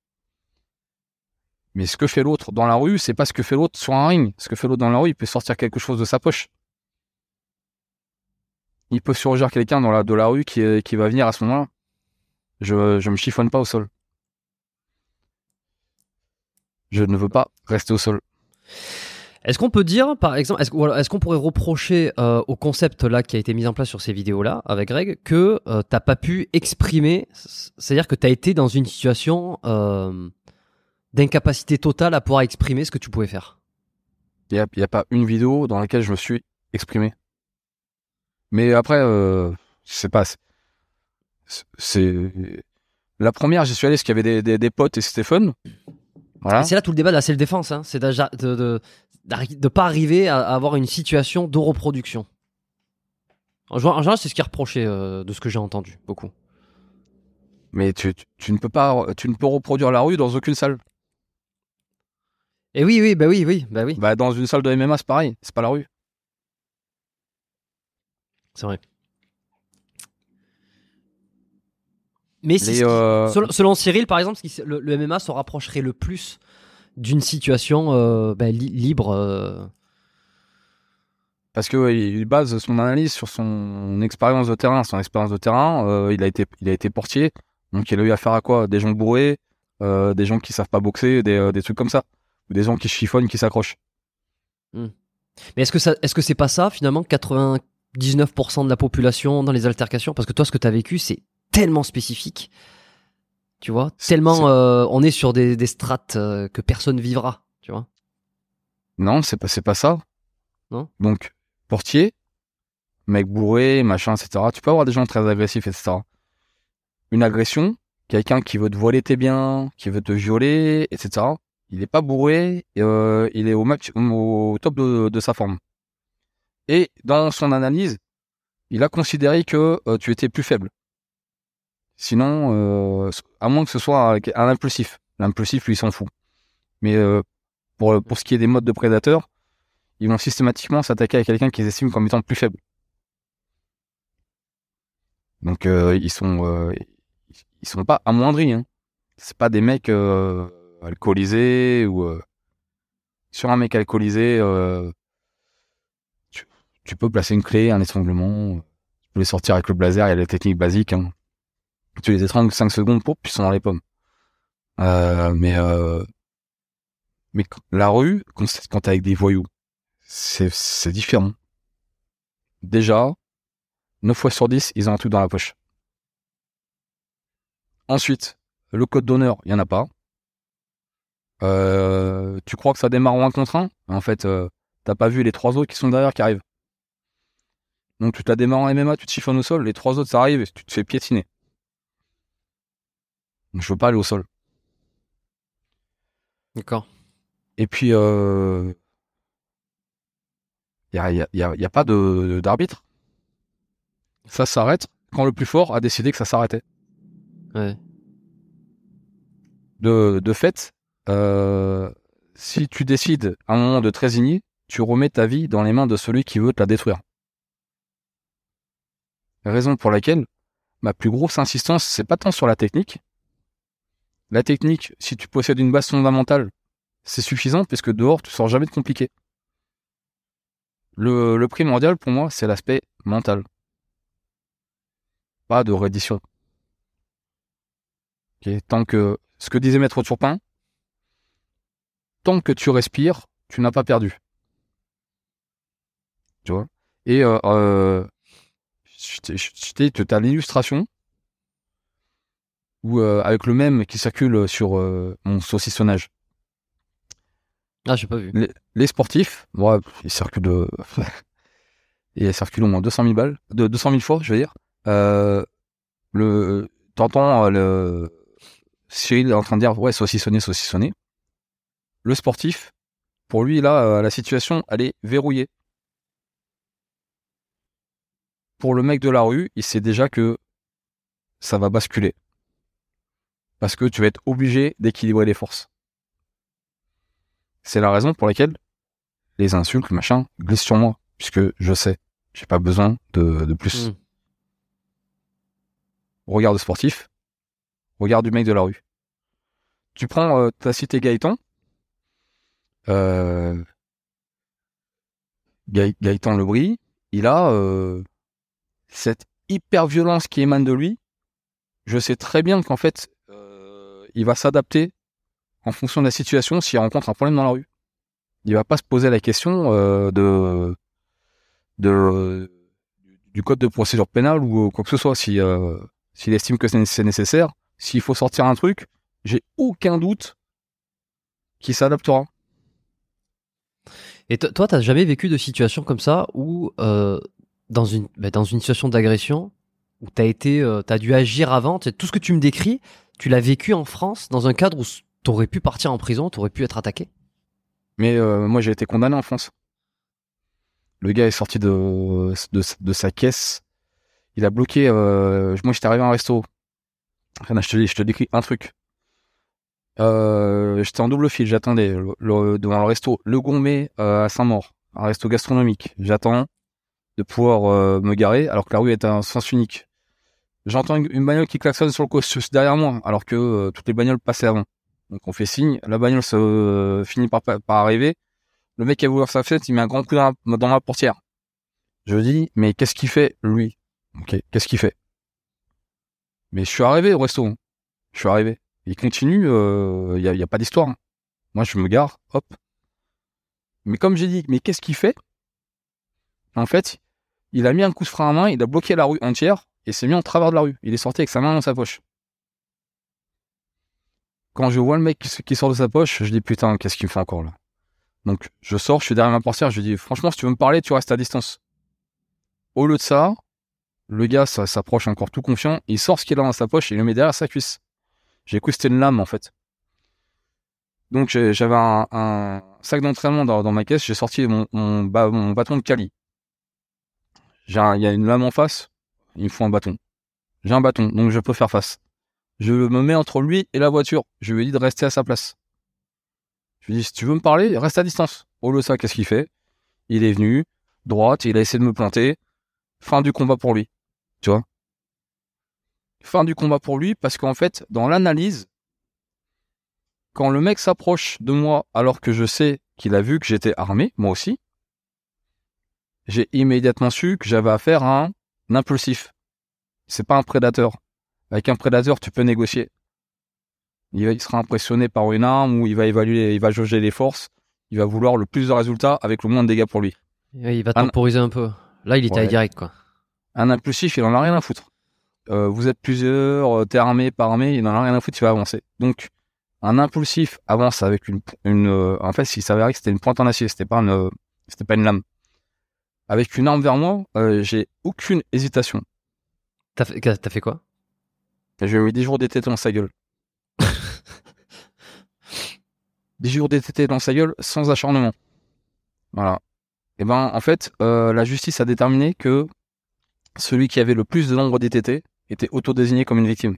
Mais ce que fait l'autre dans la rue, c'est pas ce que fait l'autre sur un ring. Ce que fait l'autre dans la rue, il peut sortir quelque chose de sa poche. Il peut surgir quelqu'un dans la, de la rue qui va venir à ce moment-là. Je, je me chiffonne pas au sol. Je ne veux pas rester au sol. Est-ce qu'on peut dire, par exemple, est-ce, qu'on pourrait reprocher euh, au concept là qui a été mis en place sur ces vidéos-là avec Greg que euh, t'as pas pu exprimer, c'est-à-dire que t'as été dans une situation euh, d'incapacité totale à pouvoir exprimer ce que tu pouvais faire? Il n'y a, y a pas une vidéo dans laquelle je me suis exprimé. Mais après, euh, je sais pas. c'est- C'est la première, j'y suis allé parce qu'il y avait des, des, des potes et c'était fun. Voilà. C'est là tout le débat de la self-défense, hein, c'est de, de pas arriver à, à avoir une situation de reproduction. En général, en général, c'est ce qui est reproché euh, de ce que j'ai entendu beaucoup. Mais tu, tu, tu ne peux pas, tu ne peux reproduire la rue dans aucune salle. Et oui, oui, bah oui, oui, bah oui, Bah, dans une salle de MMA, c'est pareil. C'est pas la rue. c'est vrai. Mais si, euh, selon, selon Cyril, par exemple, le, le MMA se rapprocherait le plus d'une situation euh, bah, li- libre. euh, Parce que ouais, il base son analyse sur son expérience de terrain. Son expérience de terrain, il a été, il a été portier. Donc, il a eu affaire à quoi? Des gens bourrés, des gens qui savent pas boxer, des, des trucs comme ça. Ou des gens qui chiffonnent, qui s'accrochent. Mais est-ce que ça, est-ce que c'est pas ça finalement 99% de la population dans les altercations? Parce que toi, ce que tu as vécu, c'est tellement spécifique. Tu vois, tellement euh, on est sur des, des strates euh, que personne vivra. Tu vois. Non, c'est pas, c'est pas ça. Non Donc, portier, mec bourré, machin, etc. Tu peux avoir des gens très agressifs, etc. Une agression, quelqu'un qui veut te voler tes biens, qui veut te violer, etc. Il est pas bourré, euh, il est au, max, au top de, de sa forme. Et dans son analyse, il a considéré que euh, tu étais plus faible. Sinon, euh, à moins que ce soit un impulsif. L'impulsif, lui, s'en fout. Mais euh, pour, pour ce qui est des modes de prédateurs, ils vont systématiquement s'attaquer à quelqu'un qu'ils estiment comme étant plus faible. Donc euh, ils sont euh, ils sont pas amoindris. Hein. C'est pas des mecs euh, alcoolisés ou euh, sur un mec alcoolisé, tu, tu peux placer une clé, un étranglement. Tu peux les sortir avec le blazer. Il y a les techniques basiques. Hein. Tu les étrangles 5 secondes pour puis ils sont dans les pommes. Euh, mais euh, mais la rue, quand, t'es avec des voyous, c'est différent. Déjà, 9 fois sur 10, ils ont un truc dans la poche. Ensuite, le code d'honneur, il y en a pas. Euh, tu crois que ça démarre en 1 contre 1 En fait, euh, t'as pas vu les trois autres qui sont derrière qui arrivent. Donc tu te la démarres en MMA, tu te chiffonnes au sol, les trois autres ça arrive et tu te fais piétiner. Je veux pas aller au sol. D'accord. Et puis, euh, il y a, y a- y a- y a pas de d'arbitre. Ça s'arrête quand le plus fort a décidé que ça s'arrêtait. Ouais. De, de fait, euh, si tu décides à un moment de trésiner, tu remets ta vie dans les mains de celui qui veut te la détruire. Raison pour laquelle ma plus grosse insistance, c'est pas tant sur la technique. La technique, si tu possèdes une base fondamentale, c'est suffisant puisque dehors, tu sors jamais de compliqué. Le, primordial pour moi, c'est l'aspect mental. Pas de reddition. Tant que, ce que disait Maître Turpin, tant que tu respires, tu n'as pas perdu. Tu vois Et euh, euh, tu as l'illustration où euh, avec le même qui circule sur euh, mon saucissonnage. Ah, j'ai pas vu. Les, les sportifs, ouais, ils circulent de... [laughs] ils circulent au moins 200 000 balles, de 200 000 fois, je veux dire. Euh, le, t'entends le Cyril est en train de dire ouais saucissonner, saucissonner. Le sportif, pour lui là, la situation elle est verrouillée. Pour le mec de la rue, il sait déjà que ça va basculer parce que tu vas être obligé d'équilibrer les forces. C'est la raison pour laquelle les insultes, machin, glissent sur moi, puisque je sais, j'ai pas besoin de, de plus. Mm. Regarde le sportif, regarde du mec de la rue. Tu prends, euh, t'as cité Gaëtan, euh, Gaë- Gaëtan Lebris, il a euh, cette hyper violence qui émane de lui. Je sais très bien qu'en fait, il va s'adapter en fonction de la situation s'il rencontre un problème dans la rue. Il va pas se poser la question euh, de, du code de procédure pénale ou quoi que ce soit. Si euh, s'il estime que c'est nécessaire, s'il faut sortir un truc, j'ai aucun doute qu'il s'adaptera. Et to- toi, t'as jamais vécu de situation comme ça où, euh, dans une, bah, dans une situation d'agression, où t'as été, euh, t'as dû agir avant, tout ce que tu me décris, tu l'as vécu en France dans un cadre où t'aurais pu partir en prison, t'aurais pu être attaqué? Mais euh, moi, j'ai été condamné en France. Le gars est sorti de, sa caisse. Il a bloqué. euh, moi, j'étais arrivé à un resto. Je te, je te décris un truc. Euh, j'étais en double fil, j'attendais devant le resto Le Gourmet à Saint-Maur, un resto gastronomique. J'attends de pouvoir me garer alors que la rue est un sens unique. J'entends une, bagnole qui klaxonne sur le côté derrière moi alors que euh, toutes les bagnoles passaient avant. Donc on fait signe, la bagnole se euh, finit par, arriver. Le mec qui a ouvert sa fenêtre, il met un grand coup dans, la- dans ma portière. Je dis, mais qu'est-ce qu'il fait, lui? Ok, qu'est-ce qu'il fait? Mais je suis arrivé au resto. Je suis arrivé. Il continue, il n'y a, y a pas d'histoire. hein. Moi, je me gare, hop. Mais comme j'ai dit, mais qu'est-ce qu'il fait? En fait, il a mis un coup de frein à main, il a bloqué la rue entière et s'est mis en travers de la rue. Il est sorti avec sa main dans sa poche. Quand je vois le mec qui, sort de sa poche, je dis putain, qu'est-ce qu'il me fait encore là? Donc je sors, je suis derrière ma portière, je lui dis franchement, si tu veux me parler, tu restes à distance. Au lieu de ça, le gars s'approche encore tout confiant, il sort ce qu'il a dans sa poche et il le met derrière sa cuisse. J'ai cru que c'était une lame en fait. Donc j'avais un, sac d'entraînement dans, ma caisse, j'ai sorti mon, mon, bâton de Cali. Il y a une lame en face, il me faut un bâton. J'ai un bâton, donc je peux faire face. Je me mets entre lui et la voiture. Je lui dit de rester à sa place. Je lui dit, si tu veux me parler, reste à distance. De ça, qu'est-ce qu'il fait? Il est venu, droite, il a essayé de me planter. Fin du combat pour lui. Tu vois? Fin du combat pour lui, parce qu'en fait, dans l'analyse, quand le mec s'approche de moi alors que je sais qu'il a vu que j'étais armé, moi aussi, j'ai immédiatement su que j'avais affaire à un impulsif. C'est pas un prédateur. Avec un prédateur, tu peux négocier. Il, il sera impressionné par une arme ou il va évaluer, il va jauger les forces. Il va vouloir le plus de résultats avec le moins de dégâts pour lui. Il va temporiser un peu. Là, il était Ouais. à direct, quoi. Un impulsif, il en a rien à foutre. Euh, vous êtes plusieurs, euh, t'es armé, pas armé, il en a rien à foutre, il va avancer. Donc, un impulsif avance avec une, une euh, en fait, s'il s'avérait que c'était une pointe en acier, c'était pas une, euh, c'était pas une lame. Avec une arme vers moi, euh, j'ai aucune hésitation. T'as fait, t'as fait quoi? Et Je lui ai mis 10 jours d'été dans sa gueule. [laughs] 10 jours d'été dans sa gueule sans acharnement. Voilà. Et ben, en fait, euh, la justice a déterminé que celui qui avait le plus de nombre d'ETT était autodésigné comme une victime.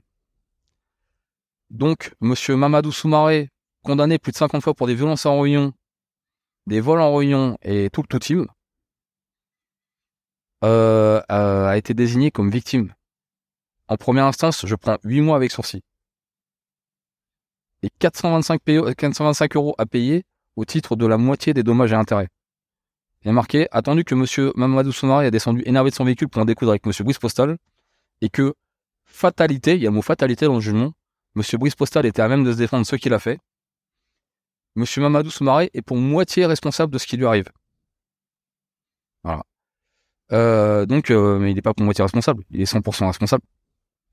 Donc, monsieur Mamadou Soumaré, condamné plus de 50 fois pour des violences en réunion, des vols en réunion et tout le tout team, euh, euh, a été désigné comme victime. En première instance, je prends 8 mois avec sursis. Et 425, PO 425 euros à payer au titre de la moitié des dommages et intérêts. Il y a marqué, attendu que monsieur Mamadou Soumaré a descendu énervé de son véhicule pour en découdre avec monsieur Brice Postal, et que, fatalité, il y a le mot fatalité dans le jugement, monsieur Brice Postal était à même de se défendre ce qu'il a fait, monsieur Mamadou Soumaré est pour moitié responsable de ce qui lui arrive. Voilà. Euh, donc, euh, mais il n'est pas pour moitié responsable, il est 100% responsable.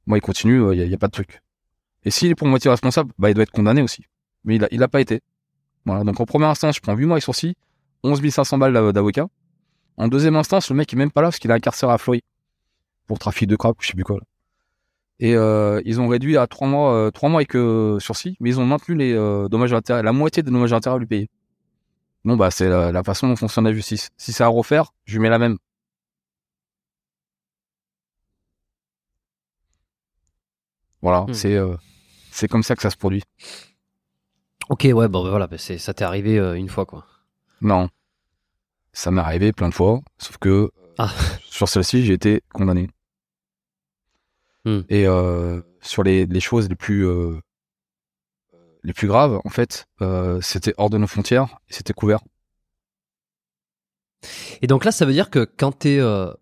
Moi, il continue, il n'y a, a pas de truc. Et s'il est pour moitié responsable, bah, il doit être condamné aussi. Mais il a, il a pas été. Voilà. Donc, en première instance, je prends 8 mois avec sursis, 11 500 balles d'av- d'avocat. En deuxième instance, le mec est même pas là parce qu'il est incarcéré à Floy. Pour trafic de ou je sais plus quoi. Et, euh, ils ont réduit à 3 mois, euh, 3 mois avec euh, sursis, mais ils ont maintenu les euh, dommages et intérêts, la moitié des dommages et intérêts à lui payer. Bon, bah, c'est la façon dont fonctionne la justice. Si c'est à refaire, je lui mets la même. Voilà, Hmm. c'est euh, c'est comme ça que ça se produit. Ok, ouais, bon, bah, voilà, bah, ça t'est arrivé euh, une fois, quoi. Non, ça m'est arrivé plein de fois, sauf que euh, Ah. [laughs] sur celle-ci, j'ai été condamné. Hmm. Et sur les, les choses les plus les plus graves, en fait, euh, c'était hors de nos frontières et c'était couvert. Et donc là, ça veut dire que quand t'es euh,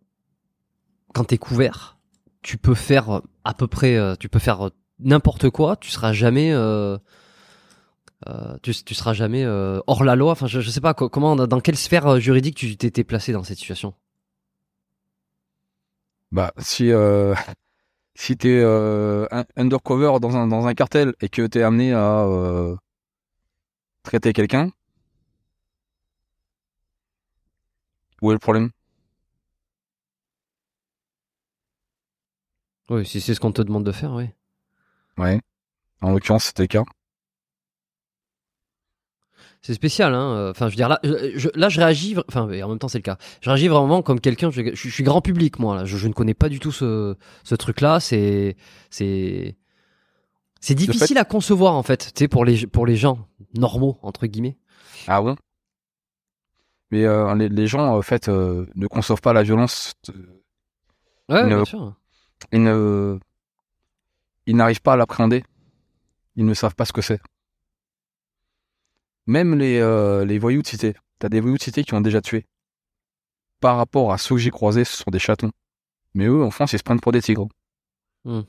quand t'es couvert, tu peux faire à peu près, euh, tu peux faire n'importe quoi. Tu seras jamais, euh, euh, tu, seras jamais euh, hors la loi. Enfin, je, je sais pas co- comment, dans quelle sphère euh, juridique tu t'étais placé dans cette situation? Bah, si euh, [laughs] si t'es euh, un- undercover dans un dans un cartel et que t'es amené à euh, traiter quelqu'un, où est le problème? Oui, si c'est ce qu'on te demande de faire, oui. Ouais. En l'occurrence, c'était le cas. C'est spécial, hein. euh, Enfin, je veux dire là, je, là, je réagis. Enfin, en même temps, c'est le cas. Je réagis vraiment comme quelqu'un. Je, je suis grand public, moi. Là, je, je ne connais pas du tout ce, ce truc-là. C'est, c'est, c'est difficile à concevoir en fait. Tu sais, pour les pour les gens normaux entre guillemets. Ah ouais? Mais euh, les, les gens, en fait, euh, ne conçoivent pas la violence. Ouais, Ne- bien sûr. Ils ne, ils n'arrivent pas à l'appréhender. Ils ne savent pas ce que c'est. Même les, euh, les voyous de cité. T'as des voyous de cité qui ont déjà tué. Par rapport à ceux que j'ai croisés, ce sont des chatons. Mais eux, en France, ils se prennent pour des tigres. Hmm.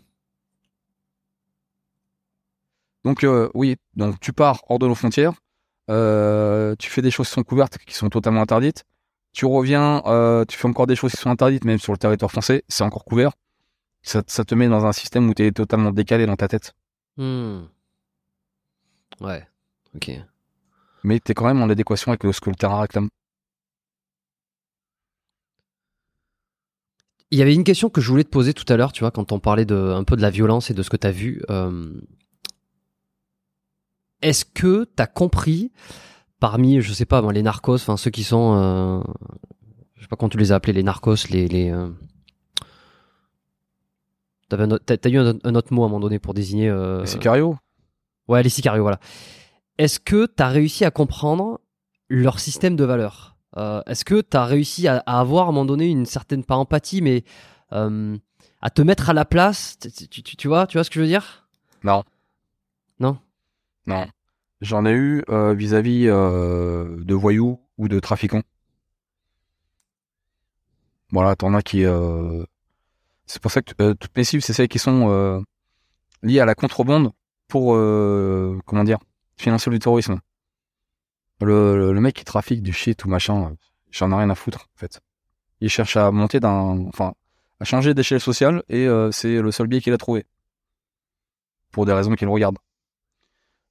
Donc euh, oui, donc tu pars hors de nos frontières, euh, tu fais des choses qui sont couvertes, qui sont totalement interdites. Tu reviens, tu fais encore des choses qui sont interdites, même sur le territoire français, c'est encore couvert. Ça, ça te met dans un système où tu es totalement décalé dans ta tête. Hmm. Ouais. Ok. Mais tu es quand même en adéquation avec ce que le terrain réclame. Il y avait une question que je voulais te poser tout à l'heure, tu vois, quand on parlait de, un peu de la violence et de ce que tu as vu. euh, Est-ce que tu as compris, parmi, je sais pas, les narcos, enfin ceux qui sont, euh, je sais pas comment tu les as appelés, les narcos, les... les euh, T'avais un autre- T'as t'as eu un, un autre mot à un moment donné pour désigner... euh, Et Sicario Ouais, les sicarios, voilà. Est-ce que tu as réussi à comprendre leur système de valeurs? Euh, Est-ce que tu as réussi à, à avoir à un moment donné une certaine, pas empathie, mais euh, à te mettre à la place? Tu, tu- tu- tu vois, tu vois ce que je veux dire? Non. Non? Non. J'en ai eu vis-à-vis de voyous ou de trafiquants. Voilà, t'en as qui... euh, C'est pour ça que euh, toutes mes cibles, c'est celles qui sont euh, liées à la contrebande pour, euh, comment dire, financer le terrorisme. Le, mec qui trafique du shit ou machin, j'en ai rien à foutre, en fait. Il cherche à monter d'un... Enfin, à changer d'échelle sociale et c'est le seul biais qu'il a trouvé. Pour des raisons qu'il regarde.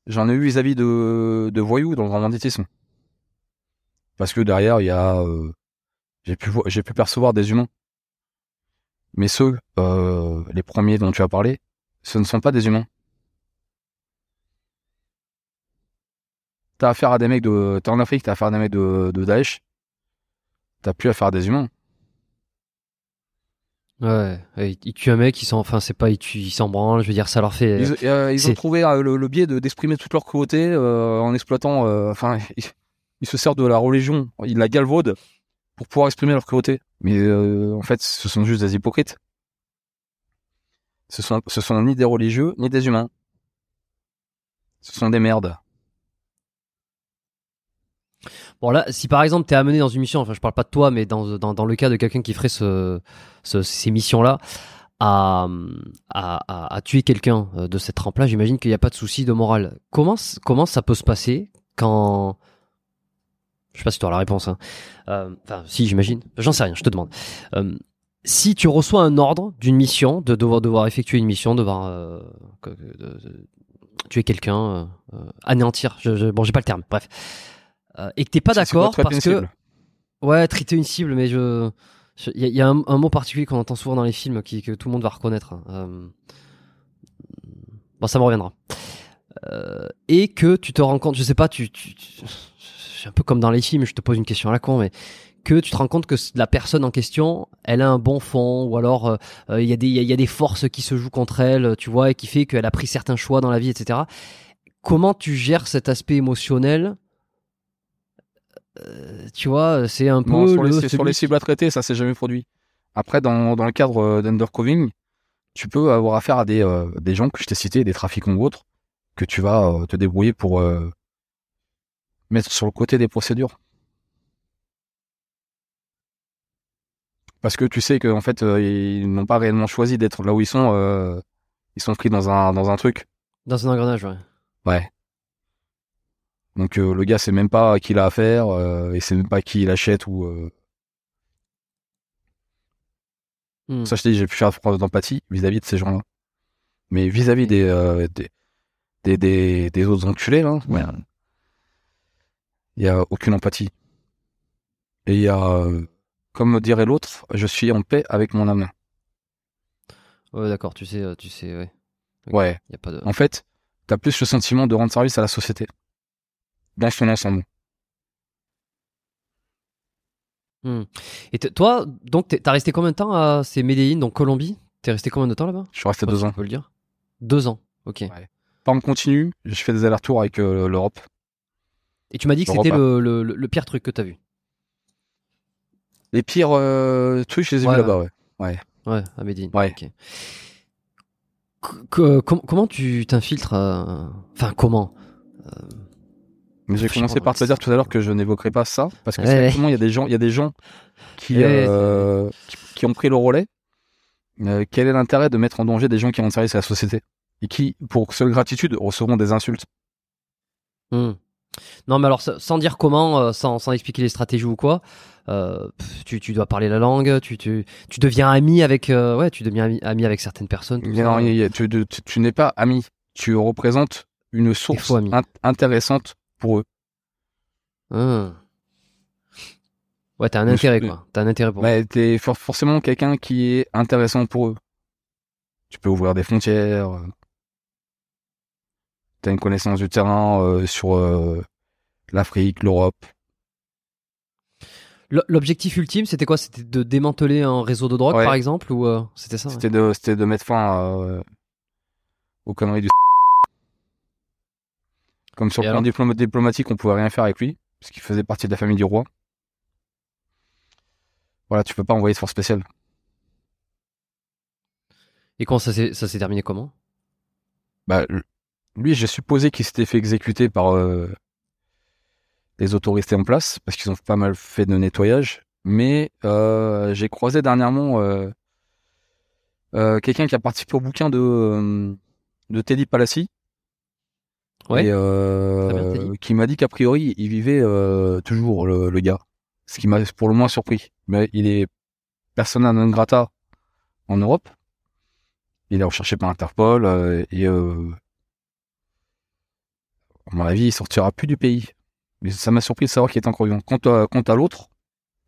J'en ai eu vis-à-vis de, de voyous dans le grand banditisme. Parce que derrière, il y a... j'ai pu, pu percevoir des humains. Mais ceux, euh, les premiers dont tu as parlé, ce ne sont pas des humains. T'as affaire à des mecs de... T'es en Afrique, t'as affaire à des mecs de, de Daesh. T'as plus affaire à des humains. Ouais, ils tuent un mec, ils s'en, enfin c'est pas, ils tuent, ils s'en branlent, je veux dire, ça leur fait. Ils, euh, ils ont trouvé euh, le, le biais de d'exprimer toute leur cruauté euh, en exploitant. Enfin, [laughs] ils, ils se servent de la religion, ils la galvaudent pour pouvoir exprimer leur cruauté. Mais euh, en fait, ce sont juste des hypocrites. Ce sont, ce sont ni des religieux ni des humains. Ce sont des merdes. Bon là, si par exemple t'es amené dans une mission, enfin je parle pas de toi, mais dans, dans, le cas de quelqu'un qui ferait ce, ce- ces missions-là, à, à, tuer quelqu'un euh, de cette trempe-là, j'imagine qu'il n'y a pas de souci de morale. Comment, comment ça peut se passer quand... Je sais pas si tu as la réponse. hein. Euh, Enfin, si, j'imagine. J'en sais rien, je te demande. Euh, si tu reçois un ordre d'une mission, de devoir, devoir effectuer une mission, devoir euh, de- tuer quelqu'un, anéantir, je, je, bon j'ai pas le terme, bref. Et que t'es pas d'accord parce une que... cible Ouais, traiter une cible, mais je. Il y, a- y a un, un mot particulier qu'on entend souvent dans les films qui, que tout le monde va reconnaître. hein. Euh, Bon, ça me reviendra. Euh, et que tu te rends compte, je sais pas, tu, tu, tu- c'est un peu comme dans les films, je te pose une question à la con, mais que tu te rends compte que la personne en question, elle a un bon fond, ou alors euh, euh, il y, a des- il y, a- il y a des forces qui se jouent contre elle, tu vois, et qui fait qu'elle a pris certains choix dans la vie, etc. Comment tu gères cet aspect émotionnel Euh, Tu vois, c'est un peu Non, sur, le- les, sur cibles à traiter, ça s'est jamais produit. Après, dans, dans le cadre d'undercoving, tu peux avoir affaire à des, euh, des gens que je t'ai cités, des trafiquants ou autres, que tu vas te débrouiller pour mettre sur le côté des procédures. Parce que tu sais qu'en fait, euh, ils n'ont pas réellement choisi d'être là où ils sont. euh, ils sont pris dans un, dans un truc. Dans un engrenage, ouais. Ouais. Donc euh, le gars sait même pas à qui il a affaire euh, et sait même pas à qui il achète ou. euh, Hmm. Ça, je te dis, j'ai pu faire preuve d'empathie vis-à-vis de ces gens-là. Mais vis-à-vis des, euh, des, des, des, des autres enculés, là, il y a aucune empathie. Et il y a, euh, comme dirait l'autre, je suis en paix avec mon âme. Ouais, d'accord, tu sais, euh, tu sais, ouais. Ouais. Y a pas de. En fait, t'as plus le sentiment de rendre service à la société. Dans son ensemble. Hmm. Et toi, donc, t'as resté combien de temps à ces Medellin, donc Colombie? T'es resté combien de temps là-bas? Je suis resté Je deux si ans. Tu peux le dire Deux ans, ok. Ouais. Pas en continu, je fais des allers-retours avec euh, l'Europe. Et tu m'as dit que c'était le, le, le- le pire truc que t'as vu. Les pires euh, trucs, je les ai Ouais, vus là-bas, ouais. Ouais, à. Ouais. C- que- com- comment tu t'infiltres euh, Enfin, comment Mais j'ai commencé par te dire tout à l'heure que je n'évoquerai pas ça parce que Ouais, ouais. il y a des gens, il y a des gens qui, Ouais, euh, qui, qui ont pris le relais. Euh, quel est l'intérêt de mettre en danger des gens qui rendent service à la société et qui, pour seule gratitude, recevront des insultes? Hmm. Non, mais alors, sa- sans dire comment, euh, sans, sans expliquer les stratégies ou quoi, euh, tu, tu dois parler la langue, tu, tu, tu deviens ami avec, euh, ouais, tu deviens ami, ami avec certaines personnes. tout Mais ça. non, il y a- tu, tu- tu n'es pas ami, tu représentes une source intéressante pour eux. Hmm. Ouais, t'as un Mais intérêt, quoi. T'as un intérêt pour. Mais t'es for- forcément quelqu'un qui est intéressant pour eux. Tu peux ouvrir des frontières. T'as une connaissance du terrain euh, sur euh, l'Afrique, l'Europe? L'objectif ultime, c'était quoi? C'était de démanteler un réseau de drogue, Ouais. par exemple, ou euh, c'était ça ouais. C'était de, c'était de mettre fin euh, aux conneries du Comme sur Et le plan diplomatique, on pouvait rien faire avec lui, parce qu'il faisait partie de la famille du roi. Voilà, tu peux pas envoyer de force spéciale. Et quand ça s'est terminé comment? Bah, lui, j'ai supposé qu'il s'était fait exécuter par euh, les autorités en place, parce qu'ils ont pas mal fait de nettoyage. Mais euh, j'ai croisé dernièrement euh, euh, quelqu'un qui a participé au bouquin de, euh, de Teddy Palassi. Ouais. Et euh, bien, qui m'a dit qu'a priori, il vivait euh, toujours, le, le gars. Ce qui m'a pour le moins surpris. Mais il est persona non grata en Europe. Il est recherché par Interpol euh, et euh, à mon avis, il sortira plus du pays. Mais ça m'a surpris de savoir qu'il est encore vivant. Quant à, quant à l'autre,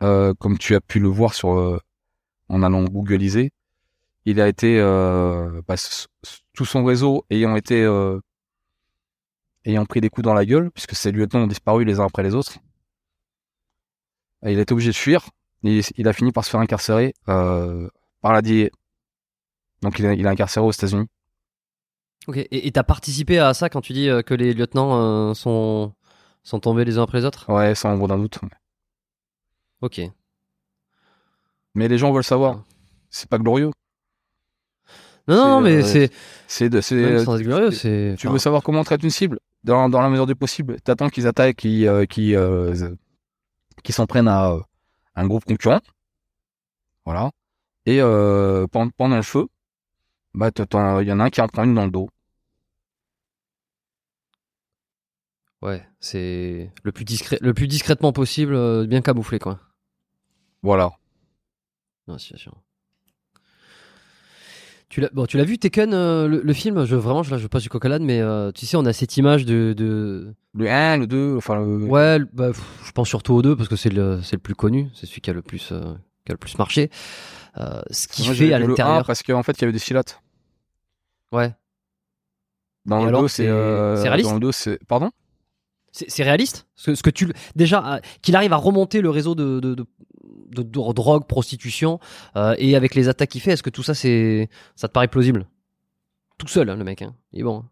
euh, comme tu as pu le voir sur euh, en allant googliser, il a été euh, bah, tout son réseau ayant été euh, ayant pris des coups dans la gueule, puisque ses lieutenants ont disparu les uns après les autres. Il a été obligé de fuir. Il a fini par se faire incarcérer euh, par la DIA. Donc il est, il est incarcéré aux États-Unis. Ok. Et t'as participé à ça quand tu dis euh, que les lieutenants euh, sont sont tombés les uns après les autres? Ouais, sans ombre d'un doute. Ok. Mais les gens veulent savoir. C'est pas glorieux. Non, non, mais euh, c'est C'est de, sans être glorieux, c'est. tu enfin, veux savoir comment on traite une cible? Dans, dans la mesure du possible. T'attends qu'ils attaquent, qu'ils, euh, qu'ils, euh, qu'ils s'en prennent à un groupe concurrent. Voilà. Et euh, pendant, pendant le feu, bah il y en a un qui en prend une dans le dos. Ouais, c'est le plus discret, le plus discrètement possible, euh, bien camouflé, quoi. Voilà. Non, c'est sûr. Tu l'as, bon, tu l'as vu Tekken, euh, le, le film? Je vraiment, je, là, je passe du coq mais euh, tu sais, on a cette image de, de... Le 1, le 2, enfin le... ouais, bah, pff, je pense surtout aux deux parce que c'est le, c'est le plus connu, c'est celui qui a le plus, euh, qui a le plus marché. Ce qui fait à vu le 1 l'intérieur, parce qu'en fait il y avait des filates. Ouais, Dans Et le alors, 2 c'est- c'est... euh, réaliste Dans le 2 c'est... Pardon? C'est, réaliste? Ce ce que tu, déjà, euh, qu'il arrive à remonter le réseau de, de, de, de- drogue, prostitution, euh, et avec les attaques qu'il fait, est-ce que tout ça, c'est, ça te paraît plausible? Tout seul, hein, le mec, hein. il est bon. hein.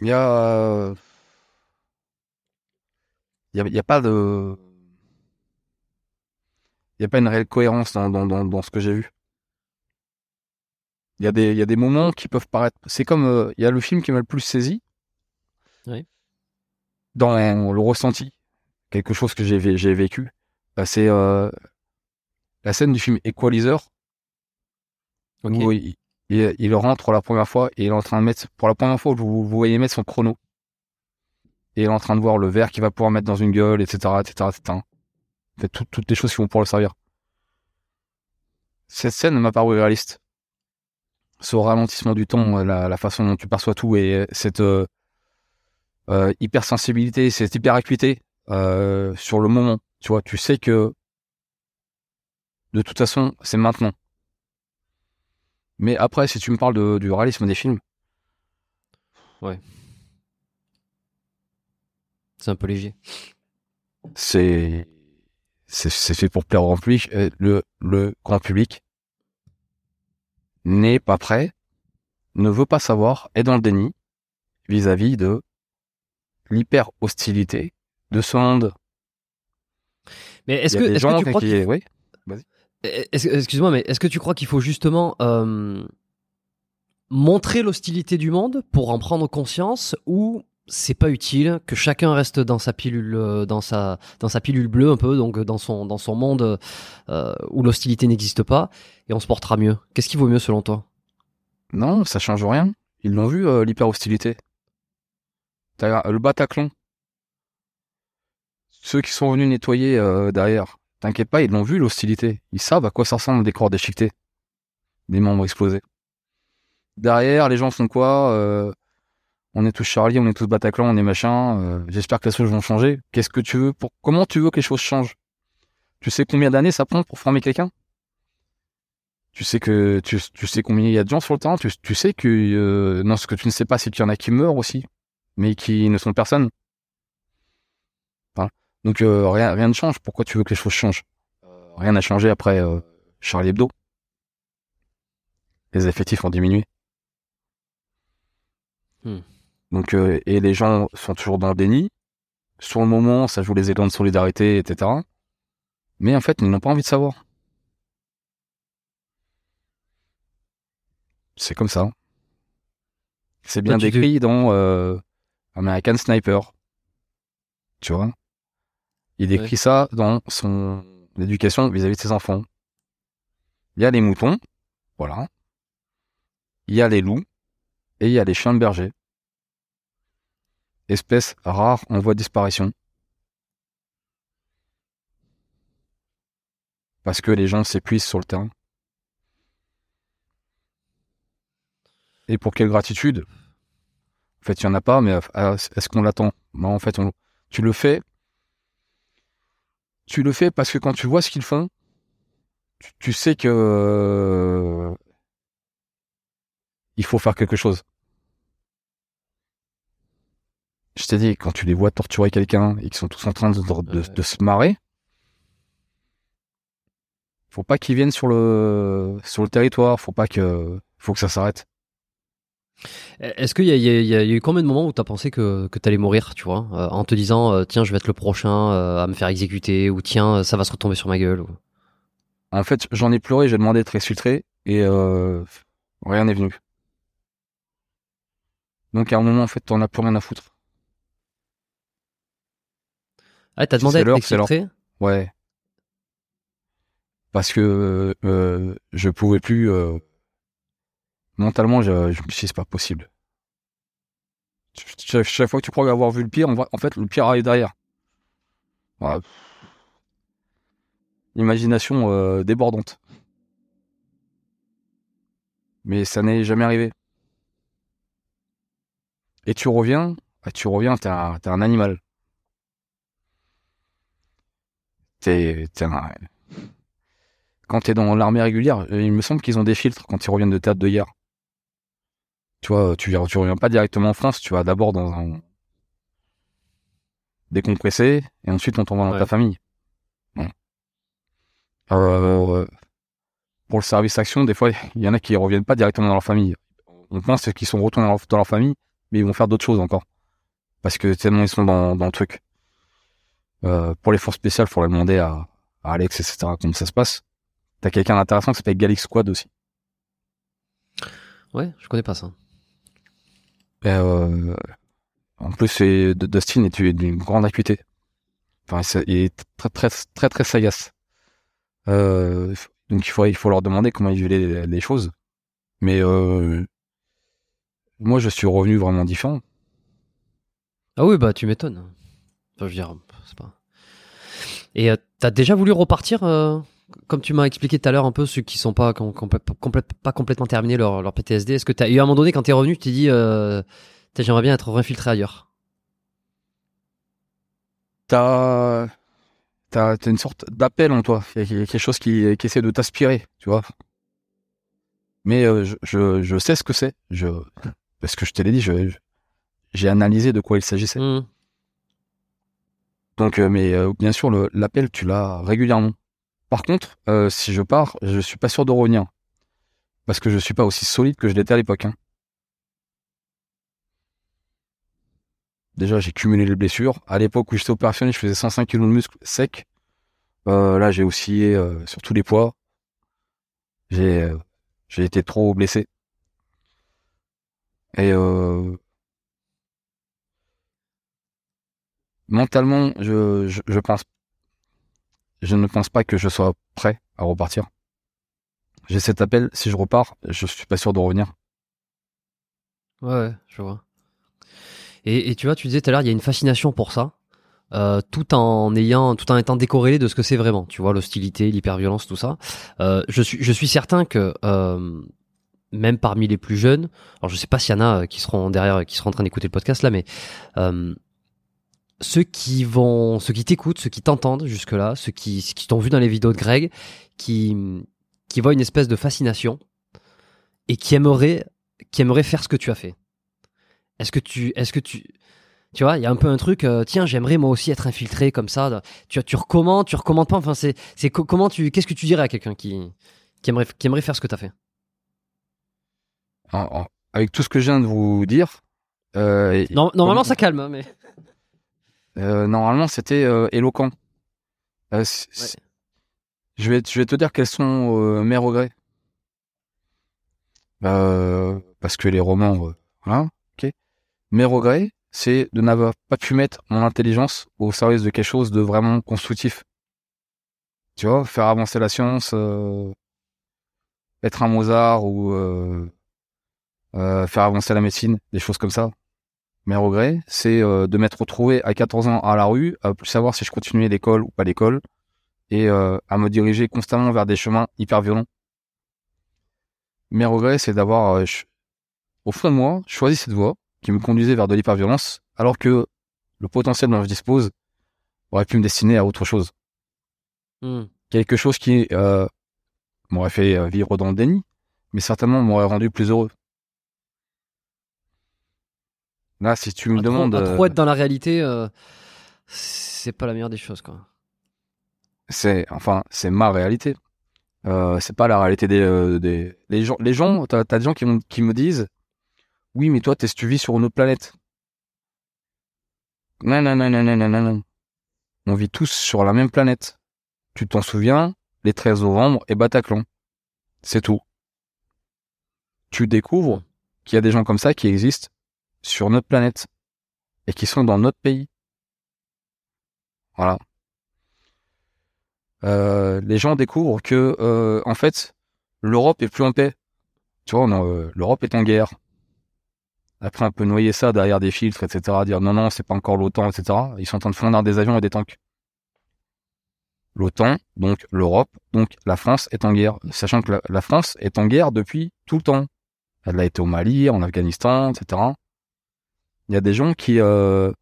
Il y a... Il y a, il y a pas de... Il y a pas une réelle cohérence dans, dans, dans, dans ce que j'ai vu. Il y a des, il y a des moments qui peuvent paraître. C'est comme, euh, il y a le film qui m'a le plus saisi. Oui. Dans le ressenti, quelque chose que j'ai, vécu. Bah, c'est euh, la scène du film Equalizer. Ok. Où il, il, il rentre la première fois et il est en train de mettre, pour la première fois, vous, vous voyez mettre son chrono. Et il est en train de voir le verre qu'il va pouvoir mettre dans une gueule, etc., etc., etc. Fait, tout- toutes les choses qui vont pouvoir le servir. Cette scène m'a paru réaliste. Ce ralentissement du temps, la, la façon dont tu perçois tout et cette euh, euh, hypersensibilité, cette hyperacuité euh, sur le moment. Tu vois, tu sais que de toute façon, c'est maintenant. Mais après, si tu me parles de- du réalisme des films, C'est un peu léger. c'est c'est fait pour plaire au grand public. Euh, Le le grand public n'est pas prêt, ne veut pas savoir, est dans le déni vis-à-vis de l'hyper hostilité de ce monde. Mais est-ce que, est-ce que tu crois qui, qu'il oui, Est-ce- Excuse-moi, mais est-ce que tu crois qu'il faut justement euh, montrer l'hostilité du monde pour en prendre conscience ou c'est pas utile que chacun reste dans sa pilule euh, bleue un peu donc dans son dans son monde euh, où l'hostilité n'existe pas et on se portera mieux. Qu'est-ce qui vaut mieux selon toi? Non, ça change rien. Ils l'ont vu euh, l'hyper hostilité. Le Bataclan. Ceux qui sont venus nettoyer euh, derrière, t'inquiète pas, ils l'ont vu l'hostilité. Ils savent à quoi ça ressemble des corps déchiquetés, des membres explosés. Derrière, les gens font quoi Euh, On est tous Charlie, on est tous Bataclan, on est machin. euh, J'espère que les choses vont changer. Qu'est-ce que tu veux pour Comment tu veux que les choses changent? Tu sais combien d'années ça prend pour former quelqu'un? Tu sais que tu, tu sais combien il y a de gens sur le terrain? Tu, tu sais que euh, non, ce que tu ne sais pas, c'est qu'il y en a qui meurent aussi, mais qui ne sont personne. Voilà. Donc euh, rien, rien ne change. Pourquoi tu veux que les choses changent? Euh, Rien n'a changé après euh, Charlie Hebdo. Les effectifs ont diminué. Hmm. Donc euh, et les gens sont toujours dans le déni. Sur le moment, ça joue les élans de solidarité, etc. Mais en fait, ils n'ont pas envie de savoir. C'est comme ça. C'est bien Toi, décrit dans euh, American Sniper. Tu vois? Il décrit Ouais. ça dans son éducation vis-à-vis de ses enfants. Il y a les moutons, voilà. Il y a les loups et il y a les chiens de berger. Espèces rares en voie de disparition. Parce que les gens s'épuisent sur le terrain. Et pour quelle gratitude? En fait, il n'y en a pas, mais euh, est-ce qu'on l'attend? Non, en fait, on- tu le fais. Tu le fais parce que quand tu vois ce qu'ils font, tu, tu sais que euh, il faut faire quelque chose. Je t'ai dit, quand tu les vois torturer quelqu'un et qu'ils sont tous en train de, de- Ouais. de se marrer, faut pas qu'ils viennent sur le sur le territoire. Faut pas que faut que ça s'arrête. Est-ce qu'il y, y a- y eu combien de moments où t'as pensé que, que t'allais mourir, tu vois, euh, en te disant euh, tiens je vais être le prochain euh, à me faire exécuter ou tiens ça va se retomber sur ma gueule ou... En fait, j'en ai pleuré, j'ai demandé d'être exfiltré et rien n'est venu. Donc à un moment, en fait, t'en as plus rien à foutre. Ah t'as demandé à être exfiltré? Ouais. Parce que euh, je pouvais plus euh, mentalement, je, je me suis dit, c'est pas possible. Chaque, chaque fois que tu crois avoir vu le pire, on voit, en fait, le pire arrive derrière. Voilà. Imagination euh, débordante. Mais ça n'est jamais arrivé. Et tu reviens, ah, tu reviens, t'es un, t'es un animal. T'es, t'es un... Quand t'es dans l'armée régulière, euh, il me semble qu'ils ont des filtres quand ils reviennent de théâtre de guerre. Tu vois, tu, tu reviens pas directement en France, tu vas d'abord dans un décompressé, et ensuite on t'envoie dans Ouais. ta famille. Bon. Euh, pour le service action, des fois, il y en a qui reviennent pas directement dans leur famille. On pense qu'ils sont retournés dans leur, dans leur famille, mais ils vont faire d'autres choses encore. Parce que tellement ils sont dans, dans le truc. Euh, pour les forces spéciales, faudrait demander à, à Alex, etc., comment ça se passe. T'as quelqu'un d'intéressant qui s'appelle Galix Squad aussi. Ouais, je connais pas ça. Euh, en plus, Dustin est d'une grande acuité. Enfin, il est très très très très sagace. Euh, donc il faut il faut leur demander comment ils vivent les, les choses. Mais euh, moi, je suis revenu vraiment différent. Ah oui, bah tu m'étonnes. Enfin, je veux dire, c'est pas. Et euh, t'as déjà voulu repartir, euh, comme tu m'as expliqué tout à l'heure un peu ceux qui sont pas com- complè- complè- pas complètement terminés leur, leur PTSD. Est-ce que t'as eu à un moment donné quand t'es revenu, tu t'es dit, euh, j'aimerais bien être infiltré ailleurs? T'as t'as une sorte d'appel en toi. Il y a quelque chose qui qui essaie de t'aspirer, tu vois. Mais euh, je, je je sais ce que c'est. Je parce que je te l'ai dit, j'ai analysé de quoi il s'agissait. Hmm. Donc, euh, mais euh, bien sûr, l'appel, tu l'as régulièrement. Par contre, euh, si je pars, je suis pas sûr de revenir. Parce que je suis pas aussi solide que je l'étais à l'époque. hein. Déjà, j'ai cumulé les blessures. À l'époque où j'étais opérationnel, je faisais 105 kg de muscle sec. Euh, là, j'ai oscillé sur tous les poids. J'ai euh, j'ai été trop blessé. Et euh, mentalement, je, ne pense pas que je sois prêt à repartir. J'ai cet appel. Si je repars, je suis pas sûr de revenir. Ouais, je vois. Et, tu vois, tu disais tout à l'heure, il y a une fascination pour ça, euh, tout en étant décorrélé de ce que c'est vraiment. Tu vois, l'hostilité, l'hyperviolence, tout ça. Euh, je suis, certain que euh, même parmi les plus jeunes, alors je sais pas s'il y en a qui seront derrière, qui seront en train d'écouter le podcast là, mais ceux qui vont, ceux qui t'écoutent, ceux qui t'entendent jusque là, ceux qui, qui t'ont vu dans les vidéos de Greg, qui, qui voient une espèce de fascination et qui aimeraient, qui aimeraient faire ce que tu as fait. Est-ce que tu, est-ce que tu, tu vois, il y a un peu un truc. euh, tiens, j'aimerais moi aussi être infiltré comme ça. Tu, tu recommandes, tu recommandes pas. Enfin, c'est, c'est co- comment tu, qu'est-ce que tu dirais à quelqu'un qui, qui aimerait, qui aimerait faire ce que tu as fait avec tout ce que je viens de vous dire, euh, Non, Normalement, ça calme, hein, mais. Euh, normalement, c'était euh, éloquent. Euh, Je vais, te- je vais te dire quels sont mes regrets. Euh, parce que les romans, voilà, ok. Mes regrets, c'est de n'avoir pas pu mettre mon intelligence au service de quelque chose de vraiment constructif. Tu vois, faire avancer la science, euh, être un Mozart ou euh, euh, faire avancer la médecine, des choses comme ça. Mes regrets, c'est euh, de m'être retrouvé à 14 ans à la rue, à plus savoir si je continuais l'école ou pas l'école, et euh, à me diriger constamment vers des chemins hyper violents. Mes regrets, c'est d'avoir, euh, au fond de moi, choisi cette voie qui me conduisait vers de l'hyperviolence, alors que le potentiel dont je dispose aurait pu me destiner à autre chose. Hmm. Quelque chose qui m'aurait fait vivre dans le déni, mais certainement m'aurait rendu plus heureux. Là, si tu me demandes. Trop, à euh, trop être dans la réalité, euh, c'est pas la meilleure des choses, quoi. C'est, enfin, c'est ma réalité. Euh, c'est pas la réalité des, des les gens. Les gens, t'as, des gens qui, qui me disent, oui, mais toi, tu vis sur une autre planète. Non, non, non, non, non, non, non. On vit tous sur la même planète. Tu t'en souviens, les 13 novembre et Bataclan. C'est tout. Tu découvres qu'il y a des gens comme ça qui existent sur notre planète et qui sont dans notre pays voilà euh, les gens découvrent que euh, en fait l'Europe est plus en paix. Tu vois, euh, l'Europe est en guerre. Après, on peut noyer ça derrière des filtres, etc. Dire non, non, c'est pas encore l'OTAN, etc. Ils sont en train de fondre des avions et des tanks. L'OTAN, donc l'Europe, donc la France est en guerre. Sachant que la France est en guerre depuis tout le temps. Elle a été au Mali, en Afghanistan, etc. Il y a des gens qui, euh,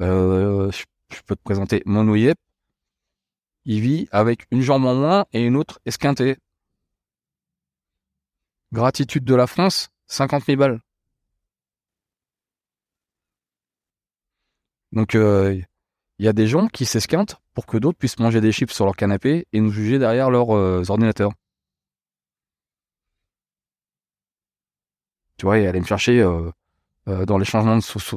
euh, je, peux te présenter Mono Yep, il vit avec une jambe en moins et une autre esquintée. Gratitude de la France, 50 000 balles. Donc, euh, il y a des gens qui s'esquintent pour que d'autres puissent manger des chips sur leur canapé et nous juger derrière leurs euh, ordinateurs. Tu vois, et aller me chercher dans les changements so-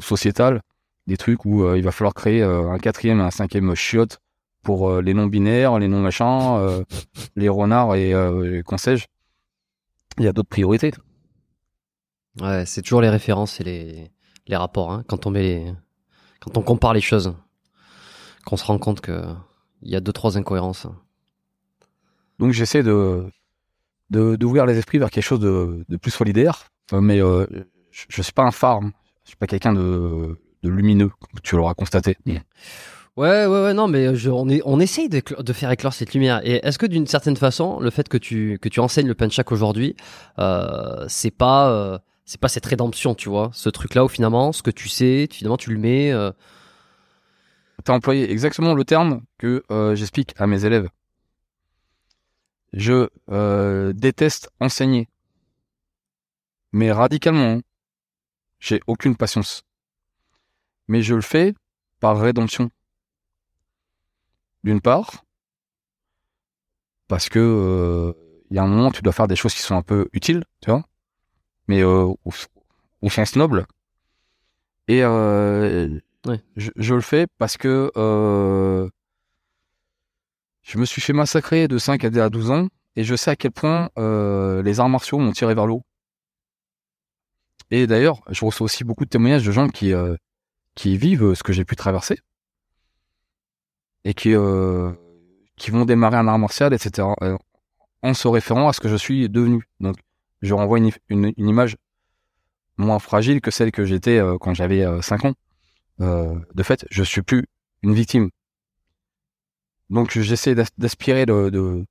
des trucs où euh, il va falloir créer euh, un quatrième et un cinquième chiotte pour euh, les non-binaires, les non-machins, euh, les renards et euh, et qu'en sais-je. Il y a d'autres priorités. Ouais, c'est toujours les références et les, les rapports. Hein, quand on met les- quand on compare les choses, qu'on se rend compte que il y a deux trois incohérences. Donc j'essaie de de- d'ouvrir les esprits vers quelque chose de, de plus solidaire. Euh, mais euh, je, je suis pas un phare. hein. Je suis pas quelqu'un de, de lumineux, comme tu l'auras constaté. Ouais, ouais, ouais, non, mais je, on, est, on essaye de, de faire éclore cette lumière. Et est-ce que d'une certaine façon, le fait que tu, que tu enseignes le punchak aujourd'hui, euh, c'est pas, euh, c'est pas cette rédemption, tu vois, ce truc-là où finalement, ce que tu sais, finalement, tu le mets. euh, Tu as employé exactement le terme que euh, j'explique à mes élèves. Je euh, déteste enseigner. Mais radicalement. hein. J'ai aucune patience. Mais je le fais par rédemption. D'une part, parce que euh, il y a un moment, tu dois faire des choses qui sont un peu utiles, tu vois, mais euh, au, au sens noble. Et euh, Ouais. je, je le fais parce que euh, je me suis fait massacrer de 5 à 12 ans et je sais à quel point euh, les arts martiaux m'ont tiré vers le haut. Et d'ailleurs, je reçois aussi beaucoup de témoignages de gens qui, euh, vivent ce que j'ai pu traverser et qui, euh, vont démarrer un art martial, etc. euh, en se référant à ce que je suis devenu. Donc, je renvoie une, image moins fragile que celle que j'étais euh, quand j'avais euh, 5 ans. Euh, de fait, je suis plus une victime. Donc, j'essaie d'as- d'aspirer de,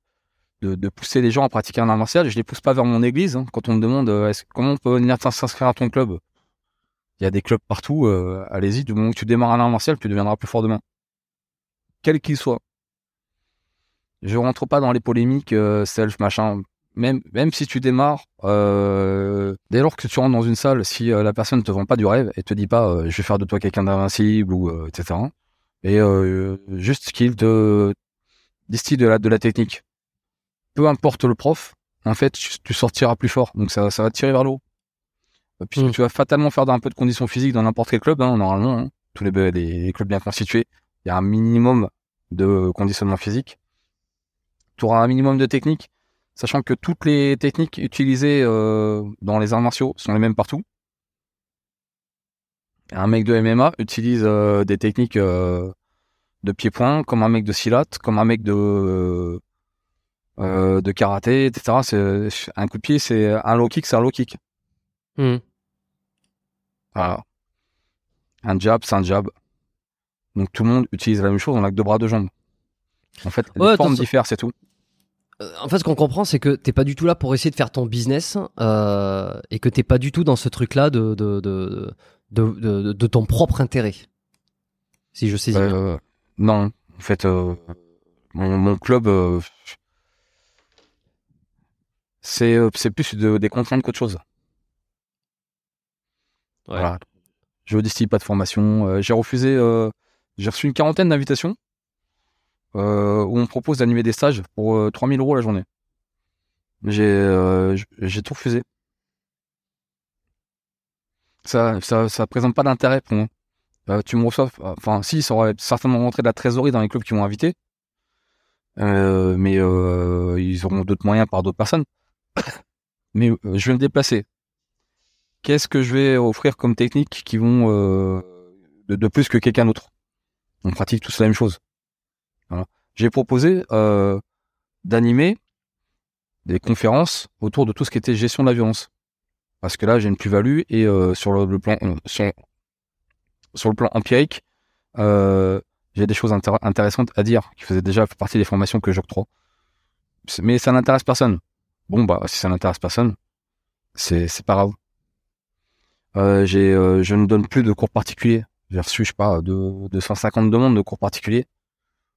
de, pousser les gens à pratiquer un art martial. Je les pousse pas vers mon église. hein. Quand on me demande euh, comment on peut venir s'inscrire à ton club, il y a des clubs partout. euh, Allez-y, du moment que tu démarres un art martial, tu deviendras plus fort demain, quel qu'il soit. Je rentre pas dans les polémiques euh, self machin. Même si tu démarres, dès lors que tu rentres dans une salle, si la personne te vend pas du rêve et te dit pas je vais faire de toi quelqu'un d'invincible ou etc. Et juste qu'il te distille de la technique. Peu importe le prof, en fait tu, sortiras plus fort. Donc ça ça va te tirer vers le haut. Euh, Puisque Mm. tu vas fatalement faire un peu de conditions physiques dans n'importe quel club, hein, normalement. hein. tous les, les, les clubs bien constitués, il y a un minimum de conditionnement physique. Tu auras un minimum de technique, sachant que toutes les techniques utilisées euh, dans les arts martiaux sont les mêmes partout. Un mec de MMA utilise euh, des techniques euh, de pied-point, comme un mec de silat, comme un mec de euh, de karaté, etc. C'est un coup de pied, c'est un low kick, c'est un low kick. hmm. Voilà. Un jab, c'est un jab. Donc tout le monde utilise la même chose, on a que deux bras, deux jambes. En fait, les Ouais, formes diffèrent, c'est tout. Euh, En fait, ce qu'on comprend, c'est que t'es pas du tout là pour essayer de faire ton business euh, et que t'es pas du tout dans ce truc-là de de, de, de, de, de ton propre intérêt. Si je saisis bien. Non, en fait, mon, mon club, c'est euh, c'est plus de- des contraintes qu'autre chose. Ouais. Voilà. Je distille pas de formation. Euh, j'ai refusé. euh, j'ai reçu une quarantaine d'invitations euh, où on me propose d'animer des stages pour euh, 3000 euros la journée. J'ai j'ai tout refusé. Ça, ça, ça présente pas d'intérêt pour moi. Tu me reçois, enfin, si, ça aurait certainement rentré de la trésorerie dans les clubs qui m'ont invité. Mais ils auront d'autres moyens par d'autres personnes. [coughs] mais euh, je vais me déplacer. Qu'est-ce que je vais offrir comme technique qui vont euh, de, plus que quelqu'un d'autre? On pratique tous la même chose. J'ai proposé euh, d'animer des conférences autour de tout ce qui était gestion de la violence. Parce que là, j'ai une plus-value et sur le, plan sur, le plan empirique, j'ai des choses intér- intéressantes à dire qui faisaient déjà partie des formations que j'octroie. Mais ça n'intéresse personne. Bon bah si ça n'intéresse personne, c'est c'est pas grave. Euh, j'ai euh, je ne donne plus de cours particuliers. J'ai reçu je sais pas de 250 demandes de cours particuliers.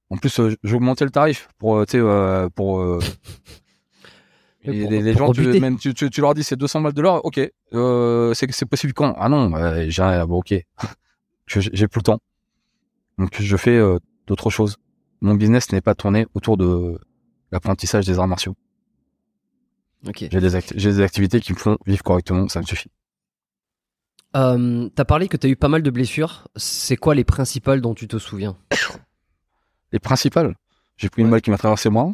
En plus euh, j'ai augmenté le tarif pour tu sais pour [laughs] et Pour- les, les pour gens, tu, même tu, tu, tu leur dis c'est 200 balles de l'heure, ok. Euh, c'est c'est possible quand? Ah non, euh, j'ai bon, ok. Je- j'ai plus le temps. Donc je fais euh, d'autres choses. Mon business n'est pas tourné autour de l'apprentissage des arts martiaux. Ok. J'ai des, activités qui me font vivre correctement, ça me suffit. Euh, T'as parlé que t'as eu pas mal de blessures. C'est quoi les principales dont tu te souviens [coughs] Les principales, j'ai pris une balle qui m'a traversé moi.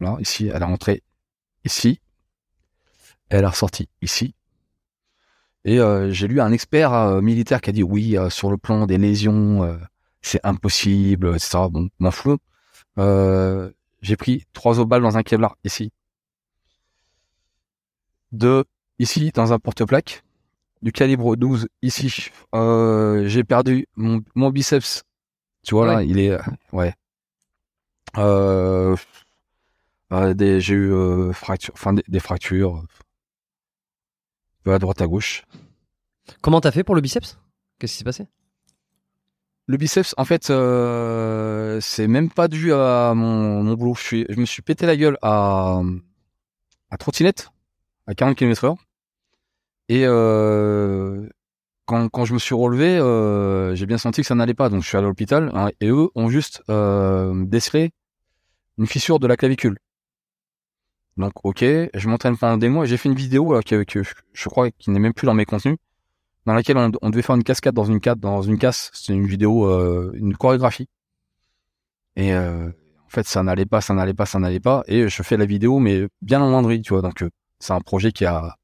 Là, ici, elle est rentrée ici. Elle est ressortie ici. Et euh, j'ai lu un expert euh, militaire qui a dit oui, euh, sur le plan des lésions, c'est impossible, etc. Bon, m'en fous. J'ai pris trois balles dans un Kevlar ici. Deux ici dans un porte-plaque. Du calibre 12 ici. Euh, j'ai perdu mon, mon biceps. Tu vois là, il est ouais. Euh, euh, des, j'ai eu euh, fracture, enfin des, des fractures, à droite à gauche. Comment t'as fait pour le biceps? Qu'est-ce qui s'est passé? Le biceps, en fait, euh, c'est même pas dû à mon, mon boulot. Je, suis, je me suis pété la gueule à, à trottinette, à 40 km heure. Et euh, quand, quand je me suis relevé, euh, j'ai bien senti que ça n'allait pas. Donc je suis allé à l'hôpital hein, et eux ont juste euh, une fissure de la clavicule. Donc ok, je m'entraîne pendant des mois. J'ai fait une vidéo là, que, je, crois qui n'est même plus dans mes contenus dans laquelle on, on devait faire une cascade dans une cade, dans une casse. C'était une vidéo, euh, une chorégraphie. Et en fait, ça n'allait pas, ça n'allait pas, ça n'allait pas. Et je fais la vidéo, mais bien en moindrie, tu vois. Donc, c'est un projet qui a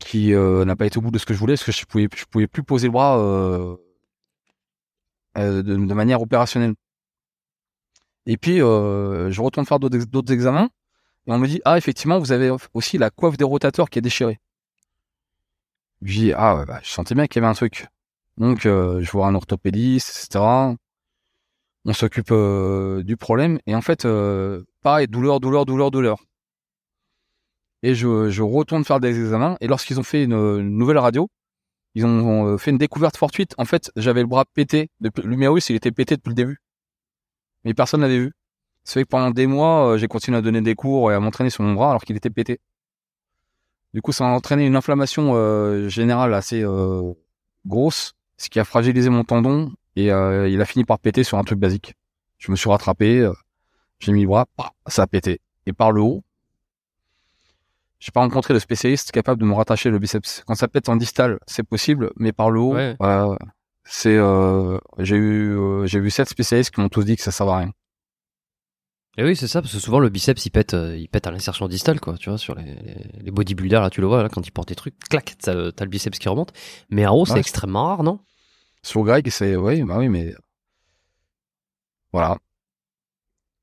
qui euh, n'a pas été au bout de ce que je voulais, parce que je pouvais, je pouvais plus poser le bras euh, euh, de, manière opérationnelle. Et puis, je retourne faire d'autres ex- d'autres examens, et on me dit, ah, effectivement, vous avez aussi la coiffe des rotateurs qui est déchirée. Je dis, ah, bah, je sentais bien qu'il y avait un truc. Donc, je vois un orthopédiste, etc. On s'occupe du problème. Et en fait, pareil, douleur, douleur, douleur, douleur. Et je, retourne faire des examens. Et lorsqu'ils ont fait une, nouvelle radio, ils ont euh, fait une découverte fortuite. En fait, j'avais le bras pété. Depuis, le Lumérus, il était pété depuis le début. Mais personne l'avait vu. C'est fait que pendant des mois, euh, j'ai continué à donner des cours et à m'entraîner sur mon bras alors qu'il était pété. Du coup, ça a entraîné une inflammation euh, générale assez grosse, ce qui a fragilisé mon tendon et il a fini par péter sur un truc basique. Je me suis rattrapé, j'ai mis le bras, ça a pété. Et par le haut, j'ai pas rencontré de spécialiste capable de me rattacher le biceps. Quand ça pète en distal, c'est possible, mais par le haut, Ouais. c'est euh, j'ai eu euh, j'ai vu sept spécialistes qui m'ont tous dit que ça servait à rien. Et oui, c'est ça, parce que souvent le biceps il pète, euh, il pète à l'insertion distale, quoi. Tu vois, sur les, bodybuilders, là, tu le vois, là, quand ils portent des trucs, clac, t'as le, biceps qui remonte. Mais en haut, c'est extrêmement rare, non? Sur Greg, c'est oui, bah oui, mais voilà.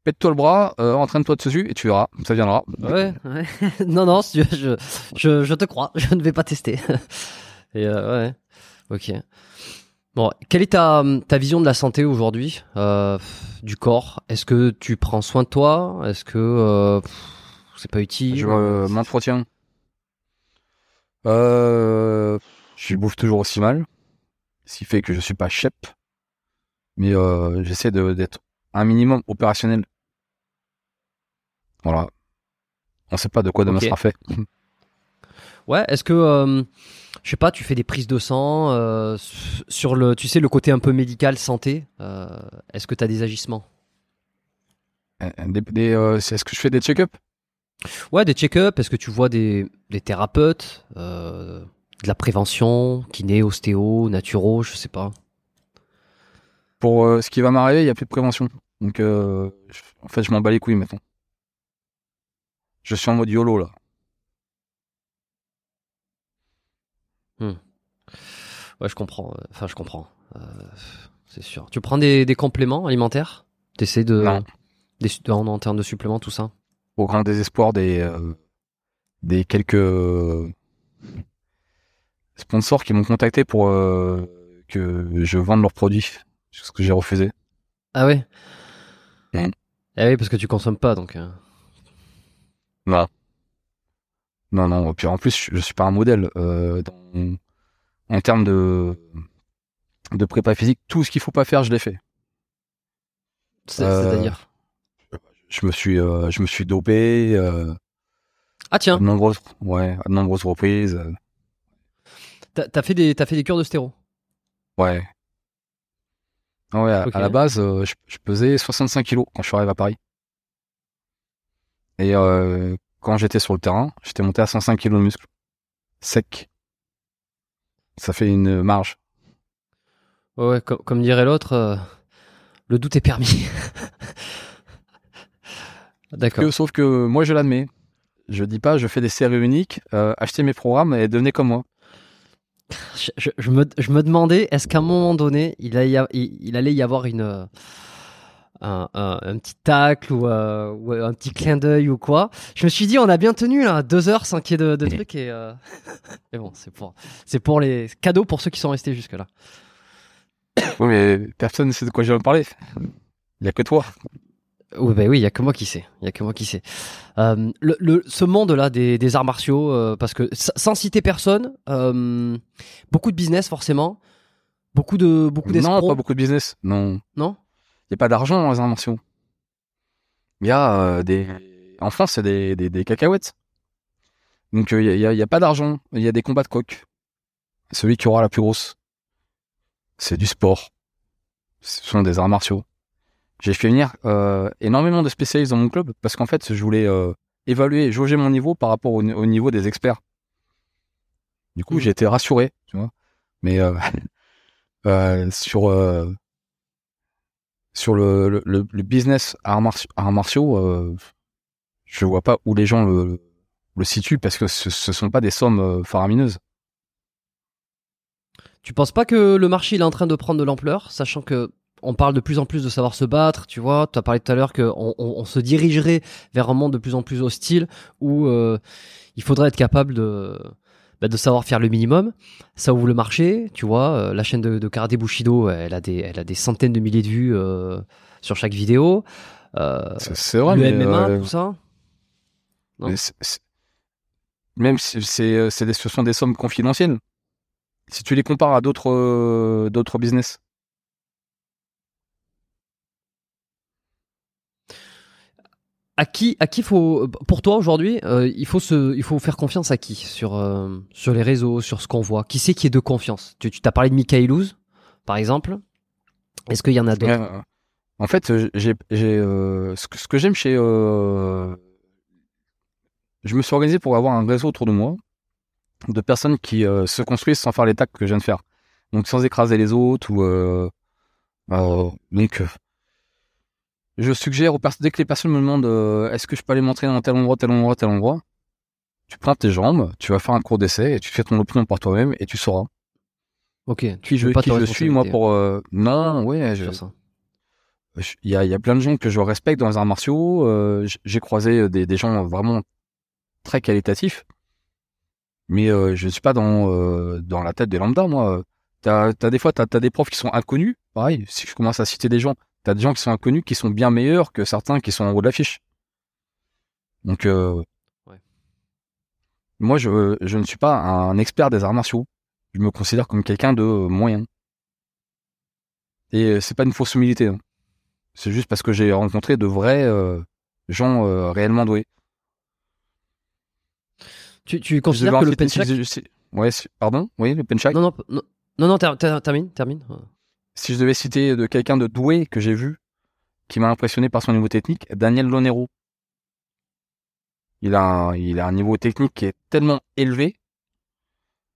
Pète-toi le bras, euh, entraîne-toi dessus et tu verras, ça viendra. Ouais, ouais. [laughs] non, non, si tu veux, je, je, je te crois, je ne vais pas tester. [laughs] Et euh, ouais, ok. Bon, quelle est ta, ta vision de la santé aujourd'hui, euh, du corps? Est-ce que tu prends soin de toi? Est-ce que c'est pas utile? Je m'entretiens. Euh, je bouffe toujours aussi mal, ce qui fait que je suis pas chep, mais j'essaie d'être un minimum opérationnel. Voilà. On sait pas de quoi demain sera fait. [laughs] Ouais, est-ce que, euh, je sais pas, tu fais des prises de sang euh, sur le, tu sais, le côté un peu médical, santé euh, Est-ce que tu as des agissements? Euh, Des, Est-ce que je fais des check-up? Ouais, des check-up. Est-ce que tu vois des, des thérapeutes, de la prévention, kiné, ostéo, naturo, je sais pas. Pour euh, ce qui va m'arriver, il y a plus de prévention. Donc, euh, je- en fait, je m'en bats les couilles maintenant. Je suis en mode YOLO là. Ouais, je comprends. Enfin, je comprends. Euh, c'est sûr. Tu prends des, des compléments alimentaires? T'essaies de, Non. des, en, en termes de suppléments, tout ça? Au grand désespoir des euh, des quelques sponsors qui m'ont contacté pour euh, que je vende leurs produits, ce que j'ai refusé. Ah ouais. Mhm. Ah oui, parce que tu consommes pas, donc. euh, Non. Non, non. Puis en plus, je, suis pas un modèle. Euh, dans- en termes de de prépa physique, tout ce qu'il faut pas faire, je l'ai fait. c'est- Euh, C'est-à-dire Je me suis euh, je me suis dopé Ah à tiens, de nombreuses ouais à de nombreuses reprises. t'as fait des, t'as fait des cures de stéro. ouais. Ah Ouais, à, la base, euh, je, je pesais 65 kilos quand je suis arrivé à Paris. Et euh, quand j'étais sur le terrain, j'étais monté à 105 kilos de muscle. Sec. Ça fait une marge. Ouais, comme, comme dirait l'autre, euh, le doute est permis. [laughs] D'accord. Sauf que moi, je l'admets. Je dis pas, je fais des séries uniques, achetez mes programmes et devenez comme moi. Je, me, je, me, demandais, est-ce qu'à un moment donné, il, il, allait y avoir une, un, un, petit tacle ou, euh, ou, un petit clin d'œil ou quoi? Je me suis dit, on a bien tenu là, deux heures sans qu'il y ait de, de trucs. Et, euh... [laughs] mais bon, c'est pour, c'est pour les cadeaux pour ceux qui sont restés jusque-là. Oui, mais personne ne sait de quoi je vais parler. Il n'y a que toi. Oui, bah oui, il y a que moi qui sais. Il y a que moi qui sais. Euh, le, le, ce monde-là des, des, arts martiaux, euh, parce que sans citer personne, euh, beaucoup de business forcément, beaucoup de beaucoup Non, pas beaucoup de business. Non. Non? Il y a pas d'argent dans les arts martiaux. Il y a des. En France, c'est des, des, des, cacahuètes. Donc il y a, y a, pas d'argent. Il y a des combats de coq. Celui qui aura la plus grosse, c'est du sport. Ce sont des arts martiaux j'ai fait venir euh, énormément de spécialistes dans mon club parce qu'en fait, je voulais euh, évaluer, jauger mon niveau par rapport au, niveau des experts. Du coup, mmh. j'ai été rassuré, tu vois. Mais euh, [laughs] sur sur le, le, le, business arts martiaux, martiaux je vois pas où les gens le, le situent parce que ce, ce sont pas des sommes faramineuses. Tu penses pas que le marché il est en train de prendre de l'ampleur, sachant que on parle de plus en plus de savoir se battre, tu vois. Tu as parlé tout à l'heure qu'on on, se dirigerait vers un monde de plus en plus hostile où euh, il faudrait être capable de, bah, de savoir faire le minimum. Ça ouvre le marché, tu vois. Euh, la chaîne de, de Karaté Bushido, elle a, des, elle a des centaines de milliers de vues euh, sur chaque vidéo. c'est vrai, le MMA, tout ça. même si c'est, c'est ce sont des sommes confidentielles. Si tu les compares à d'autres d'autres business, à qui, à qui faut, pour toi aujourd'hui, euh, il faut se, il faut faire confiance à qui sur euh, sur les réseaux, sur ce qu'on voit? Qui c'est qui est de confiance? Tu, t'as parlé de Michaelouz, par exemple. Est-ce qu'il y en a d'autres? Euh, En fait, j'ai, j'ai ce que, que j'aime chez, je me suis organisé pour avoir un réseau autour de moi de personnes qui se construisent sans faire les tacles que je viens de faire. Donc sans écraser les autres ou donc je suggère aux personnes, dès que les personnes me demandent euh, est-ce que je peux aller m'entraîner dans tel endroit, tel endroit, tel endroit, tu prends tes jambes, tu vas faire un cours d'essai et tu fais ton opinion par toi-même et tu sauras. Ok. Tu je, qui je suis moi pour euh, non, ouais, il y a, y a plein de gens que je respecte dans les arts martiaux. Euh, j'ai croisé des, des, gens vraiment très qualitatifs, mais je suis pas dans dans la tête des lambda moi. T'as as des fois t'as as des profs qui sont inconnus. Pareil, si je commence à citer des gens, T'as des gens qui sont inconnus qui sont bien meilleurs que certains qui sont en haut de l'affiche. Donc, euh, moi, je, je ne suis pas un expert des arts martiaux. Je me considère comme quelqu'un de moyen. Et c'est pas une fausse humilité. Hein. C'est juste parce que j'ai rencontré de vrais euh, gens euh, réellement doués. Tu, tu considères que le penchak... Ouais, pardon? Oui, le penchak? Non, non, non, non termine, termine si je devais citer de quelqu'un de doué que j'ai vu, qui m'a impressionné par son niveau technique, Daniel Lonero. Il a, un, a niveau technique qui est tellement élevé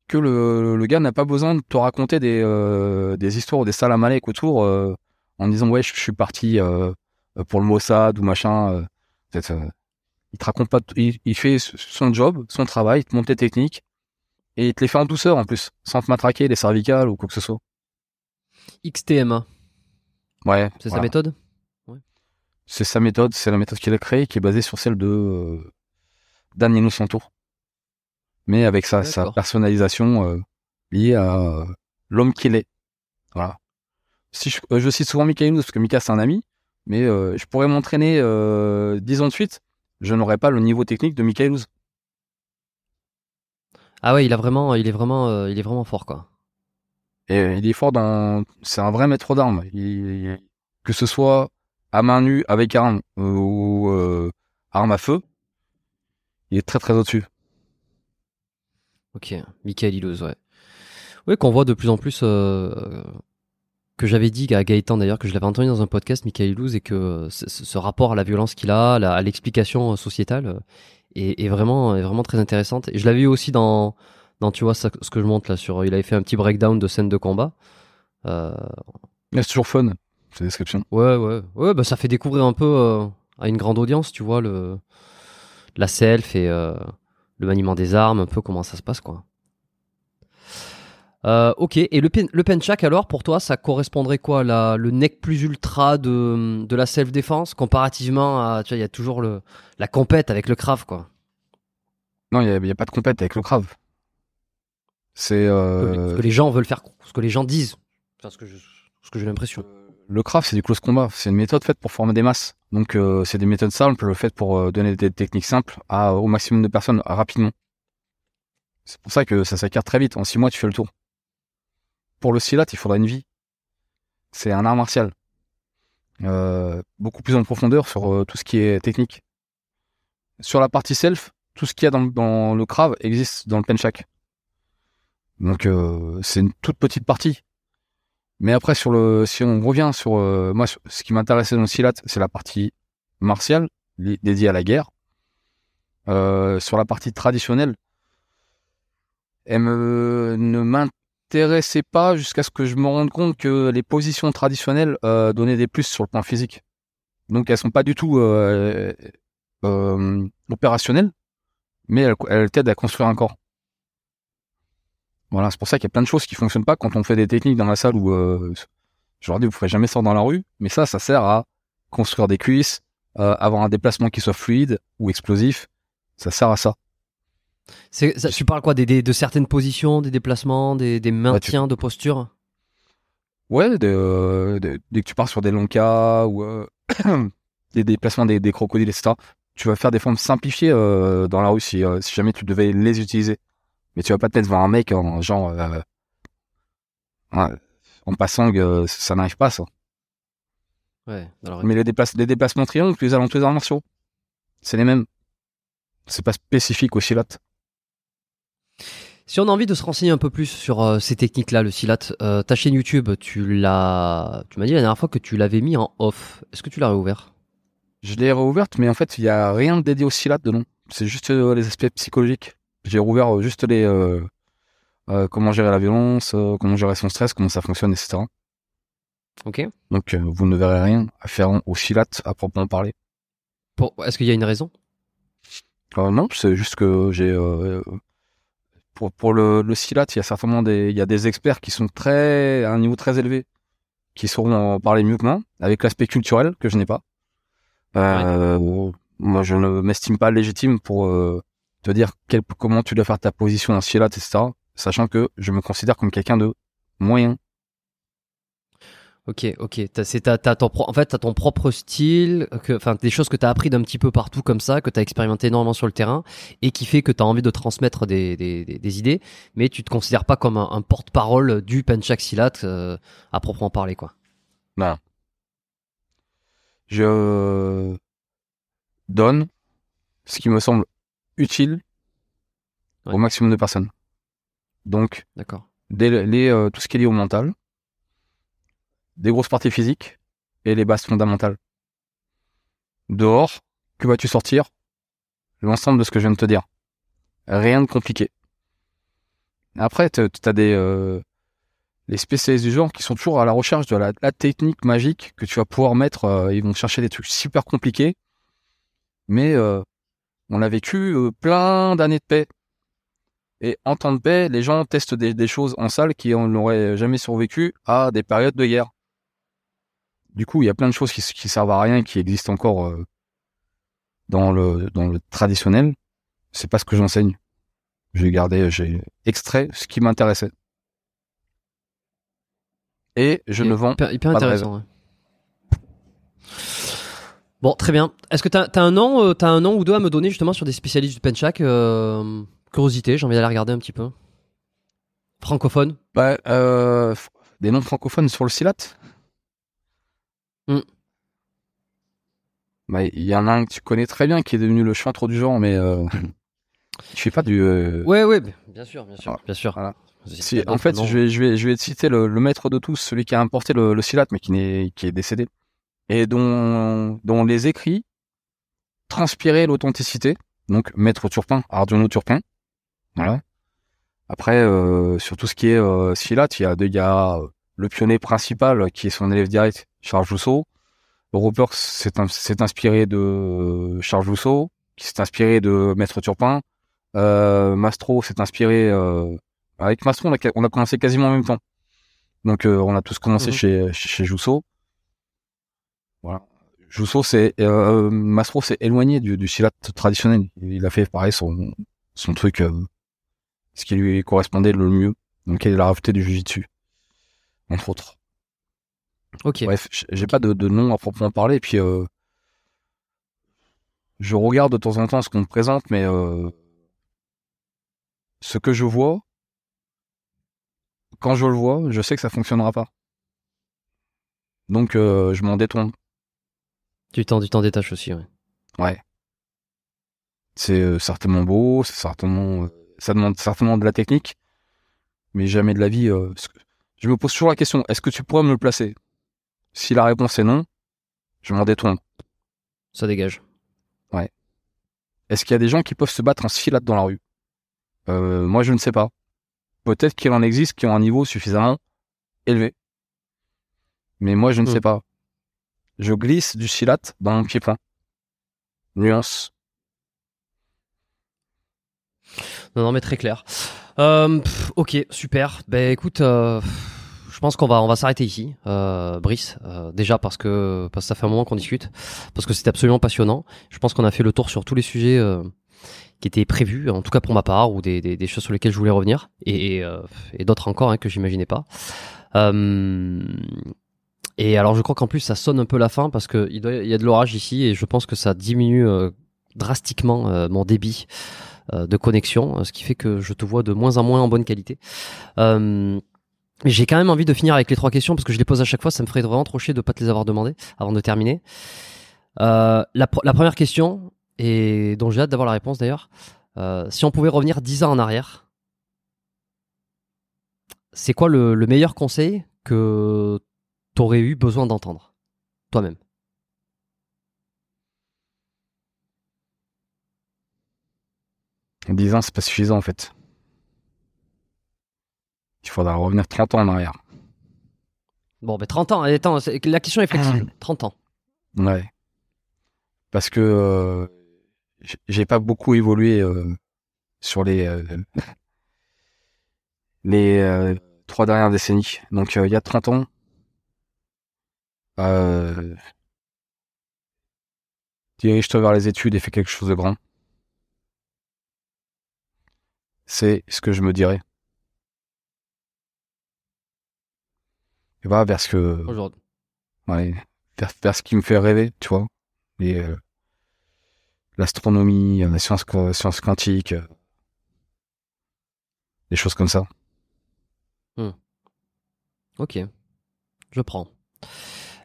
que le, gars n'a pas besoin de te raconter des, euh, histoires ou des salamalek autour euh, en disant ouais je, suis parti euh, pour le Mossad ou machin. il te raconte pas, il, il, fait son job, son travail, il te monte tes techniques et il te les fait en douceur en plus, sans te matraquer les cervicales ou quoi que ce soit. XTMA. Ouais. C'est sa méthode C'est sa méthode, c'est la méthode qu'il a créée qui est basée sur celle de euh, Santo. Mais avec sa, sa personnalisation euh, liée à euh, l'homme qu'il est. Voilà. Si je, je cite souvent Michael parce que Mika c'est un ami, mais je pourrais m'entraîner dix ans de suite, je n'aurais pas le niveau technique de Michael Ah ouais, il a vraiment, il est vraiment, il est vraiment fort quoi. Et il est fort dans, c'est un vrai maître d'armes. Que ce soit à main nue avec arme ou euh, arme à feu, il est très très au-dessus. Ok, Michael Ilouz, ouais. Oui, qu'on voit de plus en plus, euh, que j'avais dit à Gaëtan d'ailleurs, que je l'avais entendu dans un podcast, Michael Ilouz, et que ce, rapport à la violence qu'il a, à l'explication sociétale, euh, est, vraiment, vraiment très intéressante. Et je l'avais eu aussi dans, non, tu vois ce que je montre là sur. Il avait fait un petit breakdown de scènes de combat. Euh... C'est toujours fun, cette description. Ouais, ouais, ouais. Bah ça fait découvrir un peu euh, à une grande audience, tu vois, le la self et euh, le maniement des armes, un peu comment ça se passe, quoi. Euh, ok, et le, le penchak alors, pour toi, ça correspondrait quoi la, Le neck plus ultra de, de la self-défense comparativement à. Tu vois, il y a toujours le, la compète avec le Krav, quoi? Non, il n'y a, pas de compète avec le Krav. C'est. Euh... Ce que les gens veulent faire, ce que les gens disent. Enfin, ce que j'ai l'impression. Le Krav, c'est du close combat. C'est une méthode faite pour former des masses. Donc, euh, c'est des méthodes simples, faites pour euh, donner des techniques simples à, au maximum de personnes rapidement. C'est pour ça que ça s'acquiert très vite. En six mois, tu fais le tour. Pour le silat, il faudra une vie. C'est un art martial. Euh, beaucoup plus en profondeur sur euh, tout ce qui est technique. Sur la partie self, tout ce qu'il y a dans, dans, le Krav existe dans le Penchak. Donc euh, c'est une toute petite partie. Mais après, sur le, si on revient sur moi, ce qui m'intéressait dans le silat, c'est la partie martiale dédiée à la guerre. sur la partie traditionnelle, elle me, ne m'intéressait pas jusqu'à ce que je me rende compte que les positions traditionnelles euh, donnaient des plus sur le plan physique. Donc elles sont pas du tout euh, euh, opérationnelles, mais elles, elles t'aident à construire un corps. Voilà, c'est pour ça qu'il y a plein de choses qui fonctionnent pas quand on fait des techniques dans la salle où euh, je leur dis vous ferez jamais ça dans la rue, mais ça, ça sert à construire des cuisses, euh, avoir un déplacement qui soit fluide ou explosif. Ça sert à ça. Tu parles quoi des, des, de certaines positions, des déplacements, des, des maintiens de posture? Ouais, de, de, dès que tu pars sur des longs cas ou euh, [coughs] des déplacements des, des, crocodiles, etc., tu vas faire des formes simplifiées euh, dans la rue si, euh, si, jamais tu devais les utiliser. Mais tu vas pas te mettre devant un mec en genre... Euh, en passant, ça n'arrive pas, ça. Ouais, alors... Mais les, déplace, les déplacements triangles, les as dans tous les arts martiaux. C'est les mêmes. C'est pas spécifique au silat. Si on a envie de se renseigner un peu plus sur euh, ces techniques-là, le silat, euh, ta chaîne YouTube, tu l'as, tu m'as dit la dernière fois que tu l'avais mis en off. Est-ce que tu l'as réouverte Je l'ai réouverte, mais en fait, il y a rien dédié au silat dedans. C'est juste euh, les aspects psychologiques. J'ai rouvert juste les comment gérer la violence, comment gérer son stress, comment ça fonctionne, etc. Ok. Donc, vous ne verrez rien à faire au silat à proprement parler. Est-ce qu'il y a une raison? Non, c'est juste que j'ai pour, pour le, le silat, il y a certainement des, il y a des experts qui sont très, à un niveau très élevé, qui sauront en parler mieux que moi, avec l'aspect culturel que je n'ai pas. Euh, Moi, je ne m'estime pas légitime pour euh, te dire quel, comment tu dois faire ta position en silat, etc. Sachant que je me considère comme quelqu'un de moyen. Ok, ok. C'est ton, en fait, t'as ton propre style, enfin des choses que t'as appris d'un petit peu partout comme ça, que t'as expérimenté énormément sur le terrain, et qui fait que t'as envie de transmettre des, des, des, idées, mais tu te considères pas comme un, porte-parole du Penchak Silat euh, à proprement parler, quoi. Non. Je donne ce qui me semble utile au maximum de personnes. Donc, d'accord. Les, euh, tout ce qui est lié au mental des grosses parties physiques et les bases fondamentales. Dehors, que vas-tu sortir? L'ensemble de ce que je viens de te dire. Rien de compliqué. Après, tu as des euh, les spécialistes du genre qui sont toujours à la recherche de la, technique magique que tu vas pouvoir mettre. Euh, ils vont chercher des trucs super compliqués, mais euh, on a vécu plein d'années de paix. Et en temps de paix, les gens testent des, des choses en salle qui n'auraient jamais survécu à des périodes de guerre. Du coup, il y a plein de choses qui, qui servent à rien, qui existent encore euh, dans le dans le traditionnel. C'est pas ce que j'enseigne. J'ai gardé, j'ai extrait ce qui m'intéressait. Et je ne vends hyper, hyper intéressant. Bon, très bien. Est-ce que tu as, un nom, euh, as un nom ou deux à me donner justement sur des spécialistes du penchak euh, Curiosité, j'ai envie d'aller regarder un petit peu. Francophone. Bah, euh, des noms francophones sur le silat. Mm. Bah, il y en a un que tu connais très bien qui est devenu le chantre du genre, mais euh, je fais pas du. Euh... Ouais, ouais, bien sûr, bien sûr, ah, bien sûr. Voilà. Si, en fait, je vais, je vais, je vais te citer le, le, maître de tous, celui qui a importé le, le silat, mais qui est décédé, et dont, dont les écrits transpiraient l'authenticité. Donc, maître Turpin, Arduino Turpin. Voilà. Après, euh, sur tout ce qui est euh, silat, il y a, y a le pionnier principal qui est son élève direct, Charles Jousseau. Roper s'est inspiré de euh, Charles Jousseau, qui s'est inspiré de Maître Turpin. Euh, Mastro s'est inspiré euh, avec Mastro, on a, on a commencé quasiment en même temps. Donc, euh, on a tous commencé Mhm. chez, chez, chez. Voilà. Jusso, c'est, euh, Mastro s'est éloigné du, du silat traditionnel. Il a fait, pareil, son, son truc, euh, ce qui lui correspondait le mieux. Donc, il a rajouté du jujitsu. Entre autres. Ok. Bref, j'ai pas de, de nom à proprement parler. Et puis, euh, je regarde de temps en temps ce qu'on me présente, mais euh, ce que je vois, quand je le vois, je sais que ça fonctionnera pas. Donc, je m'en détourne. Tu t'en, tu t'en détaches aussi, ouais. Ouais. C'est euh, certainement beau, c'est certainement, euh, ça demande certainement de la technique, mais jamais de la vie. euh, je me pose toujours la question est-ce que tu pourrais me le placer? Si la réponse est non, je m'en détourne. Ça dégage. Est-ce qu'il y a des gens qui peuvent se battre en sfilade dans la rue? Moi, je ne sais pas. Peut-être qu'il en existe qui ont un niveau suffisamment élevé. Mais moi, je ne Hmm. sais pas. Je glisse du silat dans mon pied-point. Nuance. Non, non, mais très clair. Euh, ok, super. Ben écoute, euh, je pense qu'on va on va s'arrêter ici, euh, Brice. euh, déjà parce que parce que ça fait un moment qu'on discute, parce que c'était absolument passionnant. Je pense qu'on a fait le tour sur tous les sujets euh, qui étaient prévus, en tout cas pour ma part, ou des, des, des choses sur lesquelles je voulais revenir, et, et, euh, et d'autres encore hein, que j'imaginais pas. Euh, et alors je crois qu'en plus ça sonne un peu la fin parce que il, doit- il y a de l'orage ici et je pense que ça diminue euh, drastiquement euh, mon débit euh, de connexion, ce qui fait que je te vois de moins en moins en bonne qualité. J'ai quand même envie de finir avec les trois questions parce que je les pose à chaque fois, ça me ferait vraiment trop chier de pas te les avoir demandées avant de terminer. La, pr- la première question, et dont j'ai hâte d'avoir la réponse d'ailleurs, si on pouvait revenir dix ans en arrière, c'est quoi le meilleur conseil que t'aurais eu besoin d'entendre toi-même 10 ans, c'est pas suffisant en fait. Il faudra revenir 30 ans en arrière. Bon, ben 30 ans, allez, attends, la question est flexible. 30 ans. Ouais. Parce que euh, j'ai pas beaucoup évolué euh, sur les euh, les euh, trois dernières décennies. Donc euh, il y a 30 ans, euh, dirige-toi vers les études et fais quelque chose de grand. C'est ce que je me dirais. Et va vers ce que Aujourd'hui. Ouais, vers, vers ce qui me fait rêver, tu vois. Et euh, l'astronomie, euh, la science, qua- science quantique, euh, des choses comme ça. Ok, je prends.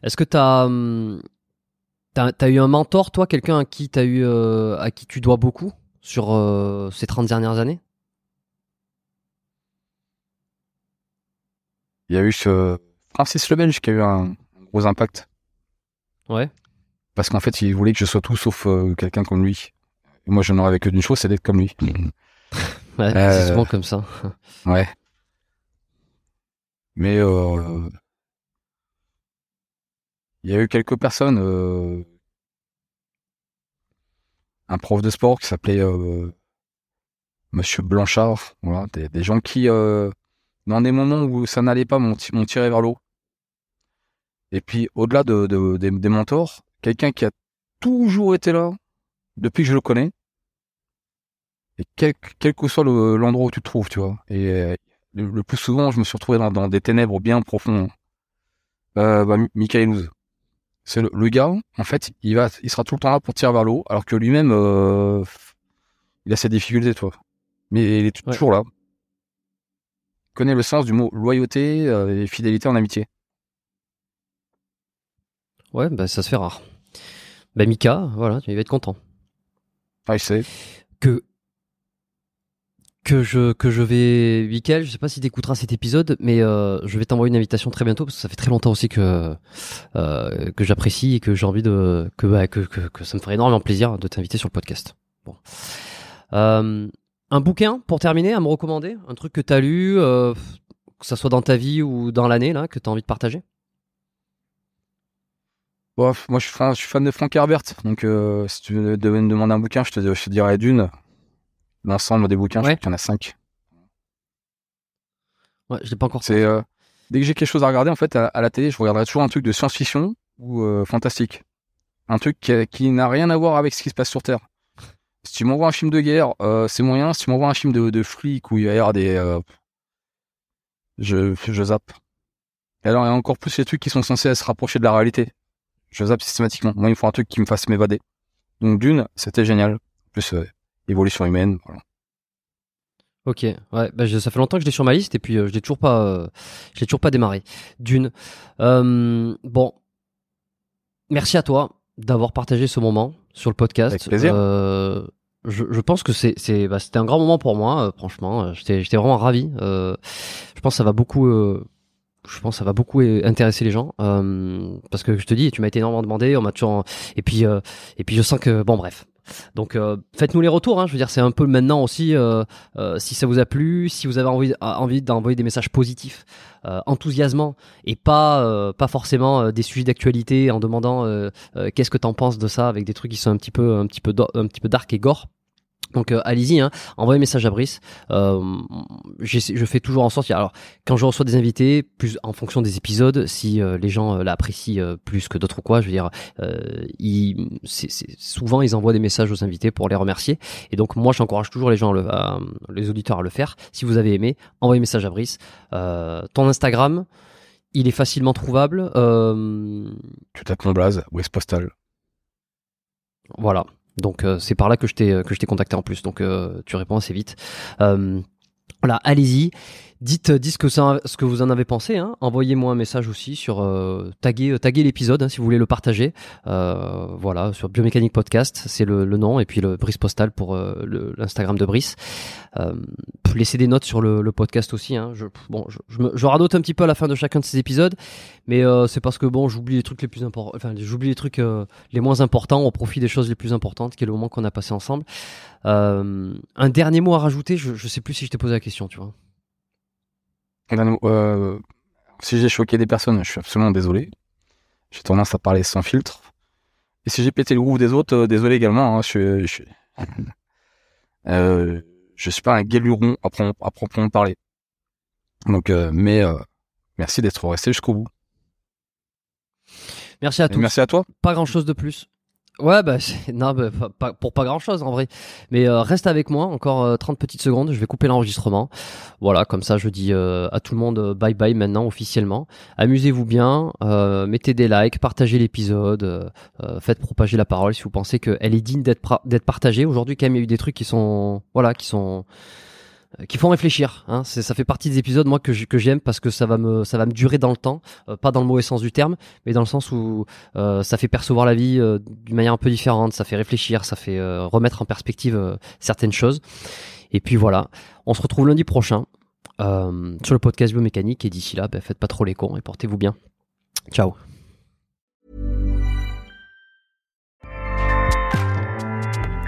Est-ce que t'as hum, t'as t'as eu un mentor, toi, quelqu'un à qui eu euh, à qui tu dois beaucoup sur euh, ces 30 dernières années? Il y a eu ce Francis Le Belge qui a eu un, gros impact. Ouais. Parce qu'en fait, il voulait que je sois tout sauf euh, quelqu'un comme lui. Et moi, je n'en rêvais que d'une chose, c'est d'être comme lui. [laughs] Ouais, c'est souvent comme ça. Ouais. Mais euh, il y a eu quelques personnes, euh, un prof de sport qui s'appelait euh, Monsieur Blanchard, voilà, des, gens qui, euh, dans des moments où ça n'allait pas, m'ont ti- m'ont tiré vers l'eau. Et puis, au-delà de, de- des, mentors, quelqu'un qui a toujours été là depuis que je le connais, et quel, quel que soit le- l'endroit où tu te trouves, tu vois. Et le, plus souvent, je me suis retrouvé dans, dans des ténèbres bien profondes. Euh, bah, Mi- Michael. C'est le, le gars, en fait, il va, il sera tout le temps là pour tirer vers l'eau, alors que lui-même, euh, il a ses difficultés, toi. Mais il est Ouais. toujours là. Il connaît le sens du mot loyauté euh, et fidélité en amitié. Ouais, bah ça se fait rare. Bah Mika, voilà, tu vas être content. Ah, il sait. que que je que je vais Michael, je sais pas si tu écouteras cet épisode mais euh, je vais t'envoyer une invitation très bientôt parce que ça fait très longtemps aussi que euh, que j'apprécie et que j'ai envie de que, bah, que, que que ça me ferait énormément plaisir de t'inviter sur le podcast. Bon. Euh, un bouquin pour terminer à me recommander, un truc que tu as lu que ça soit dans ta vie ou dans l'année là que tu as envie de partager? Bon, moi, je suis fan, de Frank Herbert. Donc, si tu me demander un bouquin, je te, je te dirais d'une. L'ensemble des bouquins, Ouais. je crois qu'il y en a cinq. Ouais, je l'ai pas encore. C'est euh, dès que j'ai quelque chose à regarder en fait à, à la télé, je regarderai toujours un truc de science-fiction ou euh, fantastique, un truc qui, qui n'a rien à voir avec ce qui se passe sur Terre. Si tu m'envoies un film de guerre, euh, c'est moyen. Si tu m'envoies un film de, de flic où il va y avoir des, je je zappe. Et alors, il y a encore plus les trucs qui sont censés se rapprocher de la réalité. Je zappe systématiquement. Moi, il me faut un truc qui me fasse m'évader. Donc, Dune, c'était génial. En plus, évolution humaine. Voilà. Ok, ouais, bah, je- ça fait longtemps que je l'ai sur ma liste et puis euh, je l'ai toujours pas, euh, je l'ai toujours pas démarré. D'une, Euh, bon, merci à toi d'avoir partagé ce moment sur le podcast. Avec plaisir. Je, je pense que c'est, c'est, bah, c'était un grand moment pour moi, franchement. J'étais, j'étais vraiment ravi. Je pense que ça va beaucoup, je pense que ça va beaucoup intéresser les gens parce que je te dis, tu m'as été énormément demandé, on m'a toujours, et puis, et puis je sens que, bon, bref. Donc euh, faites-nous les retours. Hein, je veux dire, c'est un peu maintenant aussi. euh, euh, si ça vous a plu, si vous avez envie, d'envoyer des messages positifs, enthousiasmants, et pas forcément des sujets d'actualité en demandant qu'est-ce que t'en penses de ça avec des trucs qui sont un petit peu un petit peu un petit peu dark et gore. Donc euh, allez-y, hein, envoyez un message à Brice. Euh, je fais toujours en sorte. Alors quand je reçois des invités, plus en fonction des épisodes, si euh, les gens l'apprécient plus que d'autres ou quoi, je veux dire, souvent ils envoient des messages aux invités pour les remercier. Et donc moi j'encourage toujours les gens, à le- à- les auditeurs à le faire. Si vous avez aimé, envoyez un message à Brice. Ton Instagram, il est facilement trouvable. Tu tapes mon blaze, West Postal. voilà. Donc euh, c'est par là que je t'ai que je t'ai contacté en plus. Donc euh, tu réponds assez vite. Euh, voilà, allez-y. Dites, dites ce que vous en avez pensé. Hein. Envoyez-moi un message aussi sur euh, taguer, taguer l'épisode hein, si vous voulez le partager. Euh, voilà, sur Biomécanique Podcast, c'est le, le nom et puis le Brice Postal pour euh, l'Instagram de Brice. Euh, laissez des notes sur le, podcast aussi. Hein. Je, bon, radote un petit peu à la fin de chacun de ces épisodes, mais euh, c'est parce que bon, j'oublie les trucs les plus importants. Enfin, j'oublie les trucs euh, les moins importants au profit des choses les plus importantes, qui est le moment qu'on a passé ensemble. Euh, un dernier mot à rajouter. Je, je sais plus si je t'ai posé la question, tu vois. Euh, si j'ai choqué des personnes, je suis absolument désolé. J'ai tendance à parler sans filtre. Et si j'ai pété le groove des autres, euh, désolé également. hein, je, [laughs] euh, je suis pas un guéluron à, pro- à proprement parler. Donc, mais merci d'être resté jusqu'au bout. Merci à Et tous. merci à toi. Pas grand chose de plus. Ouais, bah, non, bah, pour pas grand chose en vrai. Mais euh, reste avec moi encore euh, 30 petites secondes. Je vais couper l'enregistrement. Voilà, comme ça, je dis euh, à tout le monde euh, bye bye maintenant officiellement. Amusez-vous bien, euh, mettez des likes, partagez l'épisode, faites propager la parole si vous pensez qu'elle est digne d'être partagée. Aujourd'hui, quand même, il y a eu des trucs qui sont, voilà, qui sont qui font réfléchir. Hein. Ça fait partie des épisodes que j'aime parce que ça va me ça durer dans le temps, Euh, pas dans le mauvais sens du terme, mais dans le sens où euh, ça fait percevoir la vie euh, d'une manière un peu différente, ça fait réfléchir, ça fait euh, remettre en perspective euh, certaines choses. Et puis voilà, on se retrouve lundi prochain euh, sur le podcast biomécanique et d'ici là, ben, faites pas trop les cons et portez-vous bien. Ciao.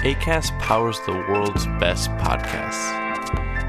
ACAST powers the world's best podcasts.